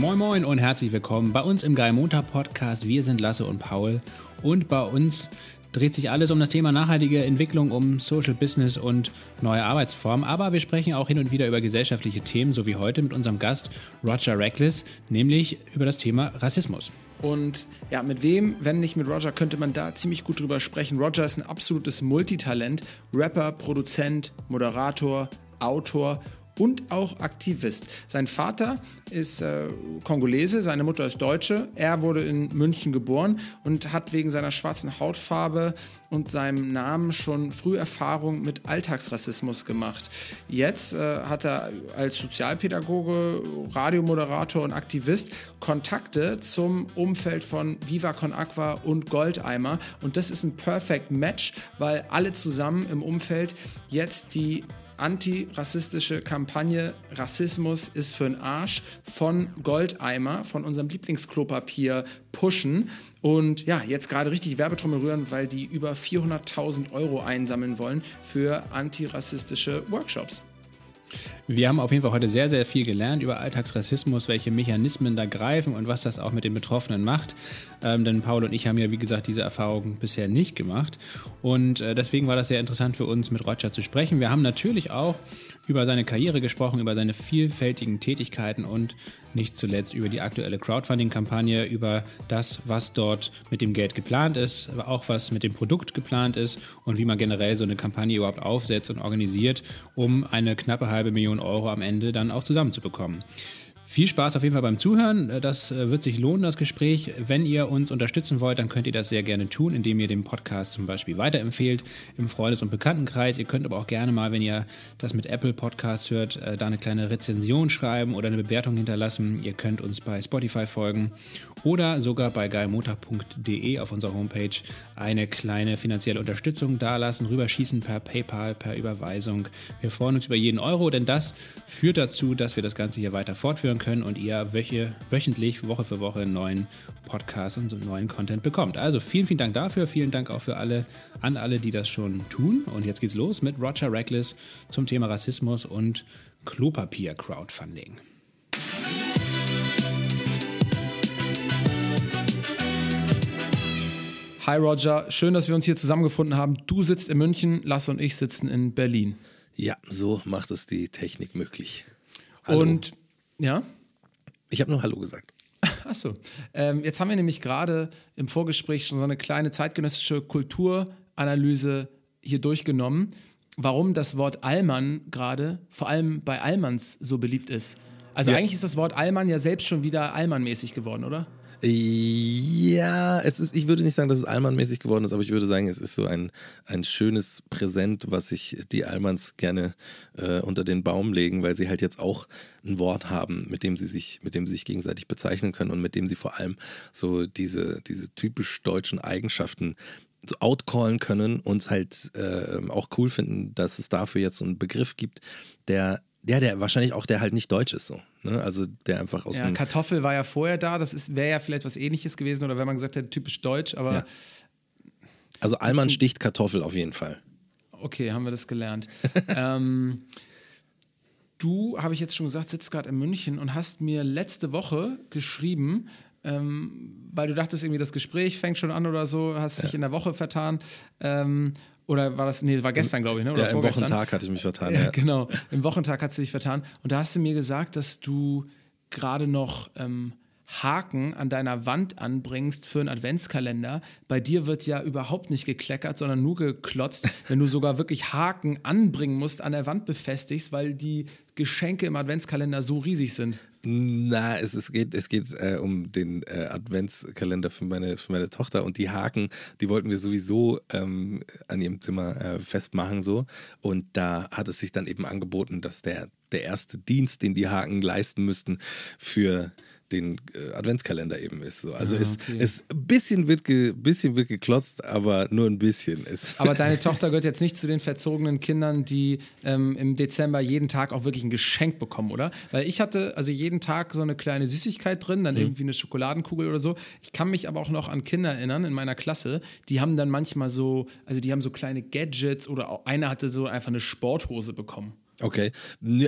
Moin Moin und herzlich willkommen bei uns im Geil Montag Podcast. Wir sind Lasse und Paul und bei uns dreht sich alles um das Thema nachhaltige Entwicklung, um Social Business und neue Arbeitsformen. Aber wir sprechen auch hin und wieder über gesellschaftliche Themen, so wie heute mit unserem Gast Roger Reckless, nämlich über das Thema Rassismus. Und ja, mit wem, wenn nicht mit Roger, könnte man da ziemlich gut drüber sprechen. Roger ist ein absolutes Multitalent, Rapper, Produzent, Moderator, Autor und auch Aktivist. Sein Vater ist äh, Kongolese, seine Mutter ist Deutsche. Er wurde in München geboren und hat wegen seiner schwarzen Hautfarbe und seinem Namen schon früh Erfahrung mit Alltagsrassismus gemacht. Jetzt äh, hat er als Sozialpädagoge, Radiomoderator und Aktivist Kontakte zum Umfeld von Viva Con Aqua und Goldeimer und das ist ein Perfect Match, weil alle zusammen im Umfeld jetzt die antirassistische Kampagne Rassismus ist für den Arsch von Goldeimer, von unserem Lieblingsklopapier pushen und ja, jetzt gerade richtig Werbetrommel rühren, weil die über 400.000 Euro einsammeln wollen für antirassistische Workshops. Wir haben auf jeden Fall heute sehr, sehr viel gelernt über Alltagsrassismus, welche Mechanismen da greifen und was das auch mit den Betroffenen macht. Ähm, denn Paul und ich haben ja, wie gesagt, diese Erfahrung bisher nicht gemacht. Und äh, deswegen war das sehr interessant für uns, mit Roger zu sprechen. Wir haben natürlich auch über seine Karriere gesprochen, über seine vielfältigen Tätigkeiten und nicht zuletzt über die aktuelle Crowdfunding-Kampagne, über das, was dort mit dem Geld geplant ist, aber auch was mit dem Produkt geplant ist und wie man generell so eine Kampagne überhaupt aufsetzt und organisiert, um eine knappe halbe Million Euro am Ende dann auch zusammenzubekommen. Viel Spaß auf jeden Fall beim Zuhören. Das äh, wird sich lohnen, das Gespräch. Wenn ihr uns unterstützen wollt, dann könnt ihr das sehr gerne tun, indem ihr den Podcast zum Beispiel weiterempfehlt im Freundes- und Bekanntenkreis. Ihr könnt aber auch gerne mal, wenn ihr das mit Apple Podcasts hört, äh, da eine kleine Rezension schreiben oder eine Bewertung hinterlassen. Ihr könnt uns bei Spotify folgen oder sogar bei geilmontag.de auf unserer Homepage eine kleine finanzielle Unterstützung dalassen, rüberschießen per PayPal, per Überweisung. Wir freuen uns über jeden Euro, denn das führt dazu, dass wir das Ganze hier weiter fortführen hören können und ihr wöche, wöchentlich, Woche für Woche neuen Podcast und neuen Content bekommt. Also vielen, vielen Dank dafür. Vielen Dank auch für alle, an alle, die das schon tun. Und jetzt geht's los mit Roger Reckless zum Thema Rassismus und Klopapier-Crowdfunding. Hi Roger, schön, dass wir uns hier zusammengefunden haben. Du sitzt in München, Lasse und ich sitzen in Berlin. Ja, so macht es die Technik möglich. Hallo. Und ja? Ich habe nur Hallo gesagt. Achso. Ähm, jetzt haben wir nämlich gerade im Vorgespräch schon so eine kleine zeitgenössische Kulturanalyse hier durchgenommen, warum das Wort Allmann gerade vor allem bei Allmanns so beliebt ist. Also ja. eigentlich ist das Wort Allmann ja selbst schon wieder Allmann-mäßig geworden, oder? Ja, es ist, ich würde nicht sagen, dass es Allmann-mäßig geworden ist, aber ich würde sagen, es ist so ein, ein schönes Präsent, was sich die Allmanns gerne äh, unter den Baum legen, weil sie halt jetzt auch ein Wort haben, mit dem sie sich, mit dem sie sich gegenseitig bezeichnen können und mit dem sie vor allem so diese, diese typisch deutschen Eigenschaften so outcallen können und halt äh, auch cool finden, dass es dafür jetzt so einen Begriff gibt, der ja, der wahrscheinlich auch der halt nicht deutsch ist so. Ne? Also der einfach aus Ja, Kartoffel war ja vorher da, das wäre ja vielleicht was ähnliches gewesen oder wenn man gesagt hätte, typisch deutsch, aber. Ja. Also Allmann sticht Kartoffel auf jeden Fall. Okay, haben wir das gelernt. ähm, du, habe ich jetzt schon gesagt, sitzt gerade in München und hast mir letzte Woche geschrieben, ähm, weil du dachtest, irgendwie das Gespräch fängt schon an oder so, hast dich in der Woche vertan. Ähm, oder war das, nee, war gestern, glaube ich, ne? Oder ja, im Wochentag hatte ich mich vertan. Ja, ja, genau. Im Wochentag hat sie dich vertan. Und da hast du mir gesagt, dass du gerade noch ähm, Haken an deiner Wand anbringst für einen Adventskalender. Bei dir wird ja überhaupt nicht gekleckert, sondern nur geklotzt, wenn du sogar wirklich Haken anbringen musst, an der Wand befestigst, weil die Geschenke im Adventskalender so riesig sind. Na, es, es geht, es geht äh, um den äh, Adventskalender für meine, für meine Tochter und die Haken, die wollten wir sowieso ähm, an ihrem Zimmer äh, festmachen so. Und da hat es sich dann eben angeboten, dass der, der erste Dienst, den die Haken leisten müssten für den äh, Adventskalender eben ist. So. Also ah, es, okay. es ein bisschen wird, ge, bisschen wird geklotzt, aber nur ein bisschen. Es aber deine Tochter gehört jetzt nicht zu den verzogenen Kindern, die ähm, im Dezember jeden Tag auch wirklich ein Geschenk bekommen, oder? Weil ich hatte also jeden Tag so eine kleine Süßigkeit drin, dann mhm. irgendwie eine Schokoladenkugel oder so. Ich kann mich aber auch noch an Kinder erinnern in meiner Klasse, die haben dann manchmal so, also die haben so kleine Gadgets oder einer hatte so einfach eine Sporthose bekommen. Okay.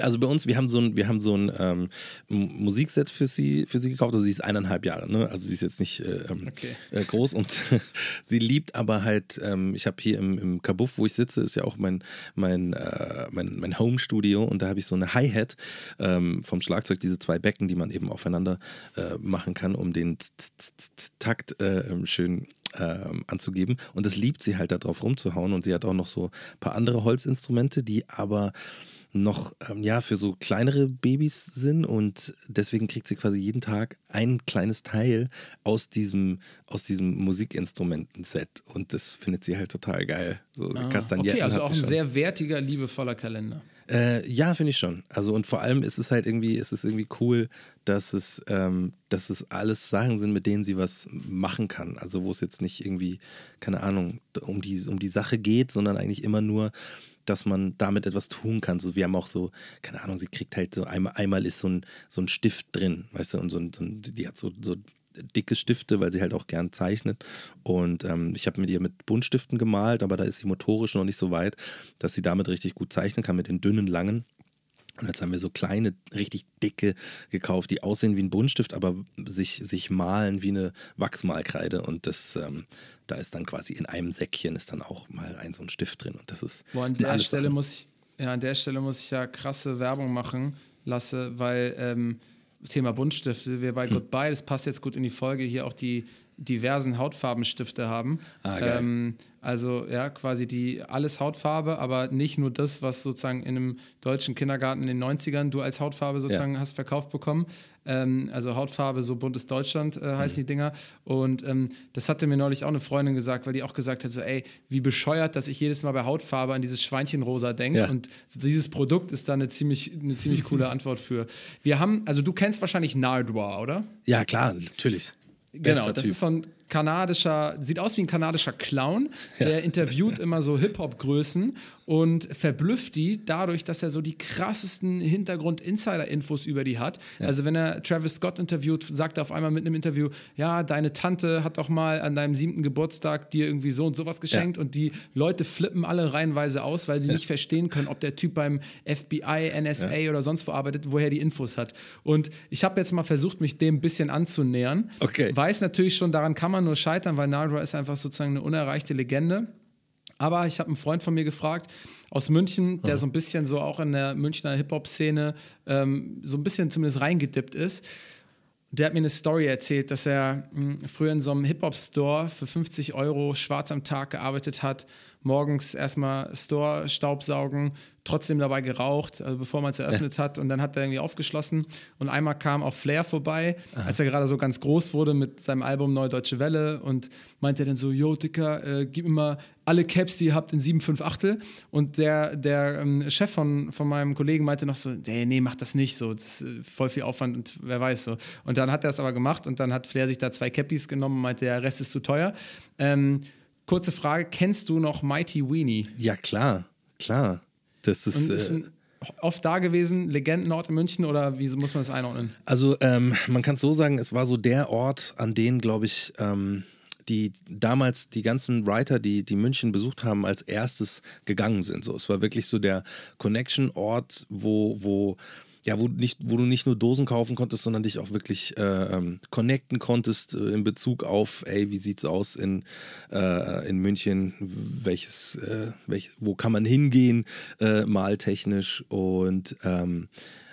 Also bei uns, wir haben so ein, wir haben so ein ähm, Musikset für sie, für sie gekauft. Also sie ist eineinhalb Jahre, ne? Also sie ist jetzt nicht äh, ähm, okay. äh, groß und sie liebt aber halt, ähm, ich habe hier im, im Kabuff, wo ich sitze, ist ja auch mein, mein, äh, mein, mein Home-Studio und da habe ich so eine Hi-Hat ähm, vom Schlagzeug, diese zwei Becken, die man eben aufeinander äh, machen kann, um den Takt äh, ähm, schön ähm, anzugeben. Und das liebt sie halt, da drauf rumzuhauen. Und sie hat auch noch so ein paar andere Holzinstrumente, die aber noch ähm, ja für so kleinere Babys sind und deswegen kriegt sie quasi jeden Tag ein kleines Teil aus diesem aus diesem Musikinstrumentenset und das findet sie halt total geil. So ah, okay, also auch ein sehr wertiger, liebevoller Kalender. Äh, ja, finde ich schon. Also und vor allem ist es halt irgendwie, ist es irgendwie cool, dass es, ähm, dass es alles Sachen sind, mit denen sie was machen kann. Also wo es jetzt nicht irgendwie, keine Ahnung, um die, um die Sache geht, sondern eigentlich immer nur dass man damit etwas tun kann. So, wir haben auch so, keine Ahnung, sie kriegt halt so einmal, einmal ist so ein, so ein Stift drin, weißt du, und so so die hat so, so dicke Stifte, weil sie halt auch gern zeichnet. Und ähm, ich habe mit ihr mit Buntstiften gemalt, aber da ist sie motorisch noch nicht so weit, dass sie damit richtig gut zeichnen kann, mit den dünnen, langen. Und jetzt haben wir so kleine, richtig dicke gekauft, die aussehen wie ein Buntstift, aber sich, sich malen wie eine Wachsmalkreide. Und das, ähm, da ist dann quasi in einem Säckchen ist dann auch mal ein so ein Stift drin. Und das ist. Boah, an der Stelle muss ich, ja, an der Stelle muss ich ja krasse Werbung machen lasse, weil ähm, Thema Buntstifte, wir bei hm. Goodbye, das passt jetzt gut in die Folge, hier auch die diversen Hautfarbenstifte haben. Ah, ähm, also ja, quasi die alles Hautfarbe, aber nicht nur das, was sozusagen in einem deutschen Kindergarten in den 90ern du als Hautfarbe sozusagen ja. hast verkauft bekommen. Ähm, also Hautfarbe, so buntes Deutschland äh, heißen mhm. die Dinger. Und ähm, das hatte mir neulich auch eine Freundin gesagt, weil die auch gesagt hat, so ey, wie bescheuert, dass ich jedes Mal bei Hautfarbe an dieses Schweinchenrosa denke. Ja. Und dieses Produkt ist da eine ziemlich, eine ziemlich coole Antwort für. Wir haben, also du kennst wahrscheinlich Nardwar, oder? Ja, klar, natürlich. Genau, das typ. ist so ein kanadischer, sieht aus wie ein kanadischer Clown, der ja. interviewt immer so Hip-Hop-Größen und verblüfft die dadurch, dass er so die krassesten Hintergrund-Insider-Infos über die hat. Ja. Also wenn er Travis Scott interviewt, sagt er auf einmal mit einem Interview, ja, deine Tante hat doch mal an deinem siebten Geburtstag dir irgendwie so und sowas geschenkt ja. und die Leute flippen alle reihenweise aus, weil sie nicht verstehen können, ob der Typ beim FBI, NSA oder sonst wo arbeitet, woher die Infos hat. Und ich habe jetzt mal versucht, mich dem ein bisschen anzunähern. Okay. Weiß natürlich schon, daran kann man nur scheitern, weil Nardra ist einfach sozusagen eine unerreichte Legende. Aber ich habe einen Freund von mir gefragt aus München, der so ein bisschen so auch in der Münchner Hip-Hop-Szene ähm, so ein bisschen zumindest reingedippt ist. Der hat mir eine Story erzählt, dass er mh, hm, früher in so einem Hip-Hop-Store für 50 Euro schwarz am Tag gearbeitet hat, morgens erstmal Store staubsaugen, trotzdem dabei geraucht, also bevor man es eröffnet ja. hat. Und dann hat er irgendwie aufgeschlossen. Und einmal kam auch Flair vorbei, Aha. als er gerade so ganz groß wurde mit seinem Album Neue Deutsche Welle und meinte dann so, yo, Dicker, äh, gib mir mal alle Caps, die ihr habt, in 7, 5 Achtel. Und der, der ähm, Chef von, von meinem Kollegen meinte noch so, nee, nee, mach das nicht so, das ist äh, voll viel Aufwand und wer weiß so. Und dann hat er es aber gemacht und dann hat Flair sich da zwei Cappies genommen und meinte, der Rest ist zu teuer. Ähm, Kurze Frage, kennst du noch Mighty Weenie? Ja, klar, klar. Das ist, ist äh, oft da gewesen, Legendenort in München oder wie muss man das einordnen? Also ähm, man kann es so sagen, es war so der Ort, an den, glaube ich, ähm, die damals die ganzen Writer, die, die München besucht haben, als erstes gegangen sind. So, es war wirklich so der Connection-Ort, wo, wo ja, wo, nicht, wo du nicht nur Dosen kaufen konntest, sondern dich auch wirklich äh, ähm, connecten konntest äh, in Bezug auf, ey, wie sieht's aus in, äh, in München, welches, äh, welch, wo kann man hingehen, äh, maltechnisch und ähm,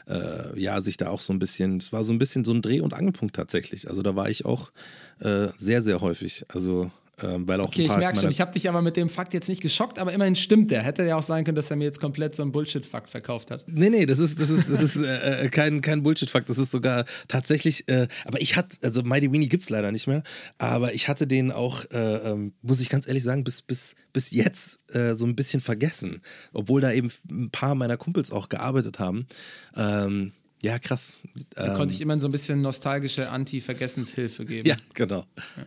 äh, ja, sich da auch so ein bisschen, es war so ein bisschen so ein Dreh- und Angelpunkt tatsächlich. Also da war ich auch sehr, sehr häufig. Also ähm, weil auch okay, ich merke schon, ich habe dich aber mit dem Fakt jetzt nicht geschockt, aber immerhin stimmt der. Hätte ja auch sein können, dass er mir jetzt komplett so einen Bullshit-Fakt verkauft hat. Nee, nee, das ist, das ist, das ist äh, äh kein, kein Bullshit-Fakt. Das ist sogar tatsächlich, äh, aber ich hatte, also Mighty Weenie gibt es leider nicht mehr, aber ich hatte den auch, äh, ähm, muss ich ganz ehrlich sagen, bis, bis, bis jetzt äh, so ein bisschen vergessen. Obwohl da eben ein paar meiner Kumpels auch gearbeitet haben. Ähm, ja, krass. Da ähm, konnte ich immer so ein bisschen nostalgische Anti-Vergessenshilfe geben. Ja, genau. Ja.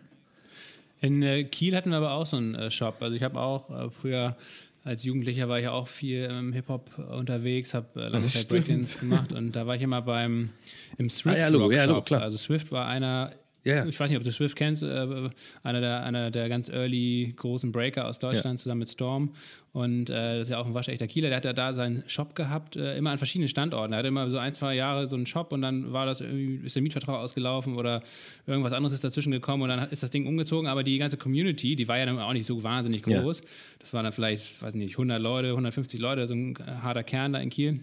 In äh, Kiel hatten wir aber auch so einen äh, Shop. Also ich habe auch äh, früher als Jugendlicher war ich ja auch viel im Hip-Hop unterwegs, habe äh, lange Zeit Breakdance gemacht und da war ich immer beim im Swift ah, ja, Logo, ja, Logo, klar. Also Swift war einer Ja. Ich weiß nicht, ob du Swift kennst, äh, einer, der, einer der ganz early großen Breaker aus Deutschland zusammen mit Storm. Und äh, das ist ja auch ein waschechter Kieler. Der hat ja da seinen Shop gehabt, äh, immer an verschiedenen Standorten. Er hatte immer so ein, zwei Jahre so einen Shop und dann war das irgendwie, ist der Mietvertrag ausgelaufen oder irgendwas anderes ist dazwischen gekommen und dann ist das Ding umgezogen. Aber die ganze Community, die war ja dann auch nicht so wahnsinnig groß. Das waren dann vielleicht, weiß nicht, 100 Leute, 150 Leute, so ein harter Kern da in Kiel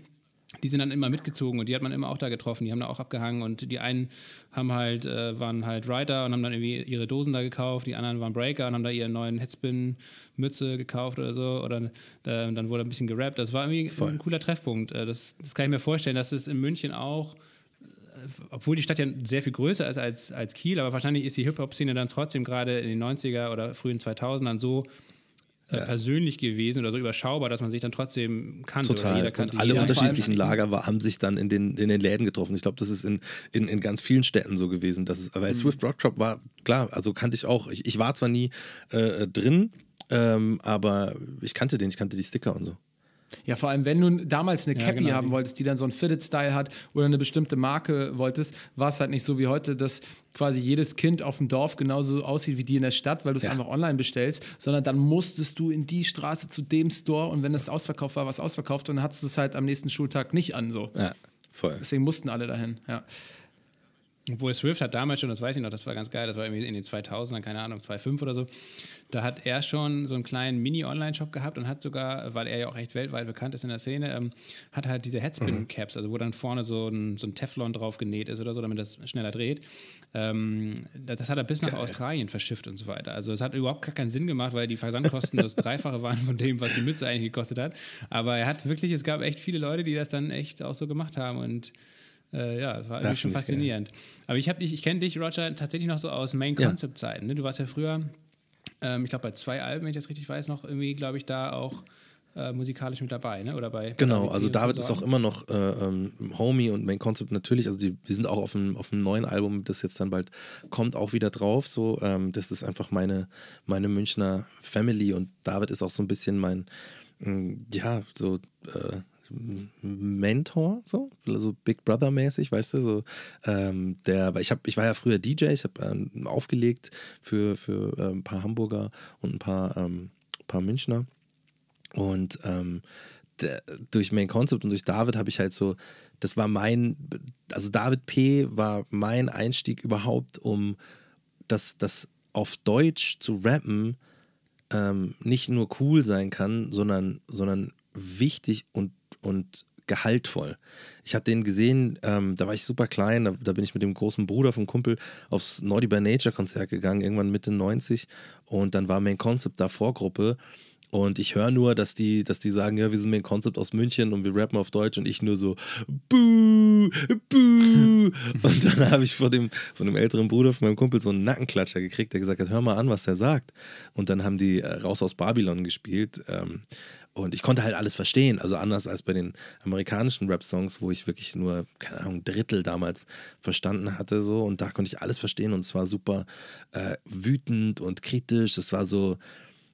die sind dann immer mitgezogen und die hat man immer auch da getroffen. Die haben da auch abgehangen und die einen haben halt, äh, waren halt Writer und haben dann irgendwie ihre Dosen da gekauft, die anderen waren Breaker und haben da ihren neuen Headspin-Mütze gekauft oder so. Oder äh, dann wurde ein bisschen gerappt. Das war irgendwie ein cooler Treffpunkt. Äh, das, das kann ich mir vorstellen, dass es in München auch obwohl die Stadt ja sehr viel größer ist als, als Kiel, aber wahrscheinlich ist die Hip-Hop-Szene dann trotzdem gerade in den 90er oder frühen 2000ern so äh, persönlich gewesen oder so überschaubar, dass man sich dann trotzdem kannte. Oder Total. jeder kannte Und alle unterschiedlichen Lager war, haben sich dann in den, in den Läden getroffen. Ich glaube, das ist in, in, in ganz vielen Städten so gewesen. Dass es, Mhm. weil Swift Rock Shop war, klar, also kannte ich auch. Ich, ich war zwar nie äh, drin, ähm, aber ich kannte den, ich kannte die Sticker und so. Ja, vor allem, wenn du damals eine Ja, Cappy genau. haben wolltest, die dann so einen Fitted-Style hat oder eine bestimmte Marke wolltest, war es halt nicht so wie heute, dass quasi jedes Kind auf dem Dorf genauso aussieht wie die in der Stadt, weil du es Ja. einfach online bestellst, sondern dann musstest du in die Straße zu dem Store und wenn es ausverkauft war, war es ausverkauft und dann hattest du es halt am nächsten Schultag nicht an. So. Ja, voll. Deswegen mussten alle dahin. Ja. Obwohl Swift hat damals schon, das weiß ich noch, das war ganz geil, das war irgendwie in den 2000ern, keine Ahnung, 2005 oder so. Da hat er schon so einen kleinen Mini-Online-Shop gehabt und hat sogar, weil er ja auch recht weltweit bekannt ist in der Szene, ähm, hat halt diese Headspin-Caps, also wo dann vorne so ein, so ein Teflon drauf genäht ist oder so, damit das schneller dreht. Ähm, das, das hat er bis nach Australien verschifft und so weiter. Also es hat überhaupt gar keinen Sinn gemacht, weil die Versandkosten das Dreifache waren von dem, was die Mütze eigentlich gekostet hat. Aber er hat wirklich, es gab echt viele Leute, die das dann echt auch so gemacht haben und äh, ja, das war irgendwie schon ich faszinierend. Aber ich, dich- ich kenne dich, Roger, tatsächlich noch so aus Main-Concept-Zeiten. Ne? Du warst ja früher, ähm, ich glaube, bei zwei Alben, wenn ich das richtig weiß, noch irgendwie, glaube ich, da auch äh, musikalisch mit dabei, ne? Oder bei Genau, also David ist auch immer noch äh, ähm, Homie und Main Concept natürlich. Also die, wir sind auch auf einem, auf einem neuen Album, das jetzt dann bald kommt, auch wieder drauf. So, ähm, das ist einfach meine, meine Münchner Family und David ist auch so ein bisschen mein, mh, ja, so äh, Mentor, so, also Big Brother mäßig, weißt du, so ähm, der, ich habe, ich war ja früher DJ, ich habe ähm, aufgelegt für, für äh, ein paar Hamburger und ein paar, ähm, paar Münchner und ähm, der, durch Main Concept und durch David habe ich halt so, das war mein, also David P. war mein Einstieg überhaupt, um das, das auf Deutsch zu rappen ähm, nicht nur cool sein kann, sondern, sondern wichtig und, und gehaltvoll. Ich hatte den gesehen, ähm, da war ich super klein, da, da bin ich mit dem großen Bruder vom Kumpel aufs Naughty by Nature Konzert gegangen, irgendwann Mitte 90 und dann war Main Concept da Vorgruppe und ich höre nur, dass die, dass die sagen, ja, wir sind Main Concept aus München und wir rappen auf Deutsch und ich nur so, buh, buh. Und dann habe ich von dem, von dem älteren Bruder von meinem Kumpel so einen Nackenklatscher gekriegt, der gesagt hat, hör mal an, was der sagt. Und dann haben die äh, Raus aus Babylon gespielt. Ähm, und ich konnte halt alles verstehen. Also anders als bei den amerikanischen Rap-Songs, wo ich wirklich nur, keine Ahnung, Drittel damals verstanden hatte. So. Und da konnte ich alles verstehen und es war super äh, wütend und kritisch. Es war so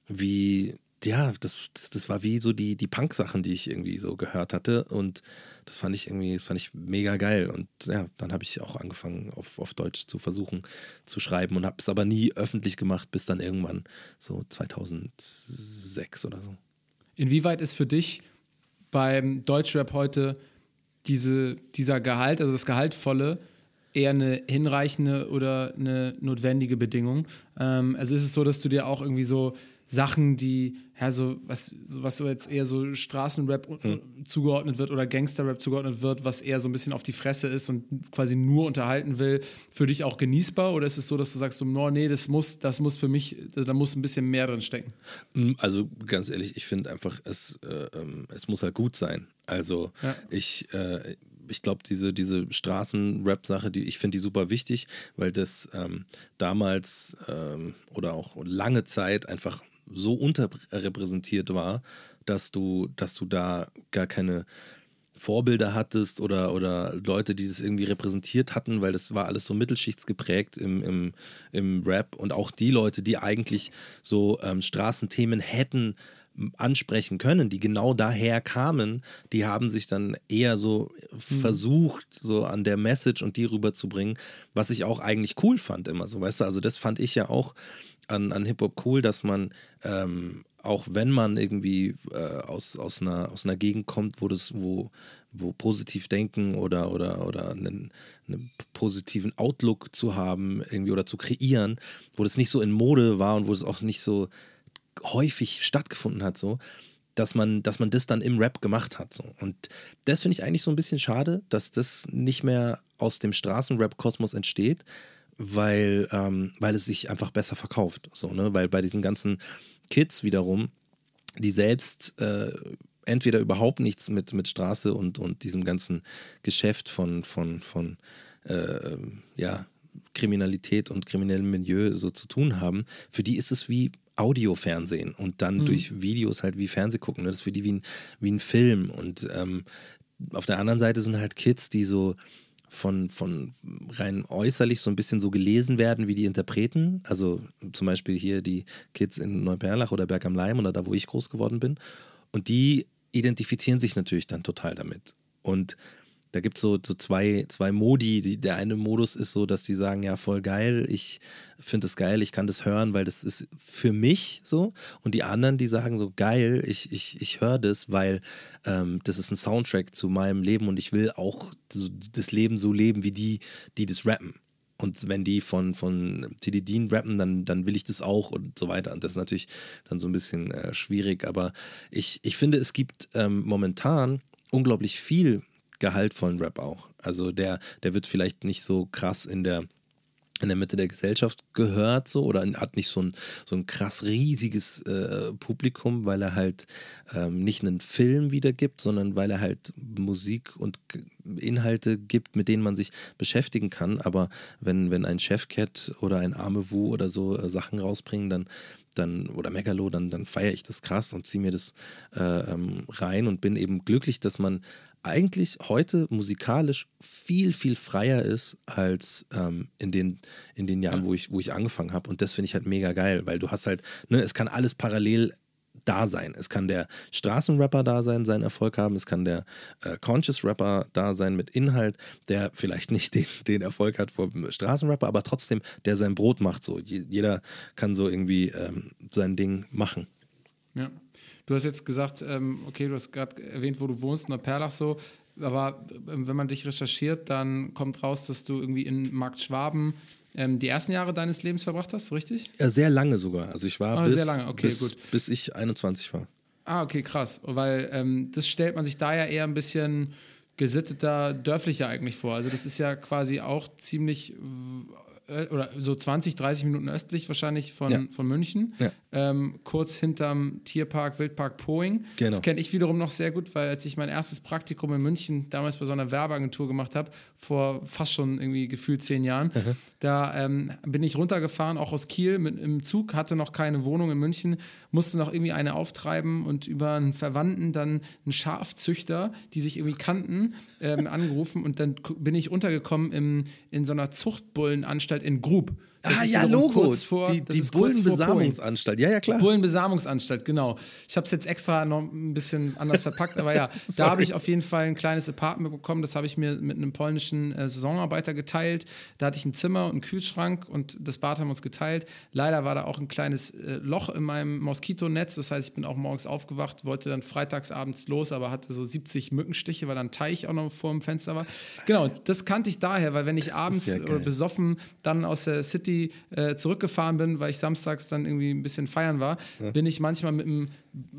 wie, ja, das, das, das war wie so die, die Punk-Sachen, die ich irgendwie so gehört hatte. Und das fand ich irgendwie, das fand ich mega geil. Und ja, dann habe ich auch angefangen, auf, auf Deutsch zu versuchen zu schreiben und habe es aber nie öffentlich gemacht, bis dann irgendwann so 2006 oder so. Inwieweit ist für dich beim Deutschrap heute diese, dieser Gehalt, also das Gehaltvolle, eher eine hinreichende oder eine notwendige Bedingung? Ähm, also ist es so, dass du dir auch irgendwie so Sachen, die, ja, so was, so was so jetzt eher so Straßenrap zugeordnet wird oder Gangsterrap zugeordnet wird, was eher so ein bisschen auf die Fresse ist und quasi nur unterhalten will, für dich auch genießbar? Oder ist es so, dass du sagst, so, no, nee, das muss, das muss für mich, da muss ein bisschen mehr drin stecken? Mm, Also ganz ehrlich, ich finde einfach, es, äh, ähm, es muss halt gut sein. Also Ja. ich, äh, ich glaube, diese, diese Straßen-Rap-Sache, die, ich finde die super wichtig, weil das ähm, damals ähm, oder auch lange Zeit einfach so unterrepräsentiert war, dass du, dass du da gar keine Vorbilder hattest oder, oder Leute, die das irgendwie repräsentiert hatten, weil das war alles so mittelschichtsgeprägt im, im, im Rap und auch die Leute, die eigentlich so ähm, Straßenthemen hätten ansprechen können, die genau daher kamen, die haben sich dann eher so mhm. versucht, so an der Message und die rüberzubringen, was ich auch eigentlich cool fand immer so, weißt du, also das fand ich ja auch an, an Hip-Hop cool, dass man ähm, auch wenn man irgendwie äh, aus, aus, einer, aus einer Gegend kommt, wo das, wo, wo positiv denken oder, oder, oder einen, einen positiven Outlook zu haben, irgendwie oder zu kreieren, wo das nicht so in Mode war und wo es auch nicht so häufig stattgefunden hat, so, dass man, dass man das dann im Rap gemacht hat. So. Und das finde ich eigentlich so ein bisschen schade, dass das nicht mehr aus dem Straßenrap-Kosmos entsteht, weil, ähm, weil es sich einfach besser verkauft. So, ne? Weil bei diesen ganzen Kids wiederum, die selbst äh, entweder überhaupt nichts mit, mit Straße und, und diesem ganzen Geschäft von, von, von äh, ja, Kriminalität und kriminellem Milieu so zu tun haben, für die ist es wie Audiofernsehen und dann mhm. durch Videos halt wie Fernseh gucken. Ne? Das ist für die wie ein, wie ein Film. Und ähm, auf der anderen Seite sind halt Kids, die so von, von rein äußerlich so ein bisschen so gelesen werden wie die Interpreten. Also zum Beispiel hier die Kids in Neuperlach oder Berg am Leim oder da, wo ich groß geworden bin. Und die identifizieren sich natürlich dann total damit. Und da gibt es so, so zwei, zwei Modi. Die, der eine Modus ist so, dass die sagen, ja, voll geil, ich finde es geil, ich kann das hören, weil das ist für mich so. Und die anderen, die sagen so, geil, ich, ich, ich höre das, weil ähm, das ist ein Soundtrack zu meinem Leben und ich will auch so, das Leben so leben wie die, die das rappen. Und wenn die von, von Teddy Dean rappen, dann, dann will ich das auch und so weiter. Und das ist natürlich dann so ein bisschen äh, schwierig. Aber ich, ich finde, es gibt ähm, momentan unglaublich viel gehaltvollen Rap auch. Also der, der wird vielleicht nicht so krass in der in der Mitte der Gesellschaft gehört so oder hat nicht so ein, so ein krass riesiges äh, Publikum, weil er halt ähm, nicht einen Film wiedergibt, sondern weil er halt Musik und Inhalte gibt, mit denen man sich beschäftigen kann. Aber wenn, wenn ein Chefcat oder ein Arme Wu oder so äh, Sachen rausbringen, dann dann oder Megalo, dann, dann feiere ich das krass und ziehe mir das äh, ähm, rein und bin eben glücklich, dass man eigentlich heute musikalisch viel, viel freier ist als ähm, in, den, in den Jahren, ja. wo, ich, wo ich angefangen habe. Und das finde ich halt mega geil, weil du hast halt, ne, es kann alles parallel da sein. Es kann der Straßenrapper da sein, seinen Erfolg haben. Es kann der äh, Conscious Rapper da sein mit Inhalt, der vielleicht nicht den, den Erfolg hat vom Straßenrapper, aber trotzdem, der sein Brot macht. So. Jeder kann so irgendwie ähm, sein Ding machen. Ja. Du hast jetzt gesagt, ähm, okay, du hast gerade erwähnt, wo du wohnst, in der Perlach so. Aber ähm, wenn man dich recherchiert, dann kommt raus, dass du irgendwie in Markt Schwaben ähm, die ersten Jahre deines Lebens verbracht hast, richtig? Ja, sehr lange sogar. Also ich war oh, bis, sehr lange. Okay, bis, gut. bis ich 21 war. Ah, okay, krass. Weil ähm, das stellt man sich da ja eher ein bisschen gesitteter, dörflicher eigentlich vor. Also das ist ja quasi auch ziemlich oder so 20, 30 Minuten östlich wahrscheinlich von, ja. von München, ja. ähm, kurz hinterm Tierpark, Wildpark Poing. Genau. Das kenne ich wiederum noch sehr gut, weil als ich mein erstes Praktikum in München damals bei so einer Werbeagentur gemacht habe, vor fast schon irgendwie gefühlt zehn Jahren, mhm. da ähm, bin ich runtergefahren, auch aus Kiel mit, im Zug, hatte noch keine Wohnung in München, musste noch irgendwie eine auftreiben und über einen Verwandten dann einen Schafzüchter, die sich irgendwie kannten, ähm, angerufen und dann bin ich untergekommen im, in so einer Zuchtbullenanstalt in Grub. Das ah, ja, Logo. Vor, die, die Bullenbesamungsanstalt. Ja, ja, klar. Bullenbesamungsanstalt, genau. Ich habe es jetzt extra noch ein bisschen anders verpackt, aber ja, da habe ich auf jeden Fall ein kleines Apartment bekommen. Das habe ich mir mit einem polnischen äh, Saisonarbeiter geteilt. Da hatte ich ein Zimmer und einen Kühlschrank und das Bad haben wir uns geteilt. Leider war da auch ein kleines äh, Loch in meinem Moskitonetz. Das heißt, ich bin auch morgens aufgewacht, wollte dann freitagsabends los, aber hatte so 70 Mückenstiche, weil dann Teich auch noch vor dem Fenster war. Genau, das kannte ich daher, weil wenn ich abends ja oder besoffen dann aus der City City äh, zurückgefahren bin, weil ich samstags dann irgendwie ein bisschen feiern war, ja. bin ich manchmal mit einem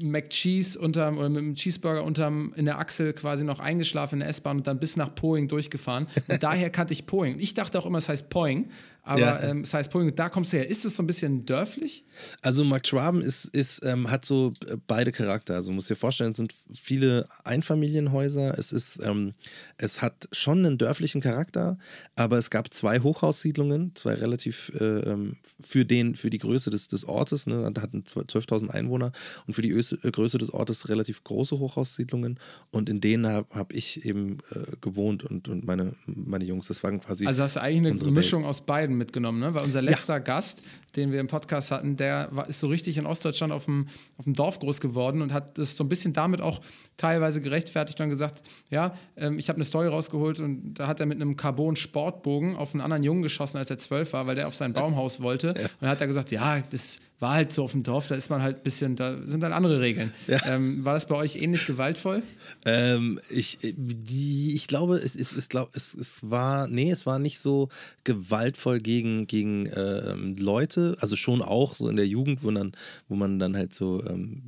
McCheese unterm, oder mit einem Cheeseburger unterm, in der Achsel quasi noch eingeschlafen in der S-Bahn und dann bis nach Poing durchgefahren. Und daher kannte ich Poing. Ich dachte auch immer, es heißt Poing, aber ja. ähm, es heißt. Da kommst du her. Ist es so ein bisschen dörflich? Also Mark Schwaben ist, ist, ähm, hat so äh, beide Charakter. Also muss dir vorstellen, es sind viele Einfamilienhäuser. Es ist, ähm, es hat schon einen dörflichen Charakter, aber es gab zwei Hochhaussiedlungen, zwei relativ relativ äh, ähm, für, den, für die Größe des, des Ortes, ne, da hatten 12.000 Einwohner und für die Öse, äh, Größe des Ortes relativ große Hochhaussiedlungen und in denen habe hab ich eben äh, gewohnt und, und meine, meine Jungs, das waren quasi. Also hast du eigentlich eine Mischung Welt. aus beiden mitgenommen, ne? Weil unser letzter ja. Gast, den wir im Podcast hatten, der war, ist so richtig in Ostdeutschland auf dem, auf dem Dorf groß geworden und hat das so ein bisschen damit auch teilweise gerechtfertigt und gesagt, ja, ähm, ich habe eine Story rausgeholt und da hat er mit einem Carbon-Sportbogen auf einen anderen Jungen geschossen, als er zwölf war, weil der auf sein Baumhaus wollte. Ja. Und hat er gesagt, ja, das war halt so auf dem Dorf, da ist man halt ein bisschen, da sind dann andere Regeln. Ja. Ähm, war das bei euch ähnlich gewaltvoll? Ähm, ich, die, ich glaube, es, es, es, glaub, es, es war, nee, es war nicht so gewaltvoll gegen, gegen ähm, Leute, also schon auch so in der Jugend, wo, dann, wo man dann halt so ähm,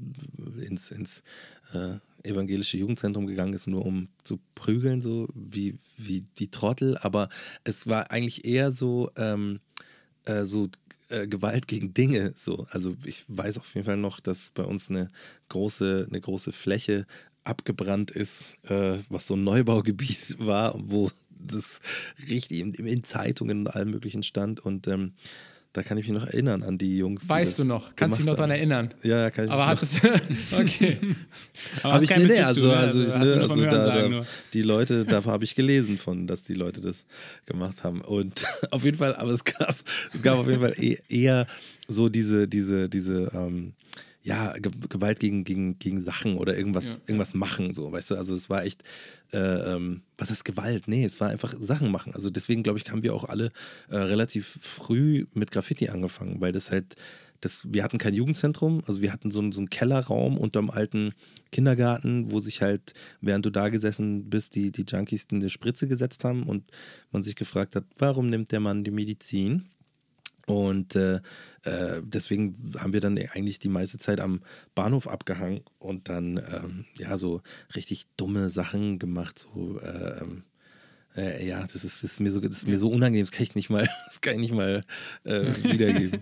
ins, ins äh, evangelische Jugendzentrum gegangen ist, nur um zu prügeln, so wie, wie die Trottel. Aber es war eigentlich eher so, ähm, äh, so äh, Gewalt gegen Dinge. So. Also ich weiß auf jeden Fall noch, dass bei uns eine große, eine große Fläche abgebrannt ist, äh, was so ein Neubaugebiet war, wo das richtig in, in Zeitungen und allem möglichen stand. Und ähm, da kann ich mich noch erinnern an die Jungs. Weißt du noch? Kannst du dich noch daran erinnern? Ja, ja, kann ich Aber hat es. okay. Aber habe ich nee, nee, also, ne? also, also, ne, also da, da, die Leute, da habe ich gelesen von, dass die Leute das gemacht haben. Und auf jeden Fall, aber es gab, es gab auf jeden Fall e-, eher so diese, diese, diese, ähm, ja, Gewalt gegen, gegen, gegen Sachen oder irgendwas, ja. irgendwas machen, so, weißt du? Also es war echt, äh, ähm, was ist Gewalt? Nee, es war einfach Sachen machen. Also deswegen, glaube ich, haben wir auch alle äh, relativ früh mit Graffiti angefangen, weil das halt, das, wir hatten kein Jugendzentrum, also wir hatten so, einen, so einen Kellerraum unterm alten Kindergarten, wo sich halt, während du da gesessen bist, die, die Junkies eine Spritze gesetzt haben und man sich gefragt hat, warum nimmt der Mann die Medizin? Und äh, äh, deswegen haben wir dann eigentlich die meiste Zeit am Bahnhof abgehangen und dann ähm, ja so richtig dumme Sachen gemacht. So, äh, ähm, äh, ja, das ist, das ist, mir so, das ist mir so unangenehm, das kann ich nicht mal, das kann ich nicht mal äh, wiedergeben.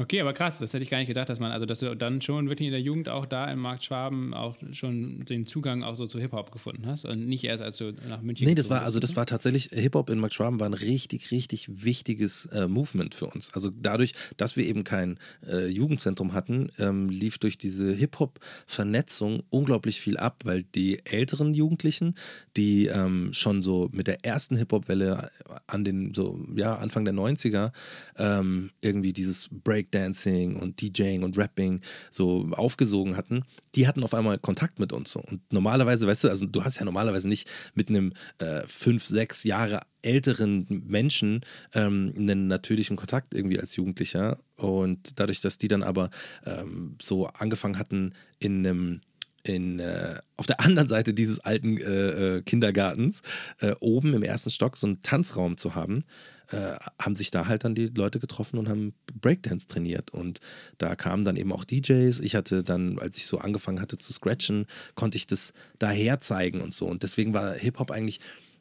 Okay, aber krass, das hätte ich gar nicht gedacht, dass man, also dass du dann schon wirklich in der Jugend auch da im Markt Schwaben auch schon den Zugang auch so zu Hip-Hop gefunden hast und nicht erst als du nach München Nee, das war, also das war tatsächlich, Hip-Hop in Markt Schwaben war ein richtig, richtig wichtiges äh, Movement für uns. Also dadurch, dass wir eben kein äh, Jugendzentrum hatten, ähm, lief durch diese Hip-Hop-Vernetzung unglaublich viel ab, weil die älteren Jugendlichen, die ähm, schon so mit der ersten Hip-Hop-Welle an den, so, ja, Anfang der 90er ähm, irgendwie dieses Break Breakdancing und DJing und Rapping so aufgesogen hatten, die hatten auf einmal Kontakt mit uns. So. Und normalerweise, weißt du, also du hast ja normalerweise nicht mit einem äh, fünf, sechs Jahre älteren Menschen ähm, einen natürlichen Kontakt irgendwie als Jugendlicher. Und dadurch, dass die dann aber ähm, so angefangen hatten, in einem in, äh, auf der anderen Seite dieses alten äh, äh Kindergartens äh, oben im ersten Stock so einen Tanzraum zu haben, äh, haben sich da halt dann die Leute getroffen und haben Breakdance trainiert. Und da kamen dann eben auch DJs. Ich hatte dann, als ich so angefangen hatte zu scratchen, konnte ich das daher zeigen und so. Und deswegen war Hip-Hop eigentlich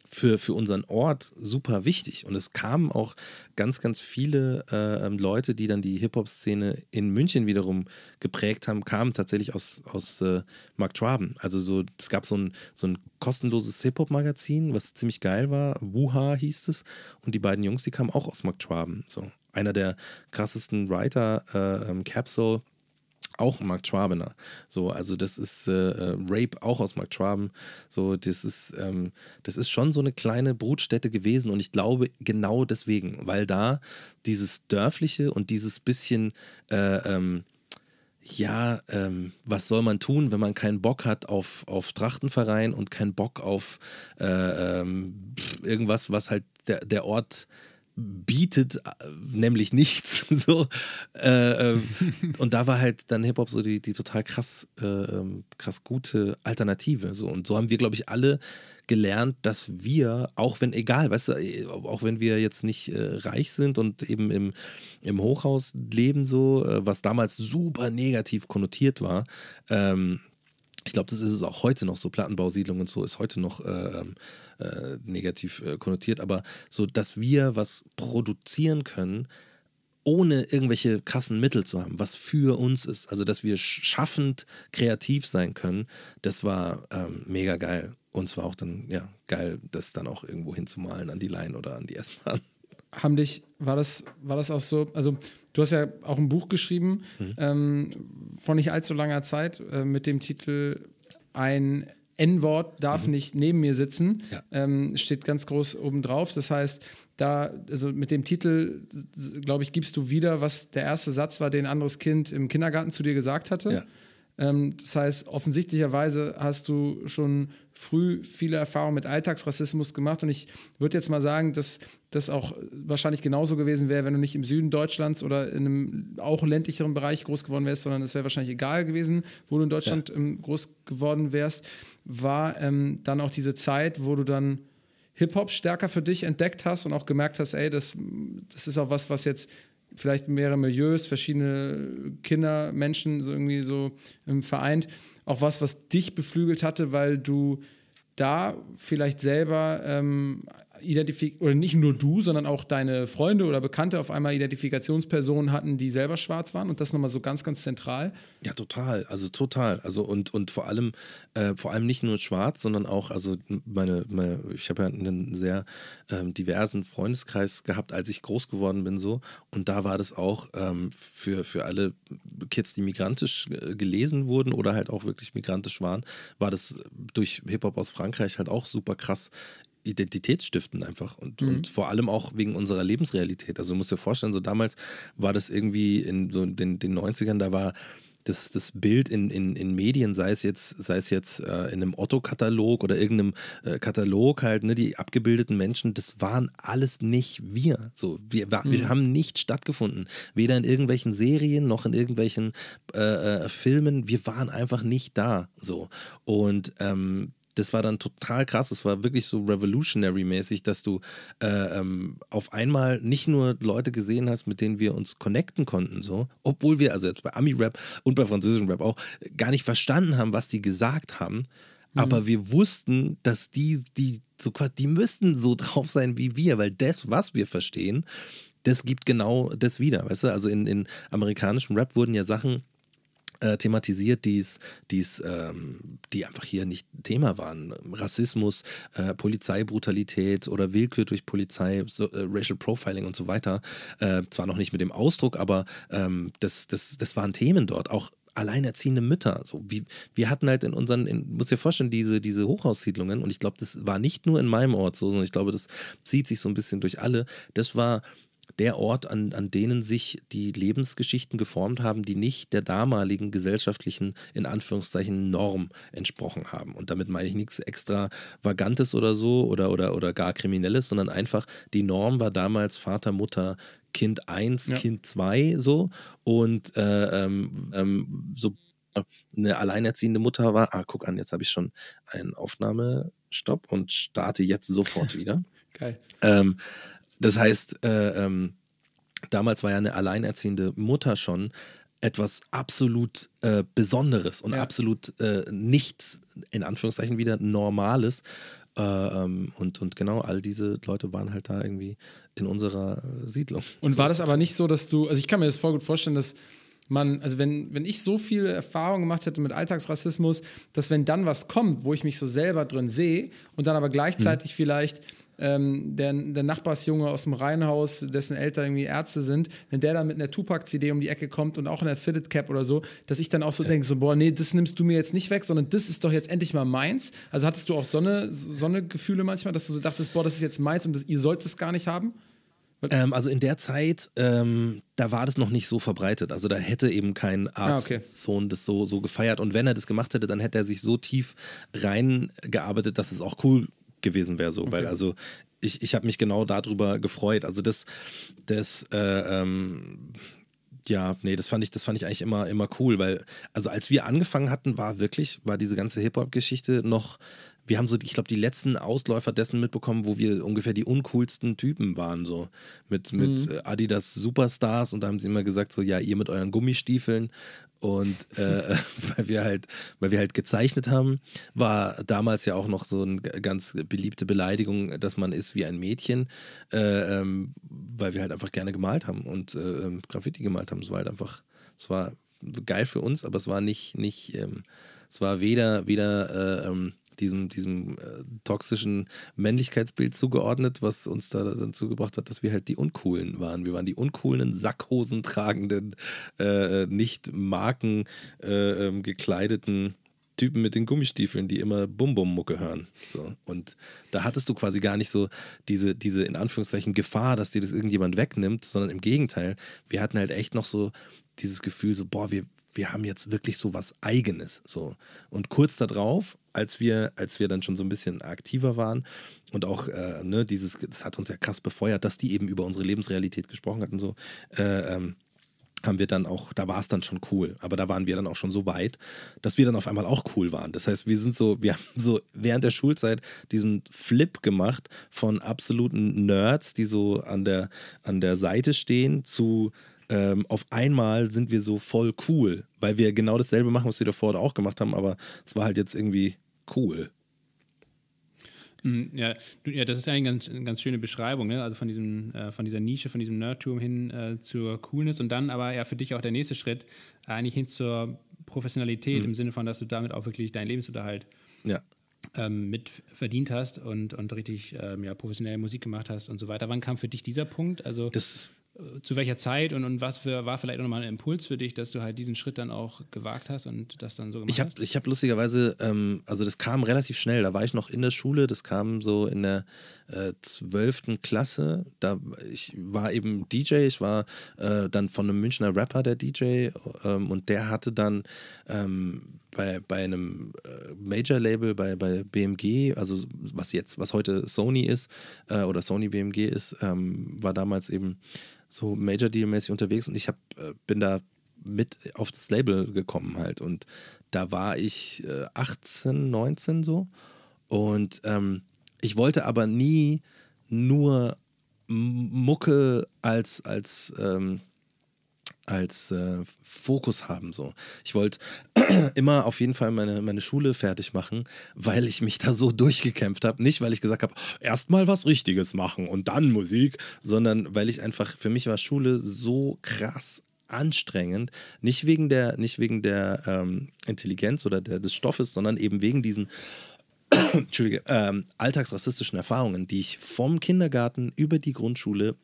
für, für unseren Ort super wichtig. Und es kamen auch ganz, ganz viele äh, Leute, die dann die Hip-Hop-Szene in München wiederum geprägt haben, kamen tatsächlich aus, aus äh, Mark Schwaben. Also so, es gab so ein, so ein kostenloses Hip-Hop-Magazin, was ziemlich geil war. Wuha hieß es. Und die beiden Jungs, die kamen auch aus Mark Schwaben. So. Einer der krassesten Writer, äh, Capsule, auch Mark Schwabener. So, also das ist äh, äh, Rape auch aus Mark Schwaben. So, das ist, ähm, das ist schon so eine kleine Brutstätte gewesen und ich glaube genau deswegen, weil da dieses dörfliche und dieses bisschen äh, ähm, ja, ähm, was soll man tun, wenn man keinen Bock hat auf, auf Trachtenverein und keinen Bock auf äh, ähm, irgendwas, was halt der, der Ort bietet äh, nämlich nichts. so. Äh, äh, und da war halt dann Hip-Hop so die, die total krass, äh, ähm, krass gute Alternative. So. Und so haben wir, glaube ich, alle gelernt, dass wir, auch wenn, egal, weißt du, äh, auch wenn wir jetzt nicht äh, reich sind und eben im, im Hochhaus leben, so, was damals super negativ konnotiert war, ähm, ich glaube, das ist es auch heute noch so. Plattenbausiedlung und so ist heute noch äh, ähm, äh, negativ äh, konnotiert. Aber so, dass wir was produzieren können, ohne irgendwelche krassen Mittel zu haben, was für uns ist. Also, dass wir schaffend kreativ sein können, das war ähm, mega geil. Und es war auch dann, ja, geil, das dann auch irgendwo hinzumalen an die Line oder an die S-Bahn. Haben dich, war das, war das auch so, also du hast ja auch ein Buch geschrieben mhm. ähm, vor nicht allzu langer Zeit äh, mit dem Titel Ein N-Wort darf mhm. nicht neben mir sitzen, ja. ähm, steht ganz groß oben drauf. Das heißt, da, also mit dem Titel, glaube ich, gibst du wieder, was der erste Satz war, den ein anderes Kind im Kindergarten zu dir gesagt hatte. Ja. Ähm, das heißt, offensichtlicherweise hast du schon früh viele Erfahrungen mit Alltagsrassismus gemacht. Und ich würde jetzt mal sagen, dass das auch wahrscheinlich genauso gewesen wäre, wenn du nicht im Süden Deutschlands oder in einem auch ländlicheren Bereich groß geworden wärst, sondern es wäre wahrscheinlich egal gewesen, wo du in Deutschland ja. Ähm, groß geworden wärst, war ähm, dann auch diese Zeit, wo du dann Hip-Hop stärker für dich entdeckt hast und auch gemerkt hast, ey, das, das ist auch was, was jetzt vielleicht mehrere Milieus, verschiedene Kinder, Menschen so irgendwie so ähm, vereint. Auch was, was dich beflügelt hatte, weil du da vielleicht selber ähm, identifiziert, oder nicht nur du, sondern auch deine Freunde oder Bekannte auf einmal Identifikationspersonen hatten, die selber schwarz waren und das nochmal so ganz, ganz zentral. Ja, total, also total. Also und, und vor allem, äh, vor allem nicht nur schwarz, sondern auch, also meine, meine ich habe ja einen sehr ähm, diversen Freundeskreis gehabt, als ich groß geworden bin, so. Und da war das auch ähm, für, für alle Kids, die migrantisch äh, gelesen wurden oder halt auch wirklich migrantisch waren, war das durch Hip-Hop aus Frankreich halt auch super krass identitätsstiftend einfach und, mhm. und vor allem auch wegen unserer Lebensrealität. Also du musst dir vorstellen, so damals war das irgendwie in so den, den 90ern, da war das, das Bild in, in, in Medien, sei es jetzt, sei es jetzt äh, in einem Otto-Katalog oder irgendeinem äh, Katalog halt, ne, die abgebildeten Menschen, das waren alles nicht wir. So, wir, wir, mhm. wir haben nicht stattgefunden. Weder in irgendwelchen Serien noch in irgendwelchen äh, äh Filmen. Wir waren einfach nicht da. So. Und ähm, das war dann total krass. Es war wirklich so revolutionary-mäßig, dass du äh, ähm, auf einmal nicht nur Leute gesehen hast, mit denen wir uns connecten konnten, so, obwohl wir, also jetzt bei Ami-Rap und bei französischem Rap auch, gar nicht verstanden haben, was die gesagt haben. Mhm. Aber wir wussten, dass die, die so die müssten so drauf sein wie wir, weil das, was wir verstehen, das gibt genau das wieder. Weißt du, also in, in amerikanischem Rap wurden ja Sachen äh, thematisiert, die's, die's, ähm, die einfach hier nicht Thema waren. Rassismus, äh, Polizeibrutalität oder Willkür durch Polizei, so, äh, Racial Profiling und so weiter. Äh, zwar noch nicht mit dem Ausdruck, aber ähm, das, das, das waren Themen dort. Auch alleinerziehende Mütter. So wie, wir hatten halt in unseren, in, muss dir vorstellen, diese, diese Hochhaussiedlungen, und ich glaube, das war nicht nur in meinem Ort so, sondern ich glaube, das zieht sich so ein bisschen durch alle. Das war der Ort, an, an denen sich die Lebensgeschichten geformt haben, die nicht der damaligen gesellschaftlichen, in Anführungszeichen, Norm entsprochen haben. Und damit meine ich nichts extravagantes oder so oder, oder, oder gar kriminelles, sondern einfach die Norm war damals Vater, Mutter, Kind 1, ja. Kind 2 so und äh, ähm, ähm, so eine alleinerziehende Mutter war, ah, guck an, jetzt habe ich schon einen Aufnahmestopp und starte jetzt sofort wieder. Geil. Ähm, das heißt, äh, ähm, damals war ja eine alleinerziehende Mutter schon etwas absolut äh, Besonderes und ja. absolut äh, nichts, in Anführungszeichen wieder Normales. Äh, ähm, und, und genau, all diese Leute waren halt da irgendwie in unserer äh, Siedlung. Und war das aber nicht so, dass du, also ich kann mir das voll gut vorstellen, dass man, also wenn, wenn ich so viel Erfahrung gemacht hätte mit Alltagsrassismus, dass wenn dann was kommt, wo ich mich so selber drin sehe und dann aber gleichzeitig hm. vielleicht ähm, der, der Nachbarsjunge aus dem Reihenhaus, dessen Eltern irgendwie Ärzte sind, wenn der dann mit einer Tupac-CD um die Ecke kommt und auch in der Fitted Cap oder so, dass ich dann auch so ja. denke, so, boah, nee, das nimmst du mir jetzt nicht weg, sondern das ist doch jetzt endlich mal meins. Also hattest du auch so eine, so eine Gefühle manchmal, dass du so dachtest, boah, das ist jetzt meins und das, ihr sollt es gar nicht haben? Ähm, also in der Zeit, ähm, da war das noch nicht so verbreitet. Also da hätte eben kein Arztsohn ah, okay. das so, so gefeiert. Und wenn er das gemacht hätte, dann hätte er sich so tief reingearbeitet, dass es auch cool gewesen wäre so, okay. weil also ich, ich habe mich genau darüber gefreut. Also das, das, äh, ähm, ja, nee, das fand ich, das fand ich eigentlich immer, immer cool, weil, also als wir angefangen hatten, war wirklich, war diese ganze Hip-Hop-Geschichte noch, wir haben so, ich glaube, die letzten Ausläufer dessen mitbekommen, wo wir ungefähr die uncoolsten Typen waren, so mit, mit mhm. Adidas Superstars und da haben sie immer gesagt, so, ja, ihr mit euren Gummistiefeln und äh, weil wir halt, weil wir halt gezeichnet haben, war damals ja auch noch so eine ganz beliebte Beleidigung, dass man ist wie ein Mädchen, äh, ähm, weil wir halt einfach gerne gemalt haben und äh, ähm, Graffiti gemalt haben. Es war halt einfach, es war geil für uns, aber es war nicht, nicht, ähm, es war weder, weder äh, ähm, diesem, diesem äh, toxischen Männlichkeitsbild zugeordnet, was uns da dazu gebracht hat, dass wir halt die Uncoolen waren. Wir waren die uncoolen, Sackhosen tragenden, äh, nicht Marken äh, ähm, gekleideten Typen mit den Gummistiefeln, die immer Bum-Bum-Mucke hören. So. Und da hattest du quasi gar nicht so diese, diese, in Anführungszeichen, Gefahr, dass dir das irgendjemand wegnimmt, sondern im Gegenteil, wir hatten halt echt noch so dieses Gefühl, so, boah, wir, wir haben jetzt wirklich so was Eigenes. So. Und kurz darauf, als wir, als wir dann schon so ein bisschen aktiver waren und auch, äh, ne, dieses, das hat uns ja krass befeuert, dass die eben über unsere Lebensrealität gesprochen hatten, so, äh, ähm, haben wir dann auch, da war es dann schon cool, aber da waren wir dann auch schon so weit, dass wir dann auf einmal auch cool waren. Das heißt, wir sind so, wir haben so während der Schulzeit diesen Flip gemacht von absoluten Nerds, die so an der, an der Seite stehen, zu ähm, auf einmal sind wir so voll cool, weil wir genau dasselbe machen, was wir davor auch gemacht haben, aber es war halt jetzt irgendwie cool. Mm, ja, ja, das ist eine ganz, ganz schöne Beschreibung, ne? also von, diesem, äh, von dieser Nische, von diesem Nerdtum hin äh, zur Coolness und dann aber ja für dich auch der nächste Schritt, eigentlich hin zur Professionalität mhm. im Sinne von, dass du damit auch wirklich deinen Lebensunterhalt ja. ähm, mit verdient hast und, und richtig ähm, ja, professionelle Musik gemacht hast und so weiter. Wann kam für dich dieser Punkt? Also das zu welcher Zeit und, und was für, war vielleicht auch nochmal ein Impuls für dich, dass du halt diesen Schritt dann auch gewagt hast und das dann so gemacht ich hab, hast? Ich habe lustigerweise, ähm, also das kam relativ schnell, da war ich noch in der Schule, das kam so in der äh, zwölften äh, Klasse, da ich war eben DJ, ich war äh, dann von einem Münchner Rapper der DJ ähm, und der hatte dann ähm, bei, bei einem äh, Major-Label, bei, bei BMG, also was jetzt, was heute Sony ist äh, oder Sony BMG ist, ähm, war damals eben so Major Deal-mäßig unterwegs und ich hab, äh, bin da mit auf das Label gekommen halt. Und da war ich äh, 18, 19 so. Und ähm, ich wollte aber nie nur Mucke als, als ähm, als äh, Fokus haben. So. Ich wollte immer auf jeden Fall meine, meine Schule fertig machen, weil ich mich da so durchgekämpft habe. Nicht, weil ich gesagt habe, erstmal was Richtiges machen und dann Musik, sondern weil ich einfach, für mich war Schule so krass anstrengend, nicht wegen der, nicht wegen der ähm, Intelligenz oder der, des Stoffes, sondern eben wegen diesen ähm, alltagsrassistischen Erfahrungen, die ich vom Kindergarten über die Grundschule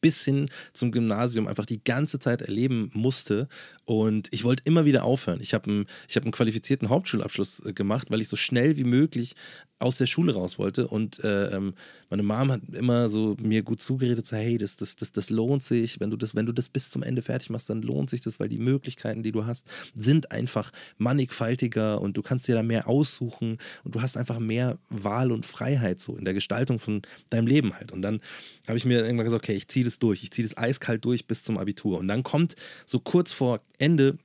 bis hin zum Gymnasium einfach die ganze Zeit erleben musste. Und ich wollte immer wieder aufhören. Ich habe einen, hab einen qualifizierten Hauptschulabschluss äh, gemacht, weil ich so schnell wie möglich aus der Schule raus wollte. Und äh, ähm, meine Mom hat immer so mir gut zugeredet, so, hey, das, das, das, das lohnt sich. Wenn du das, wenn du das bis zum Ende fertig machst, dann lohnt sich das, weil die Möglichkeiten, die du hast, sind einfach mannigfaltiger und du kannst dir da mehr aussuchen und du hast einfach mehr Wahl und Freiheit so in der Gestaltung von deinem Leben halt. Und dann habe ich mir irgendwann gesagt, okay, ich ziehe das durch, ich ziehe das eiskalt durch bis zum Abitur. Und dann kommt so kurz vor Ende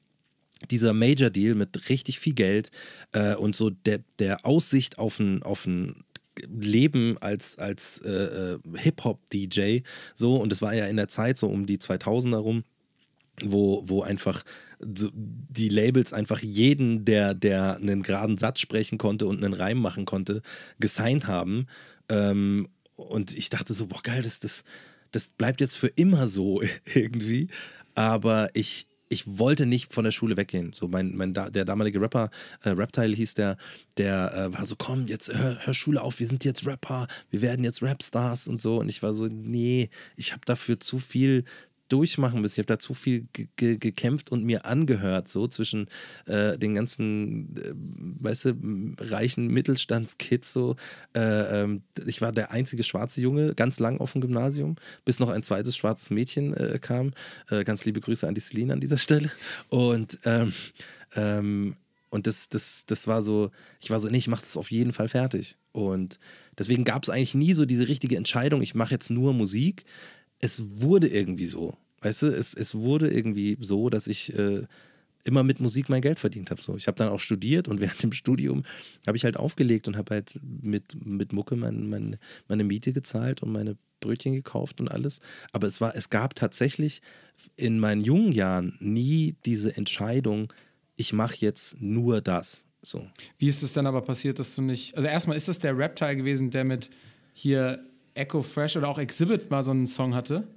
dieser Major Deal mit richtig viel Geld äh, und so der, der Aussicht auf ein, auf ein Leben als, als äh, äh Hip-Hop-DJ, so, und das war ja in der Zeit so um die 2000er rum, wo, wo einfach die Labels einfach jeden, der, der einen geraden Satz sprechen konnte und einen Reim machen konnte, gesigned haben. Ähm, und ich dachte so, boah, geil, das, das, das bleibt jetzt für immer so irgendwie. Aber ich, ich wollte nicht von der Schule weggehen. So mein, mein der damalige Rapper, äh, Raptile hieß der, der äh, war so, komm, jetzt hör, hör, Schule auf, wir sind jetzt Rapper, wir werden jetzt Rapstars und so. Und ich war so, nee, ich habe dafür zu viel durchmachen müssen. Ich habe da zu viel gekämpft und mir angehört, so zwischen äh, den ganzen, äh, weißt du, reichen Mittelstandskids. So. Äh, ähm, ich war der einzige schwarze Junge, ganz lang auf dem Gymnasium, bis noch ein zweites schwarzes Mädchen äh, kam. Äh, ganz liebe Grüße an die Celine an dieser Stelle. Und ähm, ähm, und das, das, das war so, ich war so, nee, ich mache das auf jeden Fall fertig. Und deswegen gab es eigentlich nie so diese richtige Entscheidung, ich mache jetzt nur Musik es wurde irgendwie so. Weißt du, es, es wurde irgendwie so, dass ich äh, immer mit Musik mein Geld verdient habe. So. Ich habe dann auch studiert und während dem Studium habe ich halt aufgelegt und habe halt mit, mit Mucke mein, mein, meine Miete gezahlt und meine Brötchen gekauft und alles. Aber es war, es gab tatsächlich in meinen jungen Jahren nie diese Entscheidung, ich mache jetzt nur das. So. Wie ist es dann aber passiert, dass du nicht. Also erstmal ist das der Rap-Teil gewesen, der mit hier Echo Fresh oder auch Exhibit mal so einen Song hatte.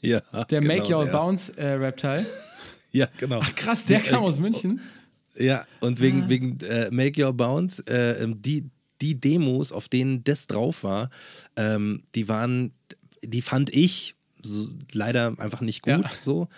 Ja. Der genau, Make Your der. Bounce äh, Reptile. ja, genau. Ach krass, der kam aus München. Ja, und wegen, ah. wegen äh, Make Your Bounce, äh, ähm, die, die Demos, auf denen das drauf war, ähm, die waren, die fand ich so, leider einfach nicht gut ja. so.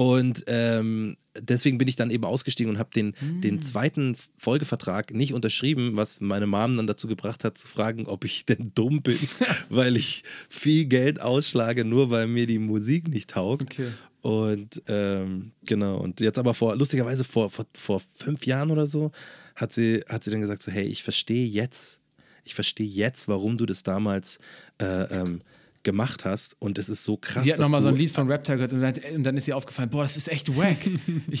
Und ähm, deswegen bin ich dann eben ausgestiegen und habe den, mm. den zweiten Folgevertrag nicht unterschrieben, was meine Mom dann dazu gebracht hat, zu fragen, ob ich denn dumm bin, weil ich viel Geld ausschlage, nur weil mir die Musik nicht taugt. Okay. Und ähm, genau, und jetzt aber vor, lustigerweise vor, vor, vor fünf Jahren oder so, hat sie, hat sie dann gesagt: so, hey, ich verstehe jetzt, ich verstehe jetzt, warum du das damals äh, ähm, gemacht hast und es ist so krass. Sie hat nochmal so ein Lied von Raptor gehört und dann, und dann, ist ihr aufgefallen, boah, das ist echt wack. Ich, ich,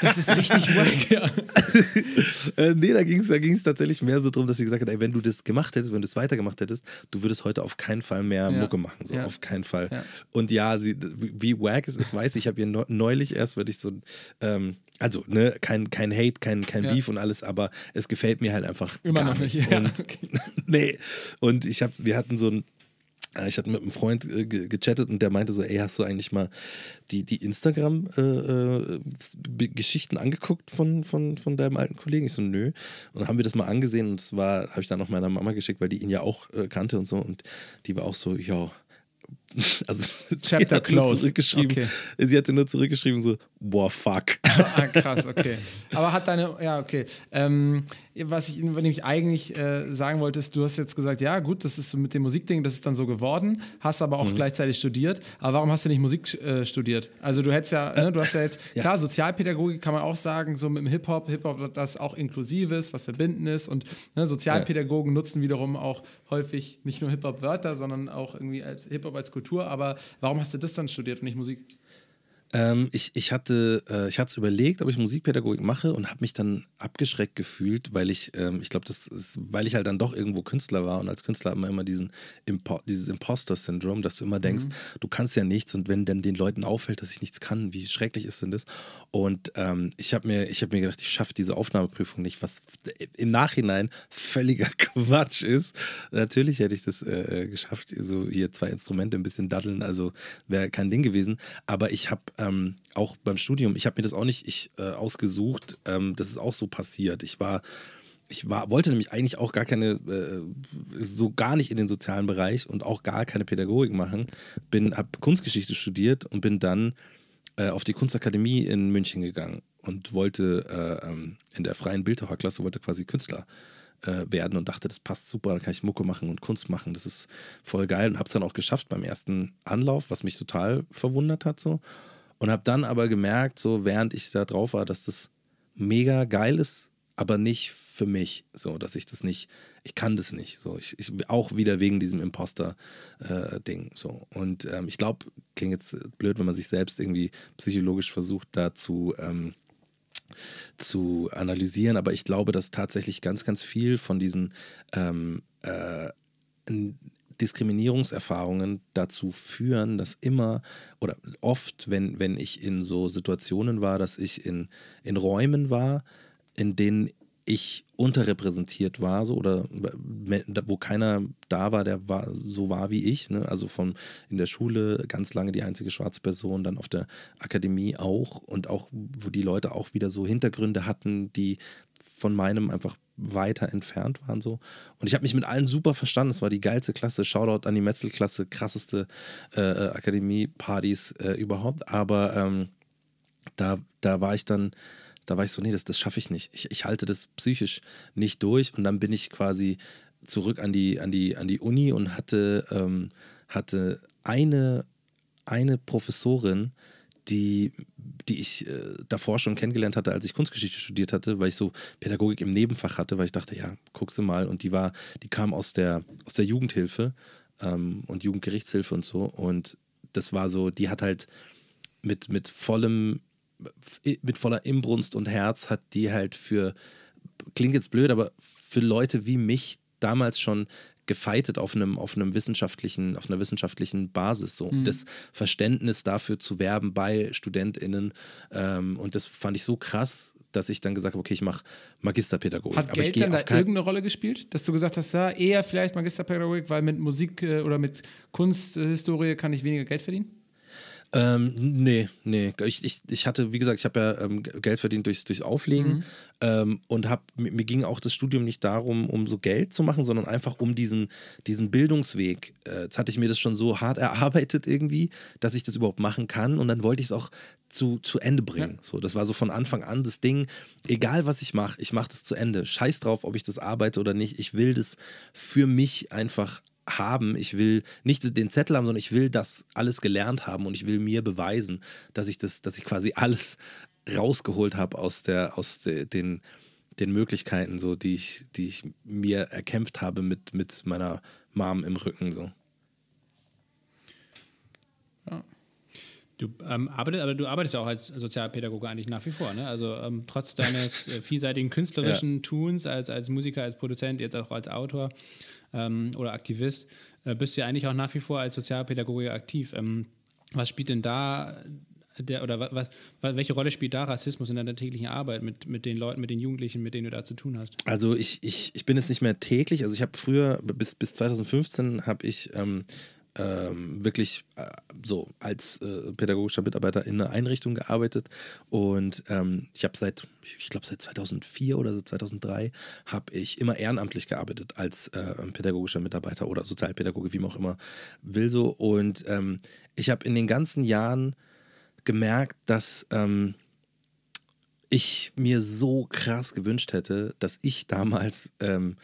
das ist richtig wack, ja. äh, nee, da ging es da ging's tatsächlich mehr so darum, dass sie gesagt hat, ey, wenn du das gemacht hättest, wenn du es weitergemacht hättest, du würdest heute auf keinen Fall mehr ja. Mucke machen, so ja. auf keinen Fall. Ja. Und ja, sie, wie wack es ist, weiß ich, ich habe ihr neulich erst, weil ich so ähm, also, ne, kein, kein Hate, kein, kein ja. Beef und alles, aber es gefällt mir halt einfach. Immer noch nicht. nicht. Ja, okay. nee. Und ich habe, wir hatten so ein ich hatte mit einem Freund äh, gechattet und der meinte so, ey, hast du eigentlich mal die, die Instagram-Geschichten äh, angeguckt von, von, von deinem alten Kollegen? Ich so, nö. Und dann haben wir das mal angesehen und das war, habe ich dann noch meiner Mama geschickt, weil die ihn ja auch äh, kannte und so und die war auch so, ja, also Chapter sie closed. Zurückgeschrieben, okay. Sie hatte nur zurückgeschrieben so, boah, fuck. ah, krass, okay. Aber hat deine, ja, okay. Ähm, was ich nämlich eigentlich äh, sagen wollte, ist, du hast jetzt gesagt, ja gut, das ist mit dem Musikding, das ist dann so geworden, hast aber auch mhm. gleichzeitig studiert. Aber warum hast du nicht Musik äh, studiert? Also du hättest ja, ne, du hast ja jetzt, ja. klar, Sozialpädagogik kann man auch sagen, so mit dem Hip-Hop, Hip-Hop, das auch inklusives, was Verbindendes und ne, Sozialpädagogen ja. nutzen wiederum auch häufig nicht nur Hip-Hop-Wörter, sondern auch irgendwie als Hip-Hop als Kultur. Aber warum hast du das dann studiert und nicht Musik? Ähm, ich, ich hatte äh, ich hatte überlegt, ob ich Musikpädagogik mache und habe mich dann abgeschreckt gefühlt, weil ich, ähm, ich glaube, das ist, weil ich halt dann doch irgendwo Künstler war und als Künstler hat man immer diesen Impo dieses Imposter-Syndrom, dass du immer denkst, mhm. du kannst ja nichts und wenn dann den Leuten auffällt, dass ich nichts kann, wie schrecklich ist denn das? Und ähm, ich habe mir, hab mir gedacht, ich schaffe diese Aufnahmeprüfung nicht, was im Nachhinein völliger Quatsch ist. Natürlich hätte ich das äh, äh, geschafft, so hier zwei Instrumente ein bisschen daddeln, also wäre kein Ding gewesen, aber ich habe ähm, auch beim Studium, ich habe mir das auch nicht ich, äh, ausgesucht, ähm, das ist auch so passiert. Ich war, ich war, wollte nämlich eigentlich auch gar keine, äh, so gar nicht in den sozialen Bereich und auch gar keine Pädagogik machen. Bin, habe Kunstgeschichte studiert und bin dann äh, auf die Kunstakademie in München gegangen und wollte äh, ähm, in der freien Bildhauerklasse, wollte quasi Künstler äh, werden und dachte, das passt super, da kann ich Mucke machen und Kunst machen, das ist voll geil und habe es dann auch geschafft beim ersten Anlauf, was mich total verwundert hat so und habe dann aber gemerkt, so während ich da drauf war, dass das mega geil ist, aber nicht für mich. So, dass ich das nicht, ich kann das nicht. So, ich, ich auch wieder wegen diesem Imposter-Ding. Äh, so. Und ähm, ich glaube, klingt jetzt blöd, wenn man sich selbst irgendwie psychologisch versucht, dazu ähm, zu analysieren, aber ich glaube, dass tatsächlich ganz, ganz viel von diesen ähm, äh, Diskriminierungserfahrungen dazu führen, dass immer oder oft, wenn, wenn ich in so Situationen war, dass ich in, in Räumen war, in denen ich unterrepräsentiert war, so oder wo keiner da war, der war so war wie ich. Ne? Also von in der Schule ganz lange die einzige schwarze Person, dann auf der Akademie auch und auch, wo die Leute auch wieder so Hintergründe hatten, die von meinem einfach weiter entfernt waren so. Und ich habe mich mit allen super verstanden. Es war die geilste Klasse. Shoutout an die Metzelklasse, krasseste äh, äh, Akademie-Partys äh, überhaupt. Aber ähm, da, da war ich dann, da war ich so, nee, das, das schaffe ich nicht. Ich, ich halte das psychisch nicht durch. Und dann bin ich quasi zurück an die, an die, an die Uni und hatte, ähm, hatte eine, eine Professorin, die, die ich äh, davor schon kennengelernt hatte, als ich Kunstgeschichte studiert hatte, weil ich so Pädagogik im Nebenfach hatte, weil ich dachte, ja, guckst du mal. Und die war, die kam aus der, aus der Jugendhilfe ähm, und Jugendgerichtshilfe und so. Und das war so, die hat halt mit, mit vollem, mit voller Imbrunst und Herz hat die halt für, klingt jetzt blöd, aber für Leute wie mich damals schon gefeitet auf einem, auf einem wissenschaftlichen, auf einer wissenschaftlichen Basis. So. Mhm. Das Verständnis dafür zu werben bei StudentInnen. Ähm, und das fand ich so krass, dass ich dann gesagt habe, okay, ich mache Magisterpädagogik. Hat Aber Geld dann da irgendeine Rolle gespielt? Dass du gesagt hast, ja, eher vielleicht Magisterpädagogik, weil mit Musik äh, oder mit Kunsthistorie kann ich weniger Geld verdienen? Ähm, nee, nee. Ich, ich, ich hatte, wie gesagt, ich habe ja ähm, Geld verdient durchs, durchs Auflegen mhm. ähm, und hab, mir, mir, ging auch das Studium nicht darum, um so Geld zu machen, sondern einfach um diesen, diesen Bildungsweg. Äh, jetzt hatte ich mir das schon so hart erarbeitet irgendwie, dass ich das überhaupt machen kann und dann wollte ich es auch zu, zu Ende bringen. Ja. So, das war so von Anfang an das Ding, egal was ich mache, ich mache das zu Ende. Scheiß drauf, ob ich das arbeite oder nicht. Ich will das für mich einfach haben. Ich will nicht den Zettel haben, sondern ich will das alles gelernt haben und ich will mir beweisen, dass ich das, dass ich quasi alles rausgeholt habe aus der, aus de, den, den Möglichkeiten, so, die ich, die ich mir erkämpft habe mit, mit meiner Mom im Rücken. So. Du ähm, arbeitest, aber du arbeitest ja auch als Sozialpädagoge eigentlich nach wie vor, ne? Also ähm, trotz deines äh, vielseitigen künstlerischen ja. Tuns als, als Musiker, als Produzent, jetzt auch als Autor ähm, oder Aktivist, äh, bist du ja eigentlich auch nach wie vor als Sozialpädagoge aktiv. Ähm, was spielt denn da der, oder was, was, welche Rolle spielt da Rassismus in deiner täglichen Arbeit mit, mit den Leuten, mit den Jugendlichen, mit denen du da zu tun hast? Also ich, ich, ich bin jetzt nicht mehr täglich, also ich habe früher, bis, bis 2015 habe ich ähm, ähm, wirklich äh, so als äh, pädagogischer Mitarbeiter in einer Einrichtung gearbeitet. Und ähm, ich habe seit, ich glaube seit 2004 oder so 2003 habe ich immer ehrenamtlich gearbeitet als äh, pädagogischer Mitarbeiter oder Sozialpädagoge, wie man auch immer will so. Und ähm, ich habe in den ganzen Jahren gemerkt, dass ähm, ich mir so krass gewünscht hätte, dass ich damals ähm,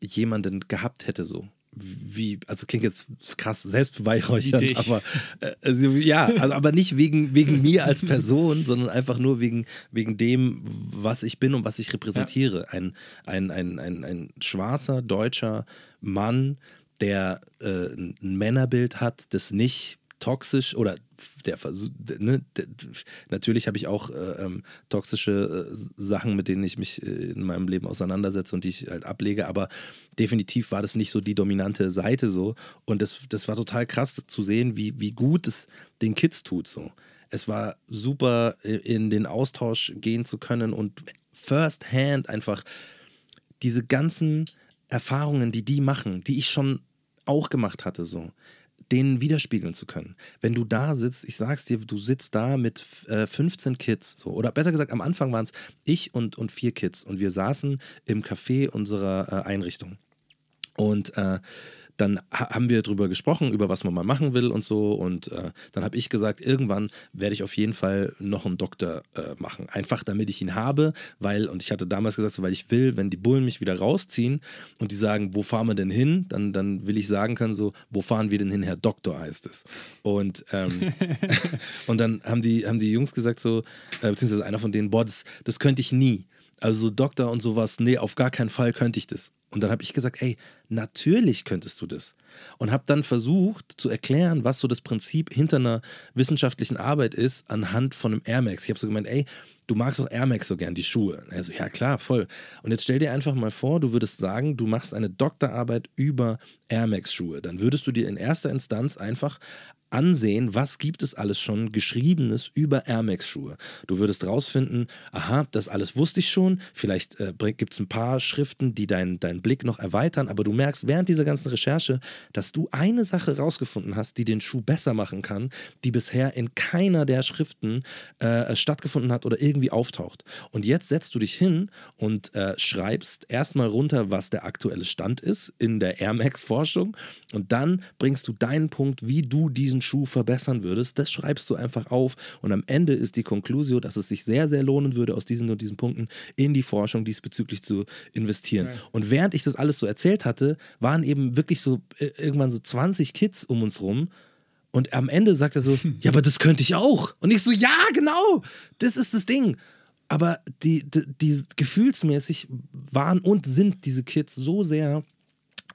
jemanden gehabt hätte so wie, also klingt jetzt krass selbstbeweihräuchernd, aber äh, also, ja, also, aber nicht wegen, wegen mir als Person, sondern einfach nur wegen, wegen dem, was ich bin und was ich repräsentiere. Ja. Ein, ein, ein, ein, ein schwarzer, deutscher Mann, der äh, ein Männerbild hat, das nicht toxisch oder der Versuch, ne, der, natürlich habe ich auch äh, ähm, toxische äh, Sachen, mit denen ich mich äh, in meinem Leben auseinandersetze und die ich halt ablege, aber definitiv war das nicht so die dominante Seite so und das, das war total krass zu sehen, wie, wie gut es den Kids tut so. Es war super, in den Austausch gehen zu können und first hand einfach diese ganzen Erfahrungen, die die machen, die ich schon auch gemacht hatte so denen widerspiegeln zu können. Wenn du da sitzt, ich sag's dir, du sitzt da mit äh, 15 Kids, so, oder besser gesagt, am Anfang waren es ich und, und vier Kids und wir saßen im Café unserer äh, Einrichtung. Und äh, dann haben wir darüber gesprochen, über was man mal machen will und so. Und äh, dann habe ich gesagt, irgendwann werde ich auf jeden Fall noch einen Doktor äh, machen. Einfach damit ich ihn habe, weil, und ich hatte damals gesagt, weil ich will, wenn die Bullen mich wieder rausziehen und die sagen, wo fahren wir denn hin, dann, dann will ich sagen können, so, wo fahren wir denn hin, Herr Doktor heißt es. Und, ähm, und dann haben die, haben die Jungs gesagt, so, äh, beziehungsweise einer von denen, boah, das, das könnte ich nie. Also so Doktor und sowas, nee, auf gar keinen Fall könnte ich das. Und dann habe ich gesagt, ey, natürlich könntest du das. Und habe dann versucht zu erklären, was so das Prinzip hinter einer wissenschaftlichen Arbeit ist, anhand von einem Air Max. Ich habe so gemeint, ey, du magst auch Air Max so gern, die Schuhe. Also ja, klar, voll. Und jetzt stell dir einfach mal vor, du würdest sagen, du machst eine Doktorarbeit über Air Max Schuhe. Dann würdest du dir in erster Instanz einfach ansehen, was gibt es alles schon geschriebenes über Air Max Schuhe. Du würdest rausfinden, aha, das alles wusste ich schon, vielleicht äh, gibt es ein paar Schriften, die deinen dein Blick noch erweitern, aber du merkst während dieser ganzen Recherche, dass du eine Sache rausgefunden hast, die den Schuh besser machen kann, die bisher in keiner der Schriften äh, stattgefunden hat oder irgendwie auftaucht. Und jetzt setzt du dich hin und äh, schreibst erstmal runter, was der aktuelle Stand ist in der Air Max Forschung und dann bringst du deinen Punkt, wie du diesen diesen Schuh verbessern würdest, das schreibst du einfach auf und am Ende ist die Konklusion, dass es sich sehr, sehr lohnen würde, aus diesen und diesen Punkten in die Forschung diesbezüglich zu investieren. Okay. Und während ich das alles so erzählt hatte, waren eben wirklich so äh, irgendwann so 20 Kids um uns rum und am Ende sagt er so, ja, aber das könnte ich auch. Und ich so, ja, genau, das ist das Ding. Aber die, die, die gefühlsmäßig waren und sind diese Kids so sehr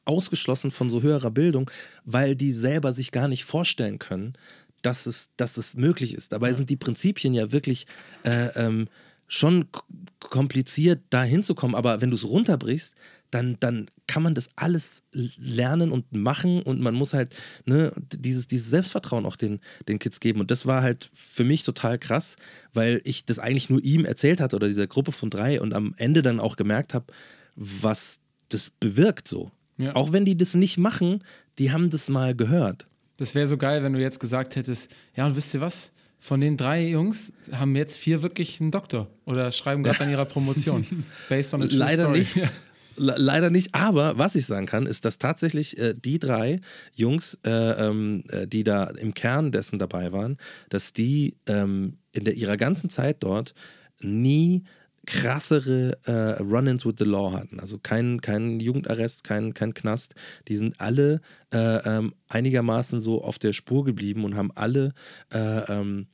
ausgeschlossen von so höherer Bildung, weil die selber sich gar nicht vorstellen können, dass es, dass es möglich ist. Dabei ja. sind die Prinzipien ja wirklich äh, ähm, schon kompliziert, da hinzukommen. Aber wenn du es runterbrichst, dann, dann kann man das alles lernen und machen und man muss halt ne, dieses, dieses Selbstvertrauen auch den, den Kids geben. Und das war halt für mich total krass, weil ich das eigentlich nur ihm erzählt hatte oder dieser Gruppe von drei und am Ende dann auch gemerkt habe, was das bewirkt so. Ja. Auch wenn die das nicht machen, die haben das mal gehört. das wäre so geil, wenn du jetzt gesagt hättest, ja, und wisst ihr was? Von den drei Jungs haben jetzt vier wirklich einen Doktor oder schreiben gerade an ihrer Promotion. Based on a true Leider story. nicht. Le- Leider nicht, aber was ich sagen kann, ist, dass tatsächlich äh, die drei Jungs, äh, ähm, äh, die da im Kern dessen dabei waren, dass die ähm, in der, ihrer ganzen Zeit dort nie krassere äh, Run-ins with the Law hatten. Also kein, kein Jugendarrest, kein, kein Knast. Die sind alle äh, ähm, einigermaßen so auf der Spur geblieben und haben alle äh, ähm,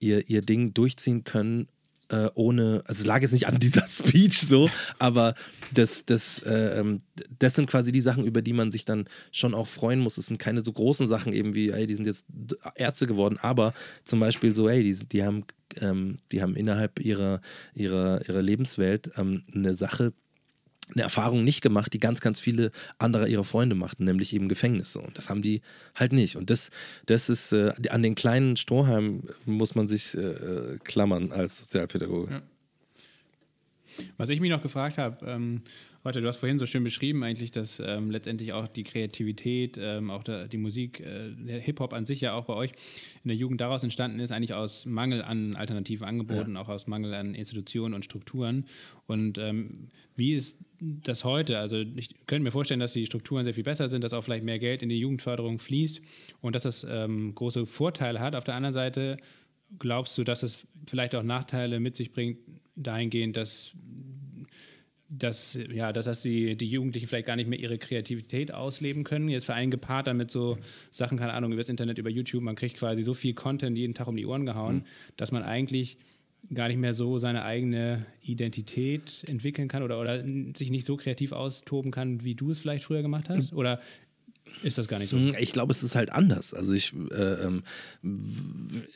ihr, ihr Ding durchziehen können, äh, ohne, also es lag jetzt nicht an dieser Speech so, aber das, das, äh, ähm, das sind quasi die Sachen, über die man sich dann schon auch freuen muss. Es sind keine so großen Sachen eben wie, ey, die sind jetzt Ärzte geworden, aber zum Beispiel so, ey, die, die haben, ähm, die haben innerhalb ihrer, ihrer, ihrer Lebenswelt ähm, eine Sache eine Erfahrung nicht gemacht, die ganz, ganz viele andere ihrer Freunde machten, nämlich eben Gefängnisse. Und das haben die halt nicht. Und das, das ist, äh, an den kleinen Strohhalm muss man sich äh, klammern als Sozialpädagoge. Ja. Was ich mich noch gefragt habe, ähm, heute, du hast vorhin so schön beschrieben, eigentlich, dass ähm, letztendlich auch die Kreativität, ähm, auch der, die Musik, äh, der Hip-Hop an sich ja auch bei euch in der Jugend daraus entstanden ist, eigentlich aus Mangel an alternativen Angeboten, auch aus Mangel an Institutionen und Strukturen. Und ähm, wie ist das heute? Also ich könnte mir vorstellen, dass die Strukturen sehr viel besser sind, dass auch vielleicht mehr Geld in die Jugendförderung fließt und dass das ähm, große Vorteile hat. Auf der anderen Seite glaubst du, dass es vielleicht auch Nachteile mit sich bringt, dahingehend, dass, dass, ja, dass das die, die Jugendlichen vielleicht gar nicht mehr ihre Kreativität ausleben können. Jetzt für einen gepaart damit so Sachen, keine Ahnung, über das Internet, über YouTube, man kriegt quasi so viel Content jeden Tag um die Ohren gehauen, dass man eigentlich gar nicht mehr so seine eigene Identität entwickeln kann oder, oder sich nicht so kreativ austoben kann, wie du es vielleicht früher gemacht hast? Oder ist das gar nicht so? Hm, Ich glaube, es ist halt anders. Also ich, äh, ähm,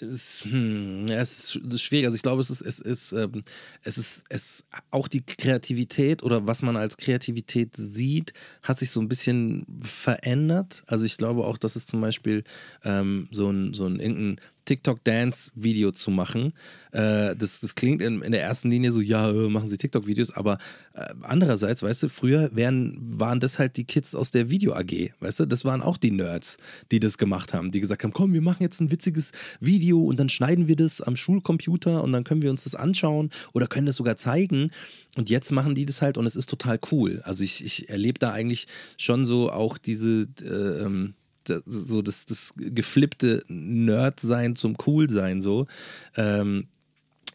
es, hm, es ist schwierig. Also ich glaube, es ist, es ist, ähm, es ist, es auch die Kreativität oder was man als Kreativität sieht, hat sich so ein bisschen verändert. Also ich glaube auch, dass es zum Beispiel ähm, so ein, so ein irgendein TikTok-Dance-Video zu machen. Äh, das, das klingt in, in der ersten Linie so, ja, äh, machen sie TikTok-Videos, aber äh, andererseits, weißt du, früher wären, waren das halt die Kids aus der Video-AG, weißt du, das waren auch die Nerds, die das gemacht haben, die gesagt haben, komm, wir machen jetzt ein witziges Video und dann schneiden wir das am Schulcomputer und dann können wir uns das anschauen oder können das sogar zeigen. Und jetzt machen die das halt und es ist total cool. Also ich, ich erlebe da eigentlich schon so auch diese, äh, ähm, das, so das, das geflippte Nerd-Sein zum Cool-Sein so. Ähm,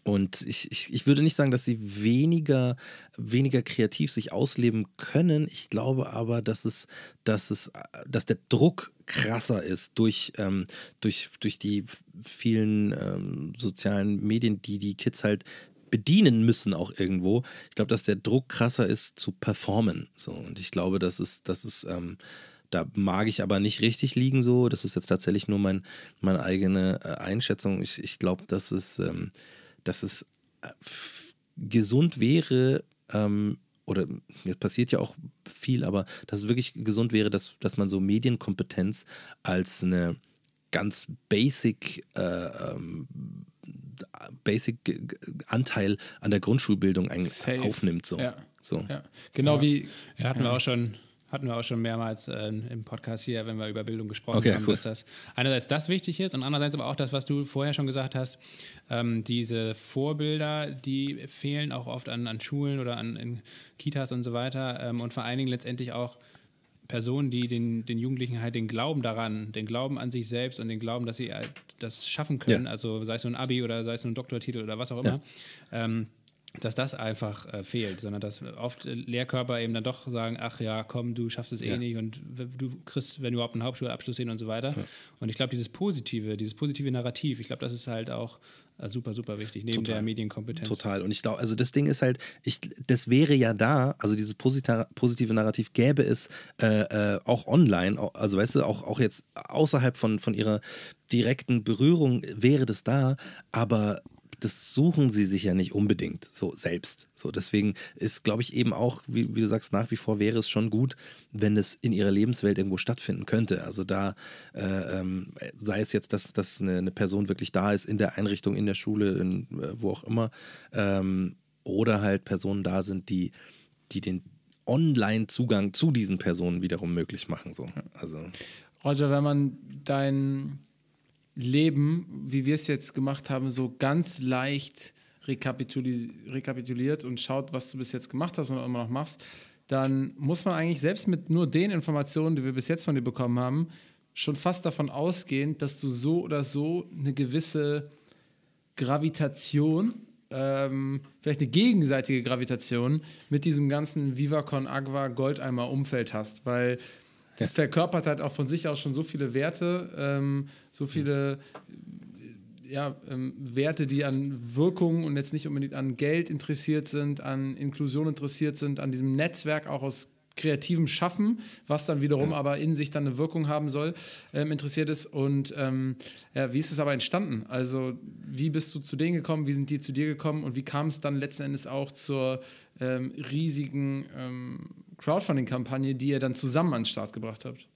und ich, ich, ich würde nicht sagen, dass sie weniger, weniger kreativ sich ausleben können. Ich glaube aber, dass es, dass es, dass der Druck krasser ist durch, ähm, durch, durch die vielen ähm, sozialen Medien, die die Kids halt bedienen müssen auch irgendwo. Ich glaube, dass der Druck krasser ist zu performen. So. Und ich glaube, dass es, dass es ähm, da mag ich aber nicht richtig liegen so. Das ist jetzt tatsächlich nur mein, meine eigene äh, Einschätzung. Ich, ich glaube, dass es, ähm, dass es äh, gesund wäre, ähm, oder jetzt passiert ja auch viel, aber dass es wirklich gesund wäre, dass, dass man so Medienkompetenz als eine ganz basic äh, ähm, Basic Anteil an der Grundschulbildung eigentlich Safe. aufnimmt. So. Ja. so. Ja. Genau wie Ja, hatten wir auch schon. Hatten wir auch schon mehrmals äh, im Podcast hier, wenn wir über Bildung gesprochen Okay, haben, cool. dass das einerseits das wichtig ist und andererseits aber auch das, was du vorher schon gesagt hast, ähm, diese Vorbilder, die fehlen auch oft an, an Schulen oder an in Kitas und so weiter ähm, und vor allen Dingen letztendlich auch Personen, die den, den Jugendlichen halt den Glauben daran, den Glauben an sich selbst und den Glauben, dass sie halt das schaffen können, Ja. also sei es nur ein Abi oder sei es nur ein Doktortitel oder was auch immer, ähm, dass das einfach äh, fehlt, sondern dass oft äh, Lehrkörper eben dann doch sagen, ach ja, komm, du schaffst es eh Ja. nicht und du kriegst, wenn überhaupt einen Hauptschulabschluss hin und so weiter. Und ich glaube, dieses positive, dieses positive Narrativ, ich glaube, das ist halt auch äh, super, super wichtig, neben Total. der Medienkompetenz. Total. Und ich glaube, also das Ding ist halt, ich, das wäre ja da, also dieses positive Narrativ gäbe es äh, äh, auch online, also weißt du, auch, auch jetzt außerhalb von, von ihrer direkten Berührung wäre das da, aber das suchen sie sich ja nicht unbedingt so selbst. So, deswegen ist, glaube ich, eben auch, wie, wie du sagst, nach wie vor wäre es schon gut, wenn es in ihrer Lebenswelt irgendwo stattfinden könnte. Also da äh, ähm, sei es jetzt, dass, dass eine, eine Person wirklich da ist in der Einrichtung, in der Schule, in, äh, wo auch immer, ähm, oder halt Personen da sind, die, die den Online-Zugang zu diesen Personen wiederum möglich machen. So. Also, Roger, wenn man dein Leben, wie wir es jetzt gemacht haben, so ganz leicht rekapituli rekapituliert und schaut, was du bis jetzt gemacht hast und immer noch machst, dann muss man eigentlich selbst mit nur den Informationen, die wir bis jetzt von dir bekommen haben, schon fast davon ausgehen, dass du so oder so eine gewisse Gravitation, ähm, vielleicht eine gegenseitige Gravitation mit diesem ganzen Viva Con Agua Goldeimer Umfeld hast, weil das verkörpert halt auch von sich aus schon so viele Werte, ähm, so viele ja, ähm, Werte, die an Wirkung und jetzt nicht unbedingt an Geld interessiert sind, an Inklusion interessiert sind, an diesem Netzwerk auch aus kreativem Schaffen, was dann wiederum ja. aber in sich dann eine Wirkung haben soll, ähm, interessiert ist. Und ähm, ja, wie ist es aber entstanden? Also wie bist du zu denen gekommen, wie sind die zu dir gekommen und wie kam es dann letzten Endes auch zur ähm, riesigen ähm, Crowdfunding-Kampagne, die ihr dann zusammen an den Start gebracht habt?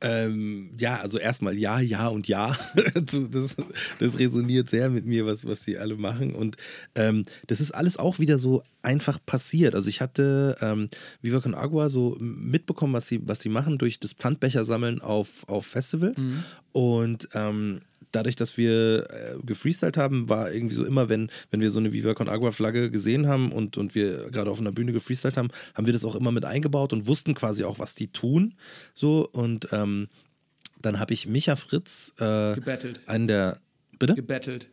Ähm, ja, also erstmal ja, ja und ja. das, das, resoniert sehr mit mir, was, was die alle machen. Und ähm, das ist alles auch wieder so einfach passiert. Also ich hatte ähm, Viva Con Agua so mitbekommen, was sie, was sie machen durch das Pfandbecher sammeln auf, auf Festivals. Mhm. Und ähm, dadurch, dass wir äh, gefreestylt haben, war irgendwie so immer, wenn, wenn wir so eine Viva Con Agua Flagge gesehen haben und, und wir gerade auf einer Bühne gefreestylt haben, haben wir das auch immer mit eingebaut und wussten quasi auch, was die tun. So und ähm, dann habe ich Micha Fritz, äh, Gebettelt. einen der. Bitte? Gebettelt.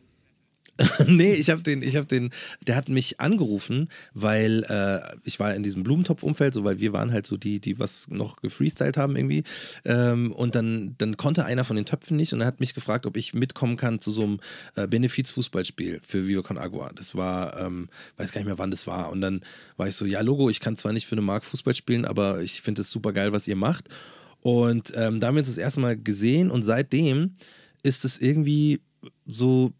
nee, ich habe den, ich habe den, der hat mich angerufen, weil äh, ich war in diesem Blumentopf-Umfeld, so weil wir waren halt so die, die was noch gefreestylt haben irgendwie. Ähm, und dann, dann konnte einer von den Töpfen nicht und er hat mich gefragt, ob ich mitkommen kann zu so einem äh, Benefiz-Fußballspiel für Viva Con Agua. Das war, ähm, weiß gar nicht mehr, wann das war. Und dann war ich so, ja, Logo, ich kann zwar nicht für eine Mark Fußball spielen, aber ich finde es super geil, was ihr macht. Und ähm, da haben wir uns das erste Mal gesehen und seitdem ist es irgendwie so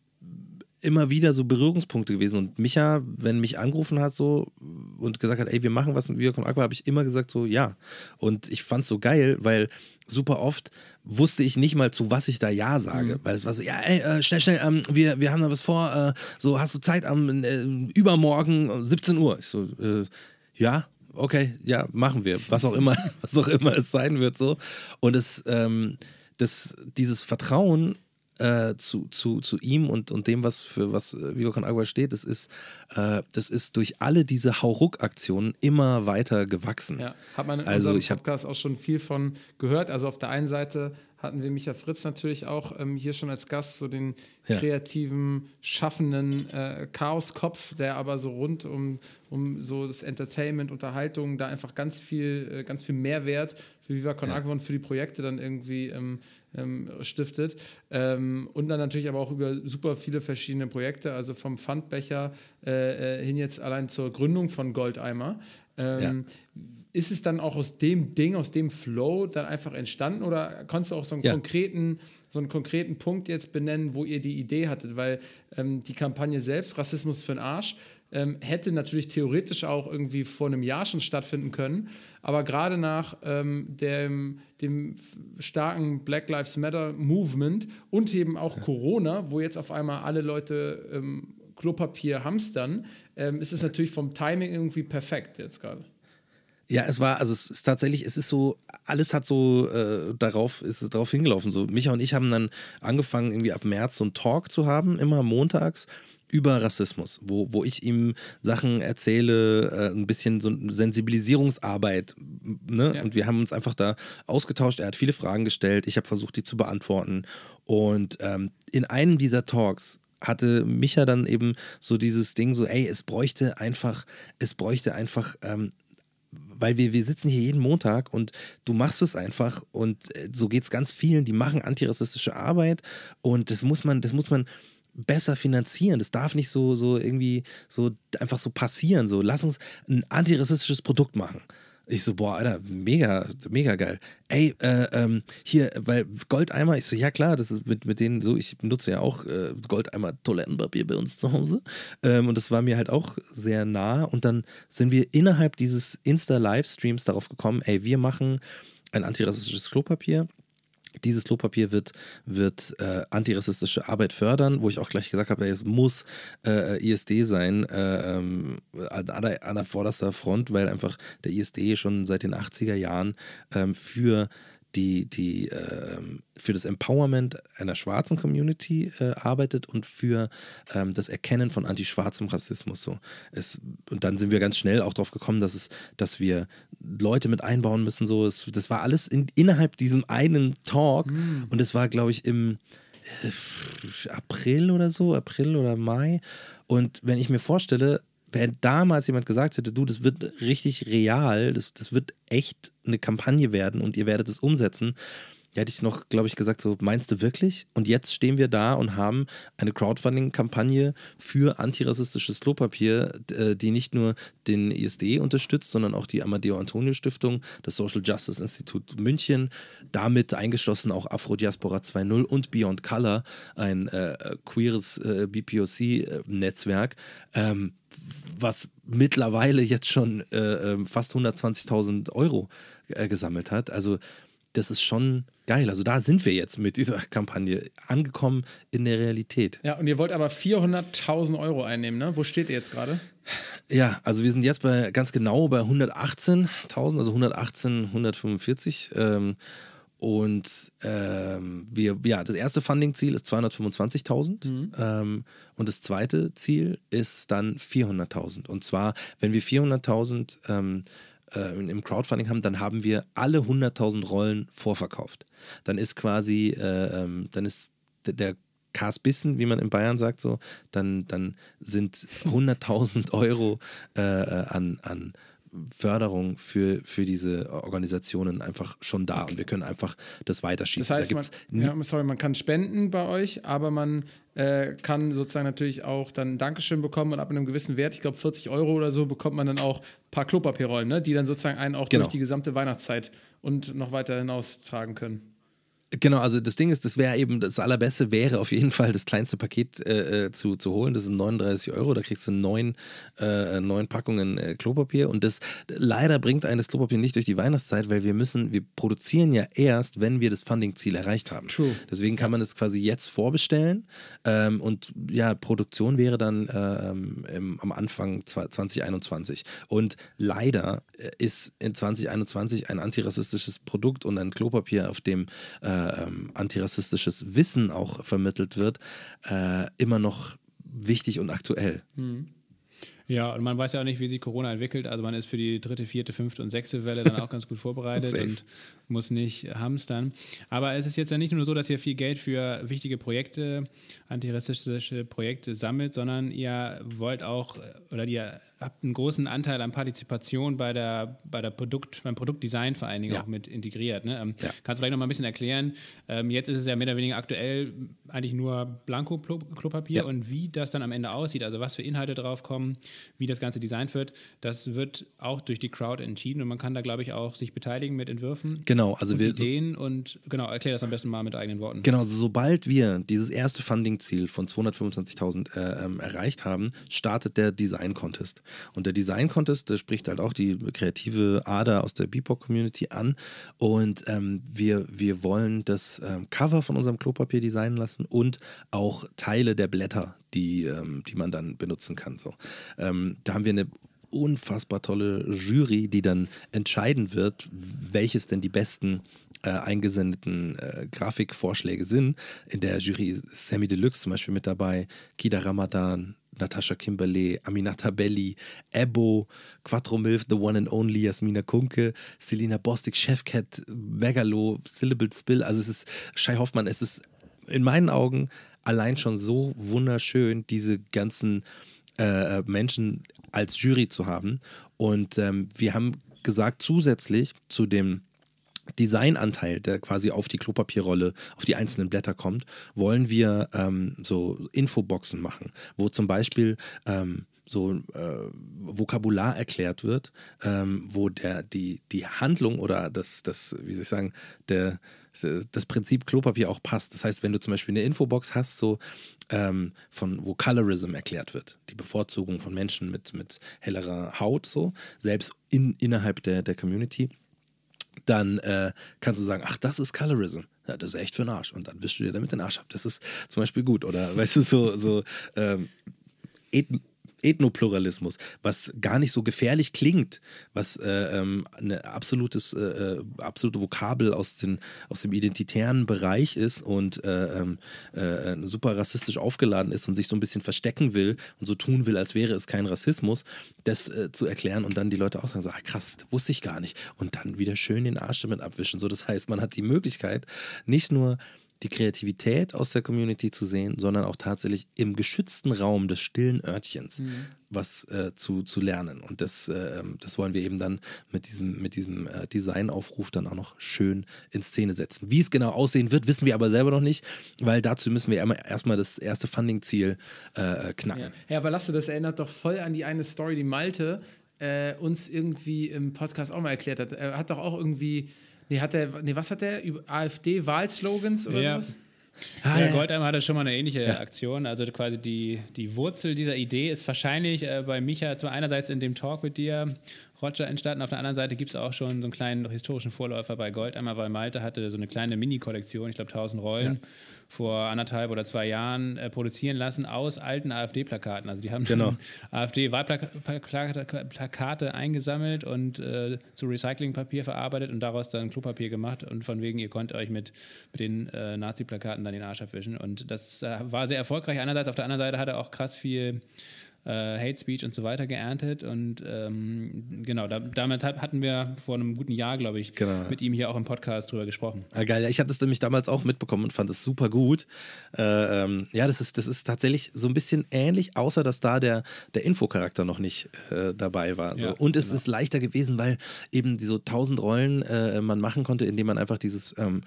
immer wieder so Berührungspunkte gewesen. Und Micha, wenn mich angerufen hat so und gesagt hat, ey, wir machen was mit Viacom Aqua, habe ich immer gesagt so, ja. Und ich fand es so geil, weil super oft wusste ich nicht mal, zu was ich da Ja sage. Mhm. Weil es war so, ja, ey, äh, schnell, schnell, ähm, wir, wir haben da was vor, äh, so hast du Zeit am äh, übermorgen 17 Uhr. Ich so, äh, ja, okay, ja, machen wir. Was auch immer, was auch immer es sein wird so. Und es, ähm, das, dieses Vertrauen äh, zu, zu, zu ihm und, und dem, was für was äh, Viva Con Agua steht, das ist, äh, das ist durch alle diese Hauruck-Aktionen immer weiter gewachsen. Ja, hat man in also unserem ich Podcast auch schon viel von gehört. Also auf der einen Seite hatten wir Micha Fritz natürlich auch ähm, hier schon als Gast, so den ja. kreativen, schaffenden äh, Chaoskopf, der aber so rund um, um so das Entertainment, Unterhaltung, da einfach ganz viel, äh, ganz viel Mehrwert für Viva Con Agua und für die Projekte dann irgendwie ähm, ähm, stiftet. Ähm, und dann natürlich aber auch über super viele verschiedene Projekte, also vom Pfandbecher äh, äh hin jetzt allein zur Gründung von Goldeimer. Ähm, ja. Ist es dann auch aus dem Ding, aus dem Flow dann einfach entstanden oder konntest du auch so einen ja. konkreten so einen konkreten Punkt jetzt benennen, wo ihr die Idee hattet? Weil ähm, die Kampagne selbst, Rassismus für den Arsch, ähm, hätte natürlich theoretisch auch irgendwie vor einem Jahr schon stattfinden können. Aber gerade nach ähm, dem, dem starken Black Lives Matter Movement und eben auch ja. Corona, wo jetzt auf einmal alle Leute ähm, Klopapier hamstern, ähm, ist es natürlich vom Timing irgendwie perfekt jetzt gerade. Ja, es war, also es ist tatsächlich, es ist so, alles hat so äh, darauf, ist es darauf hingelaufen. So, Micha und ich haben dann angefangen, irgendwie ab März so einen Talk zu haben, immer montags über Rassismus, wo, wo ich ihm Sachen erzähle, äh, ein bisschen so Sensibilisierungsarbeit. Ne? Ja. Und wir haben uns einfach da ausgetauscht. Er hat viele Fragen gestellt, ich habe versucht, die zu beantworten. Und ähm, in einem dieser Talks hatte Micha dann eben so dieses Ding, so, ey, es bräuchte einfach, es bräuchte einfach ähm, weil wir, wir sitzen hier jeden Montag und du machst es einfach und äh, so geht es ganz vielen, die machen antirassistische Arbeit und das muss man, das muss man besser finanzieren. Das darf nicht so, so irgendwie so einfach so passieren. So, lass uns ein antirassistisches Produkt machen. Ich so, boah, Alter, mega, mega geil. Ey, äh, ähm, hier, weil Goldeimer, ich so, ja klar, das ist mit, mit denen so, ich benutze ja auch äh, Goldeimer Toilettenpapier bei uns zu Hause. Ähm, und das war mir halt auch sehr nah. Und dann sind wir innerhalb dieses Insta-Livestreams darauf gekommen, ey, wir machen ein antirassistisches Klopapier dieses Klopapier wird, wird äh, antirassistische Arbeit fördern, wo ich auch gleich gesagt habe, es muss äh, ISD sein äh, ähm, an, der, an der vorderster Front, weil einfach der ISD schon seit den 80er Jahren ähm, für die, die äh, für das Empowerment einer schwarzen Community äh, arbeitet und für ähm, das Erkennen von antischwarzem Rassismus. So. Es, und dann sind wir ganz schnell auch darauf gekommen, dass, es, dass wir Leute mit einbauen müssen. So. Es, das war alles in, innerhalb diesem einen Talk mm. und es war, glaube ich, im äh, April oder so, April oder Mai. Und wenn ich mir vorstelle, wenn damals jemand gesagt hätte, du, das wird richtig real, das, das wird echt eine Kampagne werden und ihr werdet es umsetzen, hätte ich noch, glaube ich, gesagt, so meinst du wirklich? Und jetzt stehen wir da und haben eine Crowdfunding-Kampagne für antirassistisches Klopapier, äh, die nicht nur den ISD unterstützt, sondern auch die Amadeo Antonio Stiftung, das Social Justice Institute München, damit eingeschlossen auch Afro-Diaspora 2.0 und Beyond Color, ein äh, queeres äh, BPOC-Netzwerk. Ähm, was mittlerweile jetzt schon äh, ähm, fast 120.000 Euro äh, gesammelt hat. Also das ist schon geil. Also da sind wir jetzt mit dieser Kampagne angekommen in der Realität. Ja, und ihr wollt aber 400.000 Euro einnehmen, ne? Wo steht ihr jetzt gerade? Ja, also wir sind jetzt bei ganz genau bei 118.000, also 118, 145. Ähm, und ähm, wir, ja, das erste Funding-Ziel ist 225.000 mhm. ähm, und das zweite Ziel ist dann 400.000. Und zwar, wenn wir 400.000 ähm, äh, im Crowdfunding haben, dann haben wir alle 100.000 Rollen vorverkauft. Dann ist quasi, äh, ähm, dann ist der Kas Bissen, wie man in Bayern sagt, so, dann, dann sind 100.000 Euro äh, äh, an, an Förderung für, für diese Organisationen einfach schon da okay. und wir können einfach das weiterschieben. Das heißt, da man, ja, sorry, man kann spenden bei euch, aber man äh, kann sozusagen natürlich auch dann ein Dankeschön bekommen und ab einem gewissen Wert, ich glaube 40 Euro oder so, bekommt man dann auch ein paar Klopapierrollen, ne? die dann sozusagen einen auch genau. durch die gesamte Weihnachtszeit und noch weiter hinaus tragen können. Genau, also das Ding ist, das wäre eben, das Allerbeste wäre auf jeden Fall das kleinste Paket äh, äh zu, zu holen. Das sind 39 Euro, da kriegst du neun, äh, neun Packungen äh, Klopapier. Und das leider bringt ein das Klopapier nicht durch die Weihnachtszeit, weil wir müssen, wir produzieren ja erst, wenn wir das Funding-Ziel erreicht haben. True. Deswegen kann man das quasi jetzt vorbestellen. Ähm, und ja, Produktion wäre dann äh, im, am Anfang 2021. Und leider äh, ist in 2021 ein antirassistisches Produkt und ein Klopapier, auf dem äh, ähm, antirassistisches Wissen auch vermittelt wird, äh, immer noch wichtig und aktuell. Mhm. Ja, und man weiß ja auch nicht, wie sich Corona entwickelt. Also man ist für die dritte, vierte, fünfte und sechste Welle dann auch ganz gut vorbereitet und muss nicht hamstern. Aber es ist jetzt ja nicht nur so, dass ihr viel Geld für wichtige Projekte, antirassistische Projekte sammelt, sondern ihr wollt auch, oder ihr habt einen großen Anteil an Partizipation bei der, bei der Produkt, beim Produktdesign vor allen Dingen ja. auch mit integriert. Ne? Ähm, ja. Kannst du vielleicht noch mal ein bisschen erklären? Ähm, jetzt ist es ja mehr oder weniger aktuell eigentlich nur Blanko-Klopapier ja. und wie das dann am Ende aussieht, also was für Inhalte drauf kommen, wie das ganze designt wird, das wird auch durch die Crowd entschieden und man kann da, glaube ich, auch sich beteiligen mit Entwürfen. Genau, also wir. Ideen so und genau, erklär das am besten mal mit eigenen Worten. Genau, also sobald wir dieses erste Funding-Ziel von 225.000 äh, erreicht haben, startet der Design-Contest. Und der Design-Contest, der spricht halt auch die kreative Ader aus der BIPOC-Community an. Und ähm, wir, wir wollen das ähm, Cover von unserem Klopapier designen lassen und auch Teile der Blätter, die, ähm, die man dann benutzen kann. So. Ähm, da haben wir eine unfassbar tolle Jury, die dann entscheiden wird, welches denn die besten äh, eingesendeten äh, Grafikvorschläge sind. In der Jury ist Sammy Deluxe zum Beispiel mit dabei, Kida Ramadan, Natascha Kimberley, Aminata Belli, Ebo, Quattro Milf, The One and Only, Jasmina Kunke, Selina Bostic, Chefcat, Megalo, Syllable Spill. Also es ist Shai Hoffmann, es ist in meinen Augen allein schon so wunderschön, diese ganzen äh, Menschen als Jury zu haben. Und ähm, wir haben gesagt, zusätzlich zu dem Designanteil, der quasi auf die Klopapierrolle, auf die einzelnen Blätter kommt, wollen wir ähm, so Infoboxen machen, wo zum Beispiel ähm, so äh, Vokabular erklärt wird, ähm, wo der, die, die Handlung oder das, das, wie soll ich sagen, der, das Prinzip Klopapier auch passt. Das heißt, wenn du zum Beispiel eine Infobox hast, so ähm, von wo Colorism erklärt wird, die Bevorzugung von Menschen mit, mit hellerer Haut, so, selbst in, innerhalb der, der Community, dann äh, kannst du sagen, ach, das ist Colorism. Ja, das ist echt für den Arsch. Und dann wischst du dir damit den Arsch ab. Das ist zum Beispiel gut. Oder weißt du, so, so ähm, Ethnopluralismus, was gar nicht so gefährlich klingt, was äh, ähm, eine absolutes, äh, äh, absolute Vokabel aus, den, aus dem identitären Bereich ist und äh, ähm, äh, super rassistisch aufgeladen ist und sich so ein bisschen verstecken will und so tun will, als wäre es kein Rassismus, das äh, zu erklären und dann die Leute auch sagen, so, ah, krass, wusste ich gar nicht. Und dann wieder schön den Arsch damit abwischen. So, das heißt, man hat die Möglichkeit, nicht nur die Kreativität aus der Community zu sehen, sondern auch tatsächlich im geschützten Raum des stillen Örtchens mhm. was äh, zu, zu lernen. Und das, äh, das wollen wir eben dann mit diesem, mit diesem äh, Designaufruf dann auch noch schön in Szene setzen. Wie es genau aussehen wird, wissen wir aber selber noch nicht, weil dazu müssen wir erstmal das erste Funding-Ziel äh, knacken. Ja. ja, aber lass du, das erinnert doch voll an die eine Story, die Malte äh, uns irgendwie im Podcast auch mal erklärt hat. Er hat doch auch irgendwie Nee, hat der, nee, was hat der? AfD-Wahlslogans oder ja. sowas? Ah, ja, Goldeimer hatte schon mal eine ähnliche ja. Aktion. Also quasi die, die Wurzel dieser Idee ist wahrscheinlich äh, bei Micha einerseits in dem Talk mit dir Roger entstanden. Auf der anderen Seite gibt es auch schon so einen kleinen historischen Vorläufer bei Goldeimer, weil Malte hatte so eine kleine Mini-Kollektion, ich glaube 1000 Rollen, ja. vor anderthalb oder zwei Jahren äh, produzieren lassen aus alten AfD-Plakaten. Also die haben genau. AfD-Wahlplakate eingesammelt und äh, zu Recyclingpapier verarbeitet und daraus dann Klopapier gemacht und von wegen, ihr könnt euch mit, mit den äh, Nazi-Plakaten dann den Arsch abwischen. Und das äh, war sehr erfolgreich. Einerseits, auf der anderen Seite hat er auch krass viel äh, Hate Speech und so weiter geerntet. Und ähm, genau, da, damit hatten wir vor einem guten Jahr, glaube ich, genau. mit ihm hier auch im Podcast drüber gesprochen. Ah, geil, ich hatte es nämlich damals auch mitbekommen und fand es super gut. Äh, ähm, ja, das ist, das ist tatsächlich so ein bisschen ähnlich, außer dass da der, der Infocharakter noch nicht äh, dabei war. So. Ja, und es genau. ist leichter gewesen, weil eben diese 1000 Rollen äh, man machen konnte, indem man einfach dieses ähm,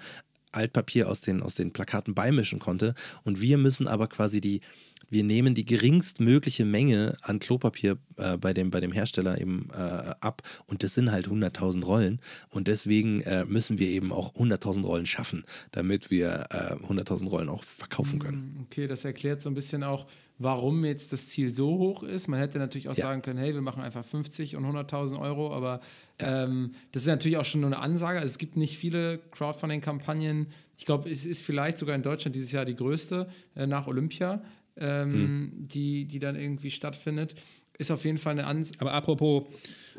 Altpapier aus den, aus den Plakaten beimischen konnte. Und wir müssen aber quasi die, wir nehmen die geringstmögliche Menge an Klopapier äh, bei, dem, bei dem Hersteller eben äh, ab und das sind halt 100.000 Rollen und deswegen äh, müssen wir eben auch 100.000 Rollen schaffen, damit wir 100.000 äh, Rollen auch verkaufen können. Mm, okay, das erklärt so ein bisschen auch, warum jetzt das Ziel so hoch ist. Man hätte natürlich auch ja. sagen können, hey, wir machen einfach 50 und 100.000 Euro, aber ja. ähm, das ist natürlich auch schon nur eine Ansage. Also es gibt nicht viele Crowdfunding-Kampagnen. Ich glaube, es ist vielleicht sogar in Deutschland dieses Jahr die größte äh, nach Olympia ähm, hm. die, die dann irgendwie stattfindet. Ist auf jeden Fall eine Ansage. Aber apropos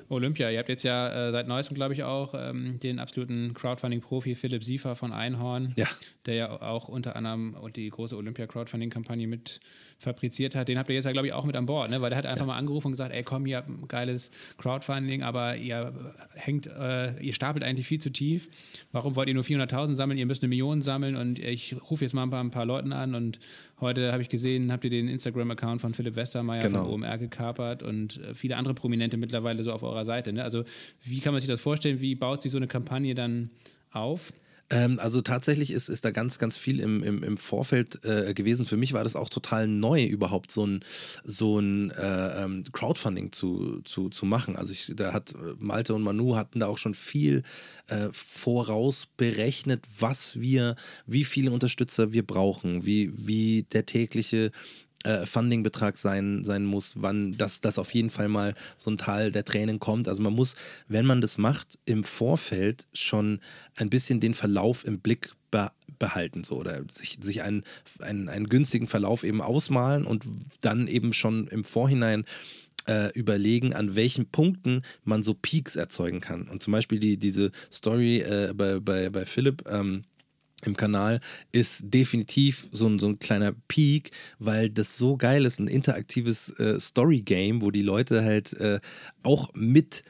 Olympia, ihr habt jetzt ja äh, seit neuestem, glaube ich, auch ähm, den absoluten Crowdfunding-Profi Philipp Siefer von Einhorn, ja. der ja auch unter anderem die große Olympia-Crowdfunding-Kampagne mit fabriziert hat. Den habt ihr jetzt ja, glaube ich, auch mit an Bord, ne? weil der hat einfach ja. mal angerufen und gesagt, ey komm, ihr habt ein geiles Crowdfunding, aber ihr hängt, äh, ihr stapelt eigentlich viel zu tief. Warum wollt ihr nur 400.000 sammeln? Ihr müsst eine Million sammeln und ich rufe jetzt mal ein paar, ein paar Leuten an und heute habe ich gesehen, habt ihr den Instagram-Account von Philipp Westermeier genau. von OMR gekapert und äh, viele andere Prominente mittlerweile so auf eurer Seite. Ne? Also wie kann man sich das vorstellen? Wie baut sich so eine Kampagne dann auf? Ähm, also tatsächlich ist, ist da ganz, ganz viel im, im, im Vorfeld äh, gewesen. Für mich war das auch total neu, überhaupt so ein, so ein äh, ähm, Crowdfunding zu, zu, zu machen. Also ich, da hat äh, Malte und Manu hatten da auch schon viel äh, voraus berechnet, was wir, wie viele Unterstützer wir brauchen, wie, wie der tägliche äh, Fundingbetrag sein, sein muss, wann das, das auf jeden Fall mal so ein Teil der Tränen kommt. Also man muss, wenn man das macht, im Vorfeld schon ein bisschen den Verlauf im Blick be behalten so oder sich, sich einen, einen, einen günstigen Verlauf eben ausmalen und dann eben schon im Vorhinein äh, überlegen, an welchen Punkten man so Peaks erzeugen kann. Und zum Beispiel die, diese Story äh, bei, bei, bei Philipp, ähm, im Kanal ist definitiv so ein, so ein kleiner Peak, weil das so geil ist, ein interaktives äh, Story-Game, wo die Leute halt äh, auch mit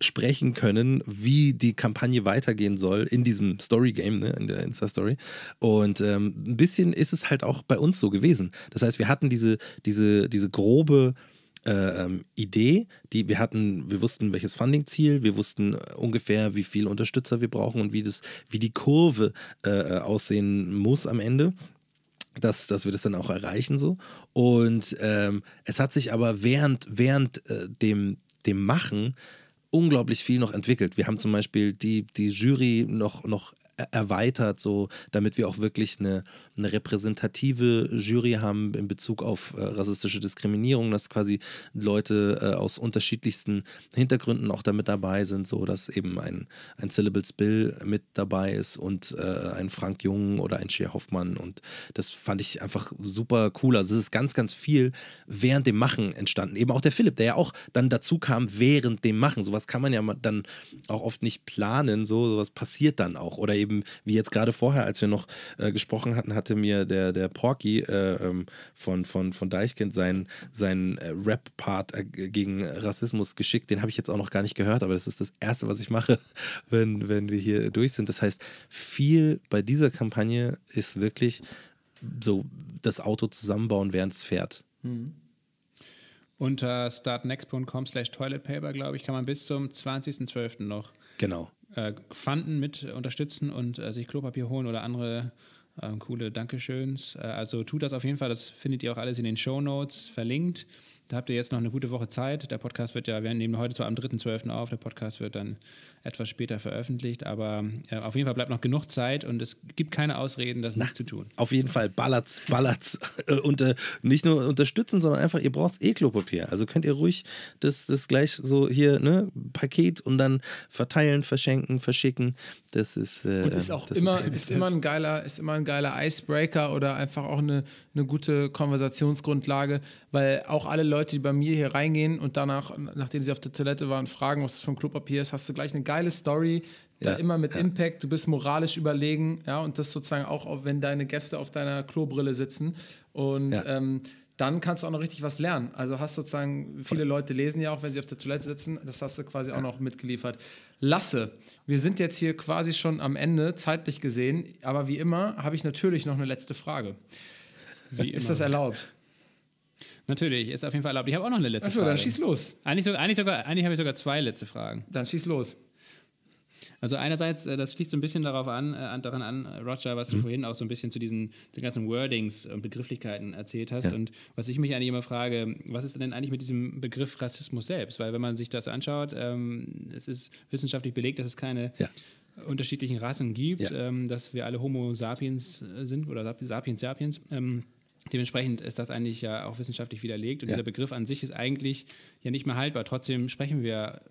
sprechen können, wie die Kampagne weitergehen soll in diesem Story-Game, ne, in der Insta-Story. Und ähm, ein bisschen ist es halt auch bei uns so gewesen. Das heißt, wir hatten diese, diese, diese grobe äh, ähm, Idee, die wir hatten, wir wussten, welches Funding-Ziel, wir wussten ungefähr, wie viele Unterstützer wir brauchen und wie das, wie die Kurve äh, äh, aussehen muss am Ende. Dass, dass wir das dann auch erreichen so. Und ähm, es hat sich aber während, während äh, dem, dem Machen unglaublich viel noch entwickelt. Wir haben zum Beispiel die, die Jury noch, noch erweitert, so damit wir auch wirklich eine, eine repräsentative Jury haben in Bezug auf äh, rassistische Diskriminierung, dass quasi Leute äh, aus unterschiedlichsten Hintergründen auch damit dabei sind, so dass eben ein, ein Syllables Bill mit dabei ist und äh, ein Frank Jung oder ein Shea Hoffmann und das fand ich einfach super cool. Also es ist ganz, ganz viel während dem Machen entstanden. Eben auch der Philipp, der ja auch dann dazu kam während dem Machen. Sowas kann man ja dann auch oft nicht planen, so sowas passiert dann auch. Oder eben wie jetzt gerade vorher, als wir noch äh, gesprochen hatten, hatte mir der, der Porky äh, ähm, von, von, von Deichkind seinen, seinen äh, Rap-Part äh, gegen Rassismus geschickt. Den habe ich jetzt auch noch gar nicht gehört, aber das ist das Erste, was ich mache, wenn, wenn wir hier durch sind. Das heißt, viel bei dieser Kampagne ist wirklich so das Auto zusammenbauen, während es fährt. Mhm. Unter startnext.com slash toiletpaper, glaube ich, kann man bis zum 20.12. noch genau. äh, Fanden mit unterstützen und äh, sich Klopapier holen oder andere äh, coole Dankeschöns. Äh, also tut das auf jeden Fall, das findet ihr auch alles in den Show Notes verlinkt. Da habt ihr jetzt noch eine gute Woche Zeit. Der Podcast wird ja, wir nehmen heute zwar am 3.12. auf, der Podcast wird dann etwas später veröffentlicht, aber äh, auf jeden Fall bleibt noch genug Zeit und es gibt keine Ausreden, das Na, nicht zu tun. Auf jeden Fall, ballert's, ballert's und äh, nicht nur unterstützen, sondern einfach, ihr braucht eh Klopapier. Also könnt ihr ruhig das, das gleich so hier, ne, Paket und dann verteilen, verschenken, verschicken. Das ist. Äh, und ist auch immer, ist, ist immer ein geiler, ist immer ein geiler Icebreaker oder einfach auch eine, eine gute Konversationsgrundlage, weil auch alle Leute, die bei mir hier reingehen und danach, nachdem sie auf der Toilette waren, fragen, was das für ein Klopapier ist, hast du gleich eine geile Story, da ja, immer mit ja. Impact, du bist moralisch überlegen, ja, und das sozusagen auch, wenn deine Gäste auf deiner Klobrille sitzen. Und ja. ähm, dann kannst du auch noch richtig was lernen. Also hast sozusagen, viele Leute lesen ja auch, wenn sie auf der Toilette sitzen, das hast du quasi auch noch mitgeliefert. Lasse, wir sind jetzt hier quasi schon am Ende, zeitlich gesehen, aber wie immer habe ich natürlich noch eine letzte Frage. Wie ist das erlaubt? Natürlich, ist auf jeden Fall erlaubt. Ich habe auch noch eine letzte Achso, Frage. dann schieß los. Eigentlich, sogar, eigentlich, sogar, eigentlich habe ich sogar zwei letzte Fragen. Dann schieß los. Also einerseits, äh, das schließt so ein bisschen darauf an, äh, daran an, Roger, was du mhm. vorhin auch so ein bisschen zu diesen, den ganzen Wordings und Begrifflichkeiten erzählt hast. Ja. Und was ich mich eigentlich immer frage, was ist denn eigentlich mit diesem Begriff Rassismus selbst? Weil wenn man sich das anschaut, ähm, es ist wissenschaftlich belegt, dass es keine ja. unterschiedlichen Rassen gibt, ja. ähm, dass wir alle Homo sapiens äh, sind oder sapiens sapiens. Ähm, Dementsprechend ist das eigentlich ja auch wissenschaftlich widerlegt und ja. dieser Begriff an sich ist eigentlich ja nicht mehr haltbar. Trotzdem sprechen wir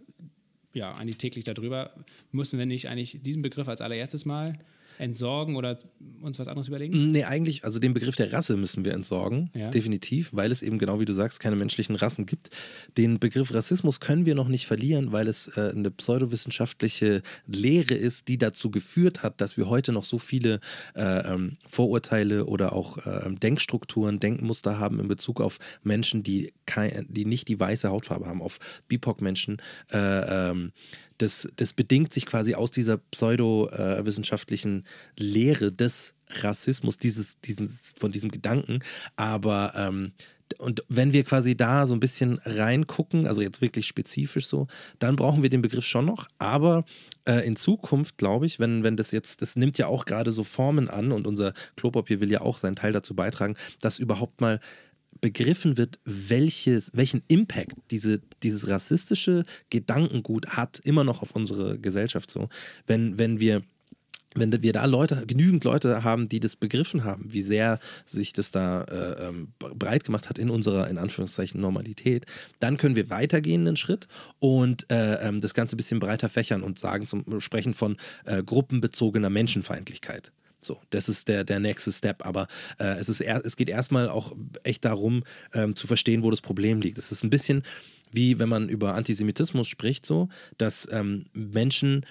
ja eigentlich täglich darüber. Müssen wir nicht eigentlich diesen Begriff als allererstes mal entsorgen oder uns was anderes überlegen? Nee, eigentlich, also den Begriff der Rasse müssen wir entsorgen, ja. definitiv, weil es eben genau wie du sagst, keine menschlichen Rassen gibt. Den Begriff Rassismus können wir noch nicht verlieren, weil es äh, eine pseudowissenschaftliche Lehre ist, die dazu geführt hat, dass wir heute noch so viele äh, ähm, Vorurteile oder auch äh, Denkstrukturen, Denkmuster haben in Bezug auf Menschen, die, kein, die nicht die weiße Hautfarbe haben, auf BIPOC-Menschen. Äh, ähm, das, das bedingt sich quasi aus dieser pseudowissenschaftlichen Lehre des Rassismus, dieses, dieses, von diesem Gedanken. Aber ähm, und wenn wir quasi da so ein bisschen reingucken, also jetzt wirklich spezifisch so, dann brauchen wir den Begriff schon noch. Aber äh, in Zukunft, glaube ich, wenn, wenn das jetzt, das nimmt ja auch gerade so Formen an und unser Klopapier will ja auch seinen Teil dazu beitragen, dass überhaupt mal begriffen wird, welches, welchen Impact diese, dieses rassistische Gedankengut hat, immer noch auf unsere Gesellschaft so. Wenn, wenn wir wenn wir da Leute, genügend Leute haben, die das begriffen haben, wie sehr sich das da äh, ähm, breit gemacht hat in unserer, in Anführungszeichen, Normalität, dann können wir weitergehen einen Schritt und äh, ähm, das Ganze ein bisschen breiter fächern und sagen, zum Sprechen von äh, gruppenbezogener Menschenfeindlichkeit. So, das ist der, der nächste Step. Aber äh, es, ist er, es geht erstmal auch echt darum, ähm, zu verstehen, wo das Problem liegt. Es ist ein bisschen wie wenn man über Antisemitismus spricht, so, dass ähm, Menschen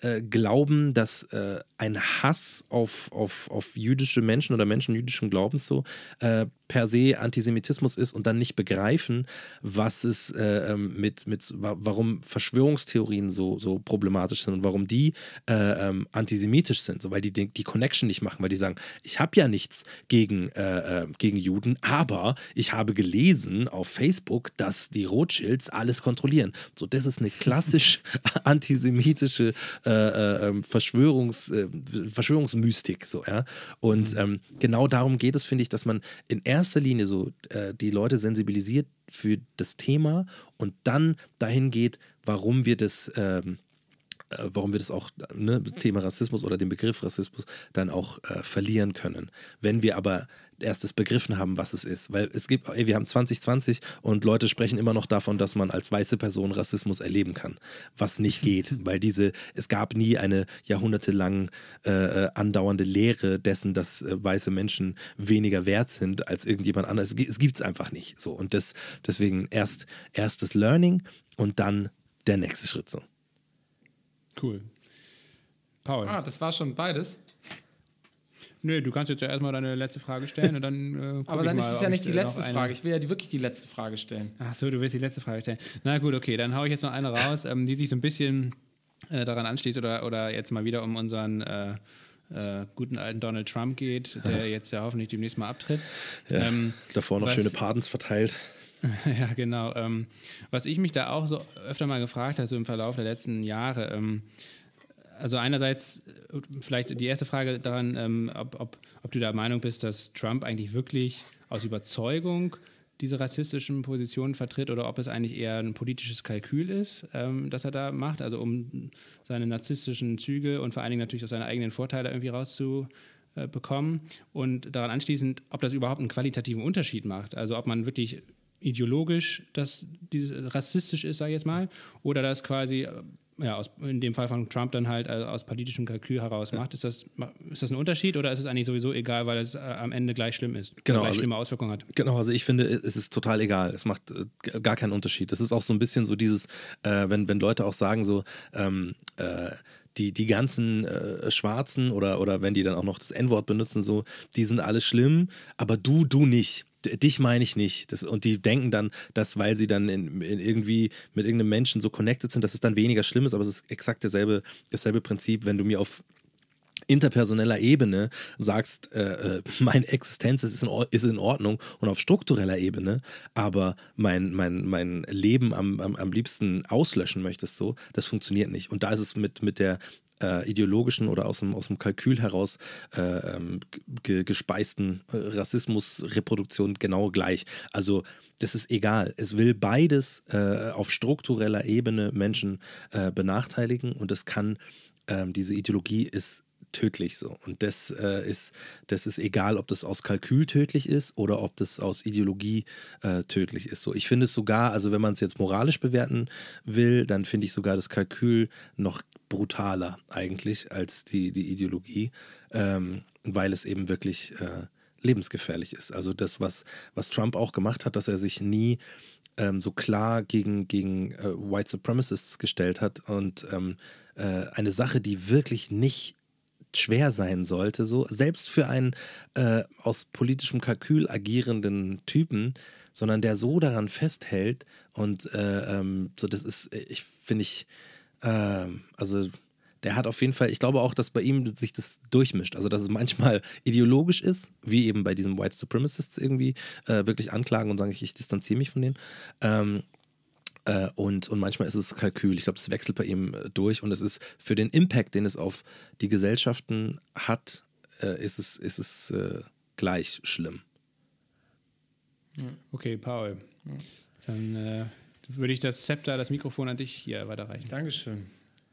äh, glauben, dass äh, ein Hass auf, auf, auf jüdische Menschen oder Menschen jüdischen Glaubens so äh, per se Antisemitismus ist und dann nicht begreifen, was es äh, ähm, mit, mit warum Verschwörungstheorien so, so problematisch sind und warum die äh, ähm, antisemitisch sind, so, weil die die Connection nicht machen, weil die sagen, ich habe ja nichts gegen, äh, äh, gegen Juden, aber ich habe gelesen auf Facebook, dass die Rothschilds alles kontrollieren. So, das ist eine klassisch antisemitische äh, äh, ähm, Verschwörungs, Verschwörungsmystik, so, ja. Und mhm. ähm, genau darum geht es, finde ich, dass man in erster Linie so äh, die Leute sensibilisiert für das Thema und dann dahin geht, warum wir das ähm, äh, warum wir das auch, ne, Thema Rassismus oder den Begriff Rassismus dann auch äh, verlieren können. Wenn wir aber erst das begriffen haben, was es ist. Weil es gibt, ey, wir haben 2020 und Leute sprechen immer noch davon, dass man als weiße Person Rassismus erleben kann, was nicht geht, weil diese, es gab nie eine jahrhundertelang äh, äh, andauernde Lehre dessen, dass äh, weiße Menschen weniger wert sind als irgendjemand anderes. Es, es gibt es einfach nicht. So und das, deswegen erst, erst das Learning und dann der nächste Schritt so. Cool. Paul. Ah, das war schon beides. Nö, du kannst jetzt ja erstmal deine letzte Frage stellen und dann. Äh, Aber dann mal, ist es ja nicht ich die letzte Frage. Ich will ja die, wirklich die letzte Frage stellen. Ach so, du willst die letzte Frage stellen. Na gut, okay, dann haue ich jetzt noch eine raus, ähm, die sich so ein bisschen äh, daran anschließt oder, oder jetzt mal wieder um unseren äh, äh, guten alten Donald Trump geht, der jetzt ja hoffentlich demnächst mal abtritt. Ja, Ähm, davor noch was- schöne Pardons verteilt. ja, genau. Ähm, was ich mich da auch so öfter mal gefragt habe, so im Verlauf der letzten Jahre, ähm, also einerseits vielleicht die erste Frage daran, ähm, ob, ob, ob du der Meinung bist, dass Trump eigentlich wirklich aus Überzeugung diese rassistischen Positionen vertritt oder ob es eigentlich eher ein politisches Kalkül ist, ähm, das er da macht, also um seine narzisstischen Züge und vor allen Dingen natürlich auch seine eigenen Vorteile irgendwie rauszubekommen. Und daran anschließend, ob das überhaupt einen qualitativen Unterschied macht, also ob man wirklich ideologisch das dieses rassistisch ist, sage ich jetzt mal, oder das quasi ja, aus, in dem Fall von Trump dann halt also aus politischem Kalkül heraus macht. Ist das, ist das ein Unterschied oder ist es eigentlich sowieso egal, weil es äh, am Ende gleich schlimm ist? Genau, Gleich also- schlimme Auswirkungen hat. Genau, also ich finde, es ist total egal. Es macht äh, gar keinen Unterschied. Das ist auch so ein bisschen so dieses, äh, wenn, wenn Leute auch sagen, so, ähm, äh, die, die ganzen äh, Schwarzen oder, oder wenn die dann auch noch das N-Wort benutzen, so, die sind alle schlimm, aber du, du nicht. Dich meine ich nicht. Das, und die denken dann, dass, weil sie dann in, in irgendwie mit irgendeinem Menschen so connected sind, dass es dann weniger schlimm ist, aber es ist exakt derselbe, dasselbe Prinzip, wenn du mir auf interpersoneller Ebene sagst, äh, äh, meine Existenz ist in, ist in Ordnung und auf struktureller Ebene, aber mein, mein, mein Leben am, am, am liebsten auslöschen möchtest, so, das funktioniert nicht. Und da ist es mit, mit der äh, ideologischen oder aus dem, aus dem Kalkül heraus äh, ähm, ge gespeisten äh, Rassismusreproduktion genau gleich. Also das ist egal. Es will beides äh, auf struktureller Ebene Menschen äh, benachteiligen und das kann, ähm, diese Ideologie ist tödlich so. Und das äh, ist, das ist egal, ob das aus Kalkül tödlich ist oder ob das aus Ideologie äh, tödlich ist. So, ich finde es sogar, also wenn man es jetzt moralisch bewerten will, dann finde ich sogar das Kalkül noch brutaler eigentlich als die, die Ideologie, ähm, weil es eben wirklich äh, lebensgefährlich ist. Also das, was, was Trump auch gemacht hat, dass er sich nie ähm, so klar gegen, gegen äh, White Supremacists gestellt hat und ähm, äh, eine Sache, die wirklich nicht schwer sein sollte, so selbst für einen äh, aus politischem Kalkül agierenden Typen, sondern der so daran festhält und äh, ähm, so das ist, ich finde ich, ähm, also der hat auf jeden Fall, ich glaube auch, dass bei ihm sich das durchmischt. Also, dass es manchmal ideologisch ist, wie eben bei diesen White Supremacists irgendwie äh, wirklich anklagen und sagen, ich, ich distanziere mich von denen. Ähm, äh, und, und manchmal ist es Kalkül. Ich glaube, das wechselt bei ihm äh, durch und es ist für den Impact, den es auf die Gesellschaften hat, äh, ist es, ist es äh, gleich schlimm. Okay, Paul. Dann äh, würde ich das Zepter, das Mikrofon an dich hier weiterreichen. Dankeschön.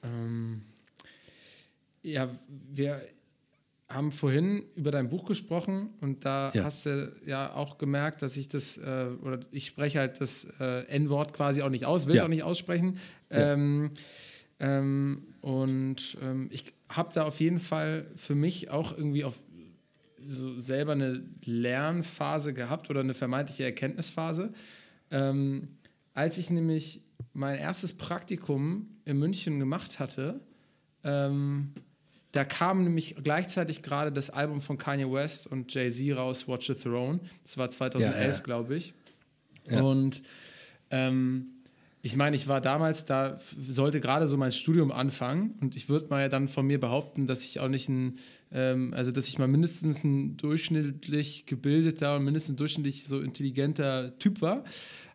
Ähm, ja, wir haben vorhin über dein Buch gesprochen und da Ja. hast du ja auch gemerkt, dass ich das, äh, oder ich spreche halt das äh, N-Wort quasi auch nicht aus, will es Ja. auch nicht aussprechen. Ja. Ähm, ähm, und ähm, ich habe da auf jeden Fall für mich auch irgendwie auf so selber eine Lernphase gehabt oder eine vermeintliche Erkenntnisphase. Ähm, als ich nämlich mein erstes Praktikum in München gemacht hatte, ähm, da kam nämlich gleichzeitig gerade das Album von Kanye West und Jay-Z raus, Watch the Throne. Das war 2011, Ja, ja. glaube ich. Ja. Und ähm, ich meine, ich war damals, da sollte gerade so mein Studium anfangen und ich würde mal ja dann von mir behaupten, dass ich auch nicht ein, ähm, also dass ich mal mindestens ein durchschnittlich gebildeter und mindestens durchschnittlich so intelligenter Typ war.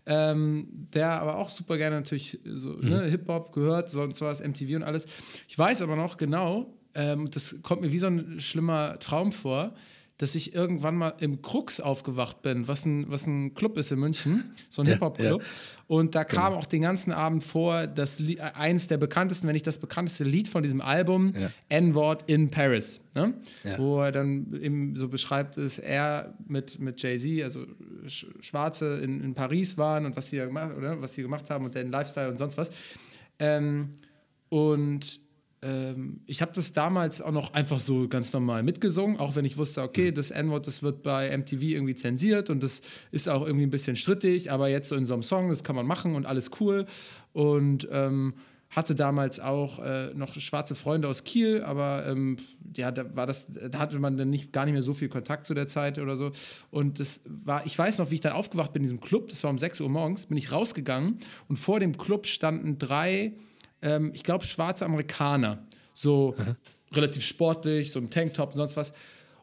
Ähm, der aber auch super gerne natürlich so ne, Hip-Hop gehört, sonst war es MTV und alles. Ich weiß aber noch genau, ähm, das kommt mir wie so ein schlimmer Traum vor, dass ich irgendwann mal im Krux aufgewacht bin, was ein, was ein Club ist in München, so ein ja, Hip-Hop-Club. Ja. Und da kam genau. auch den ganzen Abend vor, das äh, eins der bekanntesten, wenn nicht das bekannteste Lied von diesem Album, ja. N-Wort in Paris. Ne? Wo er dann eben so beschreibt, dass er mit, mit Jay-Z, also Schwarze in, in Paris waren und was sie, gemacht, oder, was sie gemacht haben und den Lifestyle und sonst was. Ähm, und ähm, ich habe das damals auch noch einfach so ganz normal mitgesungen, auch wenn ich wusste, okay, das N-Wort, das wird bei MTV irgendwie zensiert und das ist auch irgendwie ein bisschen strittig, aber jetzt so in so einem Song, das kann man machen und alles cool. Und ähm, hatte damals auch äh, noch schwarze Freunde aus Kiel, aber ähm, ja, da war das, da hatte man dann nicht, gar nicht mehr so viel Kontakt zu der Zeit oder so. Und das war, ich weiß noch, wie ich dann aufgewacht bin in diesem Club, das war um 6 Uhr morgens, bin ich rausgegangen und vor dem Club standen drei ähm, ich glaube, schwarze Amerikaner. So mhm. relativ sportlich, so im Tanktop und sonst was.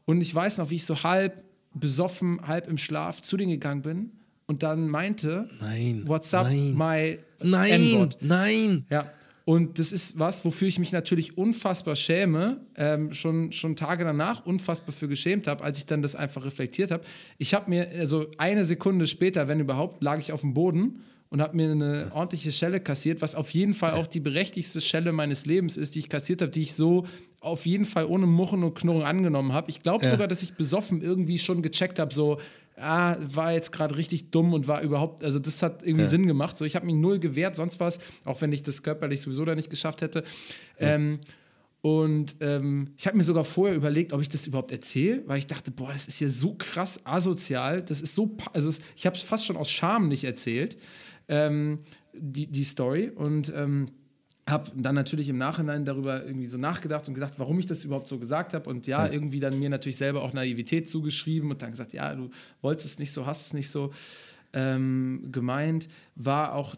Und ich weiß noch, wie ich so halb besoffen, halb im Schlaf zu denen gegangen bin und dann meinte, nein, what's up, nein, my Nein, nein. Ja, und das ist was, wofür ich mich natürlich unfassbar schäme, ähm, schon, schon Tage danach unfassbar für geschämt habe, als ich dann das einfach reflektiert habe. Ich habe mir, also eine Sekunde später, wenn überhaupt, lag ich auf dem Boden und habe mir eine ordentliche Schelle kassiert, was auf jeden Fall auch die berechtigste Schelle meines Lebens ist, die ich kassiert habe, die ich so auf jeden Fall ohne Muchen und Knurren angenommen habe. Ich glaube ja. sogar, dass ich besoffen irgendwie schon gecheckt habe, so, ah, war jetzt gerade richtig dumm und war überhaupt, also das hat irgendwie ja. Sinn gemacht. So, ich habe mich null gewehrt, sonst was, auch wenn ich das körperlich sowieso da nicht geschafft hätte. Ja. Ähm, und ähm, ich habe mir sogar vorher überlegt, ob ich das überhaupt erzähle, weil ich dachte, boah, das ist ja so krass asozial. Das ist so, also es, ich habe es fast schon aus Scham nicht erzählt ähm, die, die Story. Und ähm, habe dann natürlich im Nachhinein darüber irgendwie so nachgedacht und gedacht, warum ich das überhaupt so gesagt habe. Und ja, ja, irgendwie dann mir natürlich selber auch Naivität zugeschrieben und dann gesagt, ja, du wolltest es nicht so, hast es nicht so ähm, gemeint. War auch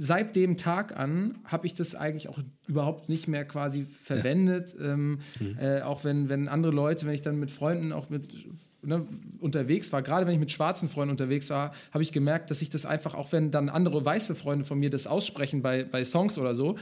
seit dem Tag an habe ich das eigentlich auch überhaupt nicht mehr quasi verwendet. Ja. Ähm, mhm. äh, auch wenn, wenn andere Leute, wenn ich dann mit Freunden auch mit ne, unterwegs war, gerade wenn ich mit schwarzen Freunden unterwegs war, habe ich gemerkt, dass ich das einfach, auch wenn dann andere weiße Freunde von mir das aussprechen bei, bei Songs oder so,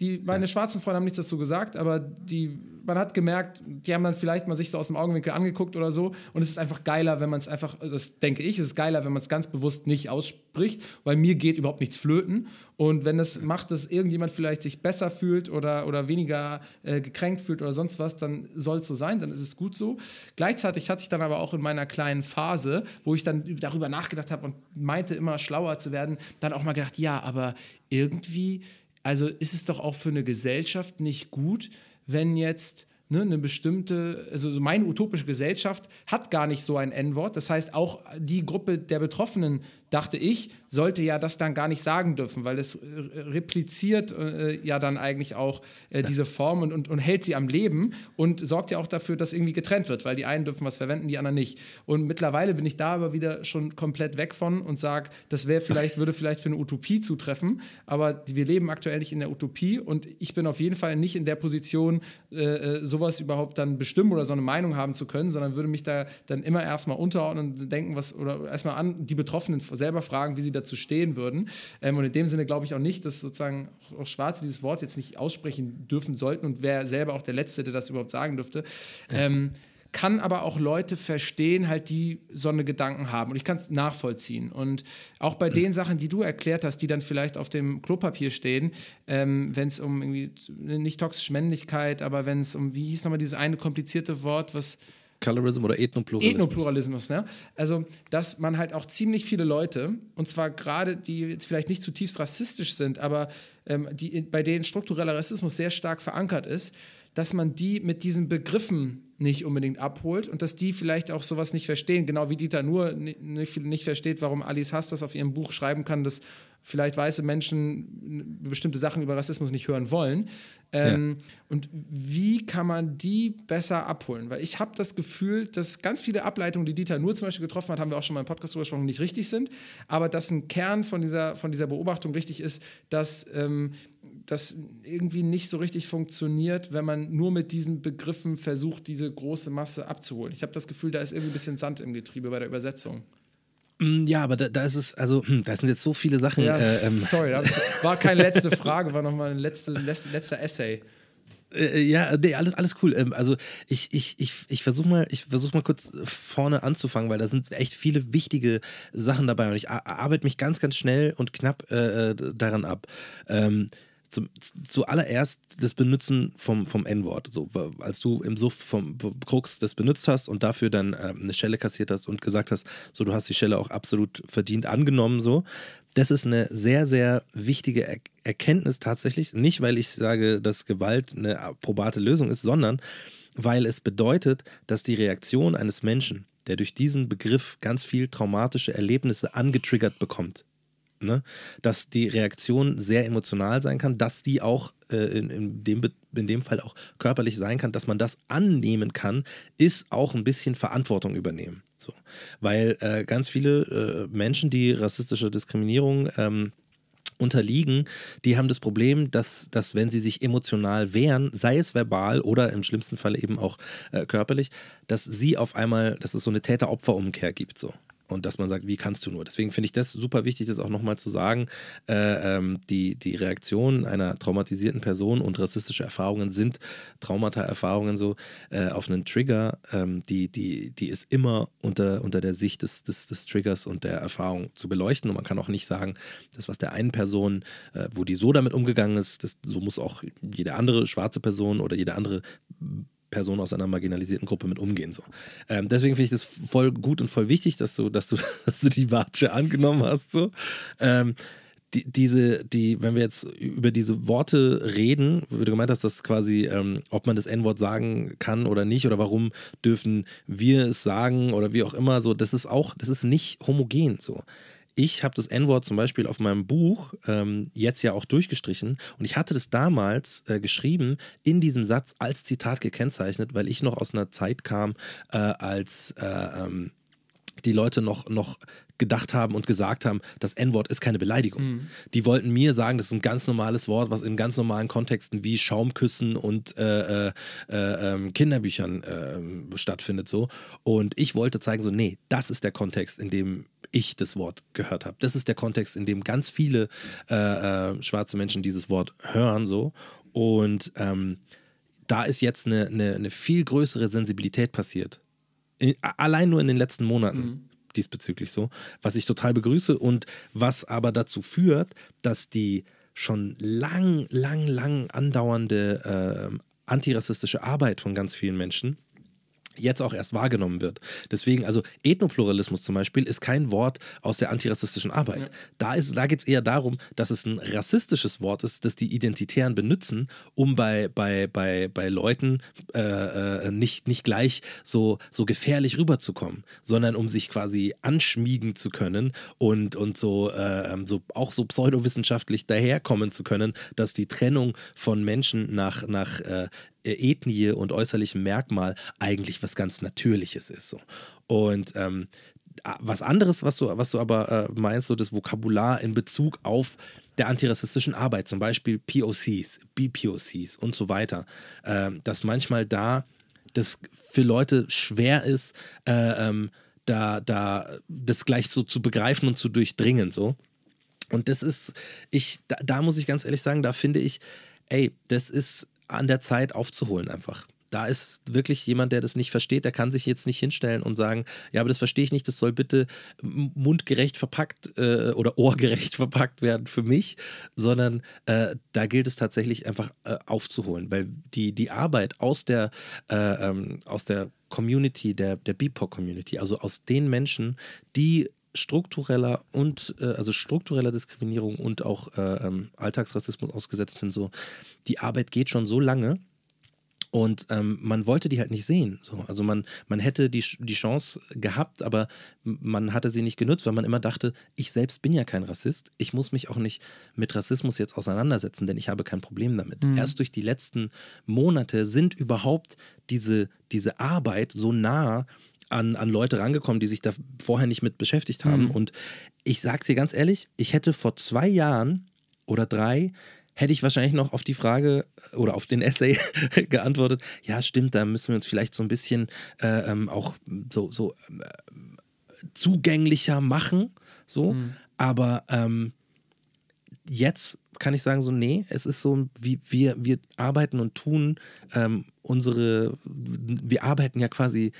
die, meine ja. schwarzen Freunde haben nichts dazu gesagt, aber die man hat gemerkt, die haben dann vielleicht mal sich so aus dem Augenwinkel angeguckt oder so. Und es ist einfach geiler, wenn man es einfach, das denke ich, es ist geiler, wenn man es ganz bewusst nicht ausspricht, weil mir geht überhaupt nichts flöten. Und wenn es macht, dass irgendjemand vielleicht sich besser fühlt oder, oder weniger äh, gekränkt fühlt oder sonst was, dann soll es so sein, dann ist es gut so. Gleichzeitig hatte ich dann aber auch in meiner kleinen Phase, wo ich dann darüber nachgedacht habe und meinte immer schlauer zu werden, dann auch mal gedacht, ja, aber irgendwie, also ist es doch auch für eine Gesellschaft nicht gut, wenn jetzt ne, eine bestimmte, also meine utopische Gesellschaft hat gar nicht so ein N-Wort. Das heißt, auch die Gruppe der Betroffenen dachte ich, sollte ja das dann gar nicht sagen dürfen, weil es äh, repliziert äh, ja dann eigentlich auch äh, diese Form und, und, und, hält sie am Leben und sorgt ja auch dafür, dass irgendwie getrennt wird, weil die einen dürfen was verwenden, die anderen nicht. Und mittlerweile bin ich da aber wieder schon komplett weg von und sage, das wäre vielleicht, würde vielleicht für eine Utopie zutreffen, aber wir leben aktuell nicht in der Utopie und ich bin auf jeden Fall nicht in der Position, äh, äh sowas überhaupt dann bestimmen oder so eine Meinung haben zu können, sondern würde mich da dann immer erstmal unterordnen und denken, was, oder erstmal an die Betroffenen selber fragen, wie sie dazu stehen würden. Ähm, und in dem Sinne glaube ich auch nicht, dass sozusagen auch Schwarze dieses Wort jetzt nicht aussprechen dürfen sollten und wer selber auch der Letzte, der das überhaupt sagen dürfte. Ähm, kann aber auch Leute verstehen, halt, die so eine Gedanken haben. Und ich kann es nachvollziehen. Und auch bei den Sachen, die du erklärt hast, die dann vielleicht auf dem Klopapier stehen, ähm, wenn es um irgendwie, nicht toxische Männlichkeit, aber wenn es um, wie hieß nochmal dieses eine komplizierte Wort, was Colorism oder Ethnopluralismus. Ethnopluralismus, ne? Also, dass man halt auch ziemlich viele Leute, und zwar gerade die jetzt vielleicht nicht zutiefst rassistisch sind, aber ähm, die, bei denen struktureller Rassismus sehr stark verankert ist, dass man die mit diesen Begriffen nicht unbedingt abholt und dass die vielleicht auch sowas nicht verstehen, genau wie Dieter nur nicht, nicht versteht, warum Alice Hass das auf ihrem Buch schreiben kann, dass vielleicht weiße Menschen bestimmte Sachen über Rassismus nicht hören wollen. Ähm, ja. Und wie kann man die besser abholen? Weil ich habe das Gefühl, dass ganz viele Ableitungen, die Dieter nur zum Beispiel getroffen hat, haben wir auch schon mal im Podcast drüber gesprochen, nicht richtig sind. Aber dass ein Kern von dieser, von dieser Beobachtung richtig ist, dass ähm, das irgendwie nicht so richtig funktioniert, wenn man nur mit diesen Begriffen versucht, diese große Masse abzuholen. Ich habe das Gefühl, da ist irgendwie ein bisschen Sand im Getriebe bei der Übersetzung. Mm, ja, aber da, da, ist es, also, hm, da sind jetzt so viele Sachen. Ja, äh, ähm. Sorry, war keine letzte Frage, war nochmal ein letzte, letzter Essay. Äh, ja, nee, alles, alles cool. Ähm, also ich, ich, ich, ich versuche mal, ich versuch mal kurz vorne anzufangen, weil da sind echt viele wichtige Sachen dabei und ich arbeite mich ganz, ganz schnell und knapp äh, äh daran ab. Ähm, zum, zuallererst das Benutzen vom, vom N-Wort. So, als du im Suff vom Krux das benutzt hast und dafür dann äh, eine Schelle kassiert hast und gesagt hast, so du hast die Schelle auch absolut verdient angenommen, so. Das ist eine sehr, sehr wichtige er Erkenntnis tatsächlich. Nicht, weil ich sage, dass Gewalt eine probate Lösung ist, sondern weil es bedeutet, dass die Reaktion eines Menschen, der durch diesen Begriff ganz viel traumatische Erlebnisse angetriggert bekommt, ne? dass die Reaktion sehr emotional sein kann, dass die auch äh, in, in, dem, in dem Fall auch körperlich sein kann, dass man das annehmen kann, ist auch ein bisschen Verantwortung übernehmen. So. Weil äh, ganz viele äh, Menschen, die rassistische Diskriminierung ähm, unterliegen, die haben das Problem, dass, dass wenn sie sich emotional wehren, sei es verbal oder im schlimmsten Fall eben auch äh, körperlich, dass sie auf einmal, dass es so eine Täter-Opfer-Umkehr gibt. So und dass man sagt, wie kannst du nur? Deswegen finde ich das super wichtig, das auch nochmal zu sagen. Äh, ähm, die, die Reaktion einer traumatisierten Person und rassistische Erfahrungen sind Traumata-Erfahrungen so äh, auf einen Trigger, ähm, die, die, die ist immer unter, unter der Sicht des, des, des Triggers und der Erfahrung zu beleuchten. Und man kann auch nicht sagen, das, was der einen Person, äh, wo die so damit umgegangen ist, das, so muss auch jede andere schwarze Person oder jede andere Person aus einer marginalisierten Gruppe mit umgehen. So. Ähm, deswegen finde ich das voll gut und voll wichtig, dass du, dass du, dass du die Watsche angenommen hast. So. Ähm, die, diese, die, wenn wir jetzt über diese Worte reden, wie du gemeint hast, dass quasi, ähm, ob man das N-Wort sagen kann oder nicht, oder warum dürfen wir es sagen oder wie auch immer, so, das ist auch, das ist nicht homogen so ich habe das N-Wort zum Beispiel auf meinem Buch ähm, jetzt ja auch durchgestrichen und ich hatte das damals äh, geschrieben in diesem Satz als Zitat gekennzeichnet, weil ich noch aus einer Zeit kam, äh, als äh, ähm, die Leute noch, noch gedacht haben und gesagt haben, das N-Wort ist keine Beleidigung. Mhm. Die wollten mir sagen, das ist ein ganz normales Wort, was in ganz normalen Kontexten wie Schaumküssen und äh, äh, äh, ähm, Kinderbüchern ähm, stattfindet. So. Und ich wollte zeigen, so, nee, das ist der Kontext, in dem ich das Wort gehört habe. Das ist der Kontext, in dem ganz viele äh, äh, schwarze Menschen dieses Wort hören. So. Und ähm, da ist jetzt eine, eine, eine, viel größere Sensibilität passiert. In, allein nur in den letzten Monaten. Mhm. Diesbezüglich so, was ich total begrüße und was aber dazu führt, dass die schon lang, lang, lang andauernde äh, antirassistische Arbeit von ganz vielen Menschen jetzt auch erst wahrgenommen wird. Deswegen, also Ethnopluralismus zum Beispiel ist kein Wort aus der antirassistischen Arbeit. Ja. Da, da geht es eher darum, dass es ein rassistisches Wort ist, das die Identitären benutzen, um bei, bei, bei, bei Leuten äh, äh, nicht, nicht gleich so, so gefährlich rüberzukommen, sondern um sich quasi anschmiegen zu können und, und so, äh, so auch so pseudowissenschaftlich daherkommen zu können, dass die Trennung von Menschen nach, nach äh, äh, Ethnie und äußerlichem Merkmal eigentlich was ganz Natürliches ist. So. Und ähm, was anderes, was du, was du aber äh, meinst, so das Vokabular in Bezug auf der antirassistischen Arbeit, zum Beispiel POCs, BPOCs und so weiter, äh, dass manchmal da das für Leute schwer ist, äh, ähm, da, da das gleich so zu begreifen und zu durchdringen. So. Und das ist, ich, da, da muss ich ganz ehrlich sagen, da finde ich, ey, das ist an der Zeit aufzuholen einfach. Da ist wirklich jemand, der das nicht versteht, der kann sich jetzt nicht hinstellen und sagen, ja, aber das verstehe ich nicht, das soll bitte mundgerecht verpackt äh, oder ohrgerecht verpackt werden für mich, sondern äh, da gilt es tatsächlich einfach äh, aufzuholen, weil die, die Arbeit aus der, äh, ähm, aus der Community, der, der BIPOC-Community, also aus den Menschen, die struktureller und äh, also struktureller Diskriminierung und auch äh, ähm, Alltagsrassismus ausgesetzt sind. So, die Arbeit geht schon so lange. Und ähm, man wollte die halt nicht sehen. So. Also man, man hätte die, die Chance gehabt, aber man hatte sie nicht genutzt, weil man immer dachte, ich selbst bin ja kein Rassist. Ich muss mich auch nicht mit Rassismus jetzt auseinandersetzen, denn ich habe kein Problem damit. Mhm. Erst durch die letzten Monate sind überhaupt diese, diese Arbeit so nah an, an Leute rangekommen, die sich da vorher nicht mit beschäftigt haben. Mhm. Und ich sag's dir ganz ehrlich, ich hätte vor zwei Jahren oder drei hätte ich wahrscheinlich noch auf die Frage äh, oder auf den Essay geantwortet, ja, stimmt, da müssen wir uns vielleicht so ein bisschen äh, ähm, auch so, so äh, zugänglicher machen. So. Mhm. Aber ähm, jetzt kann ich sagen, so, nee, es ist so, wie wir, wir arbeiten und tun ähm, unsere, wir arbeiten ja quasi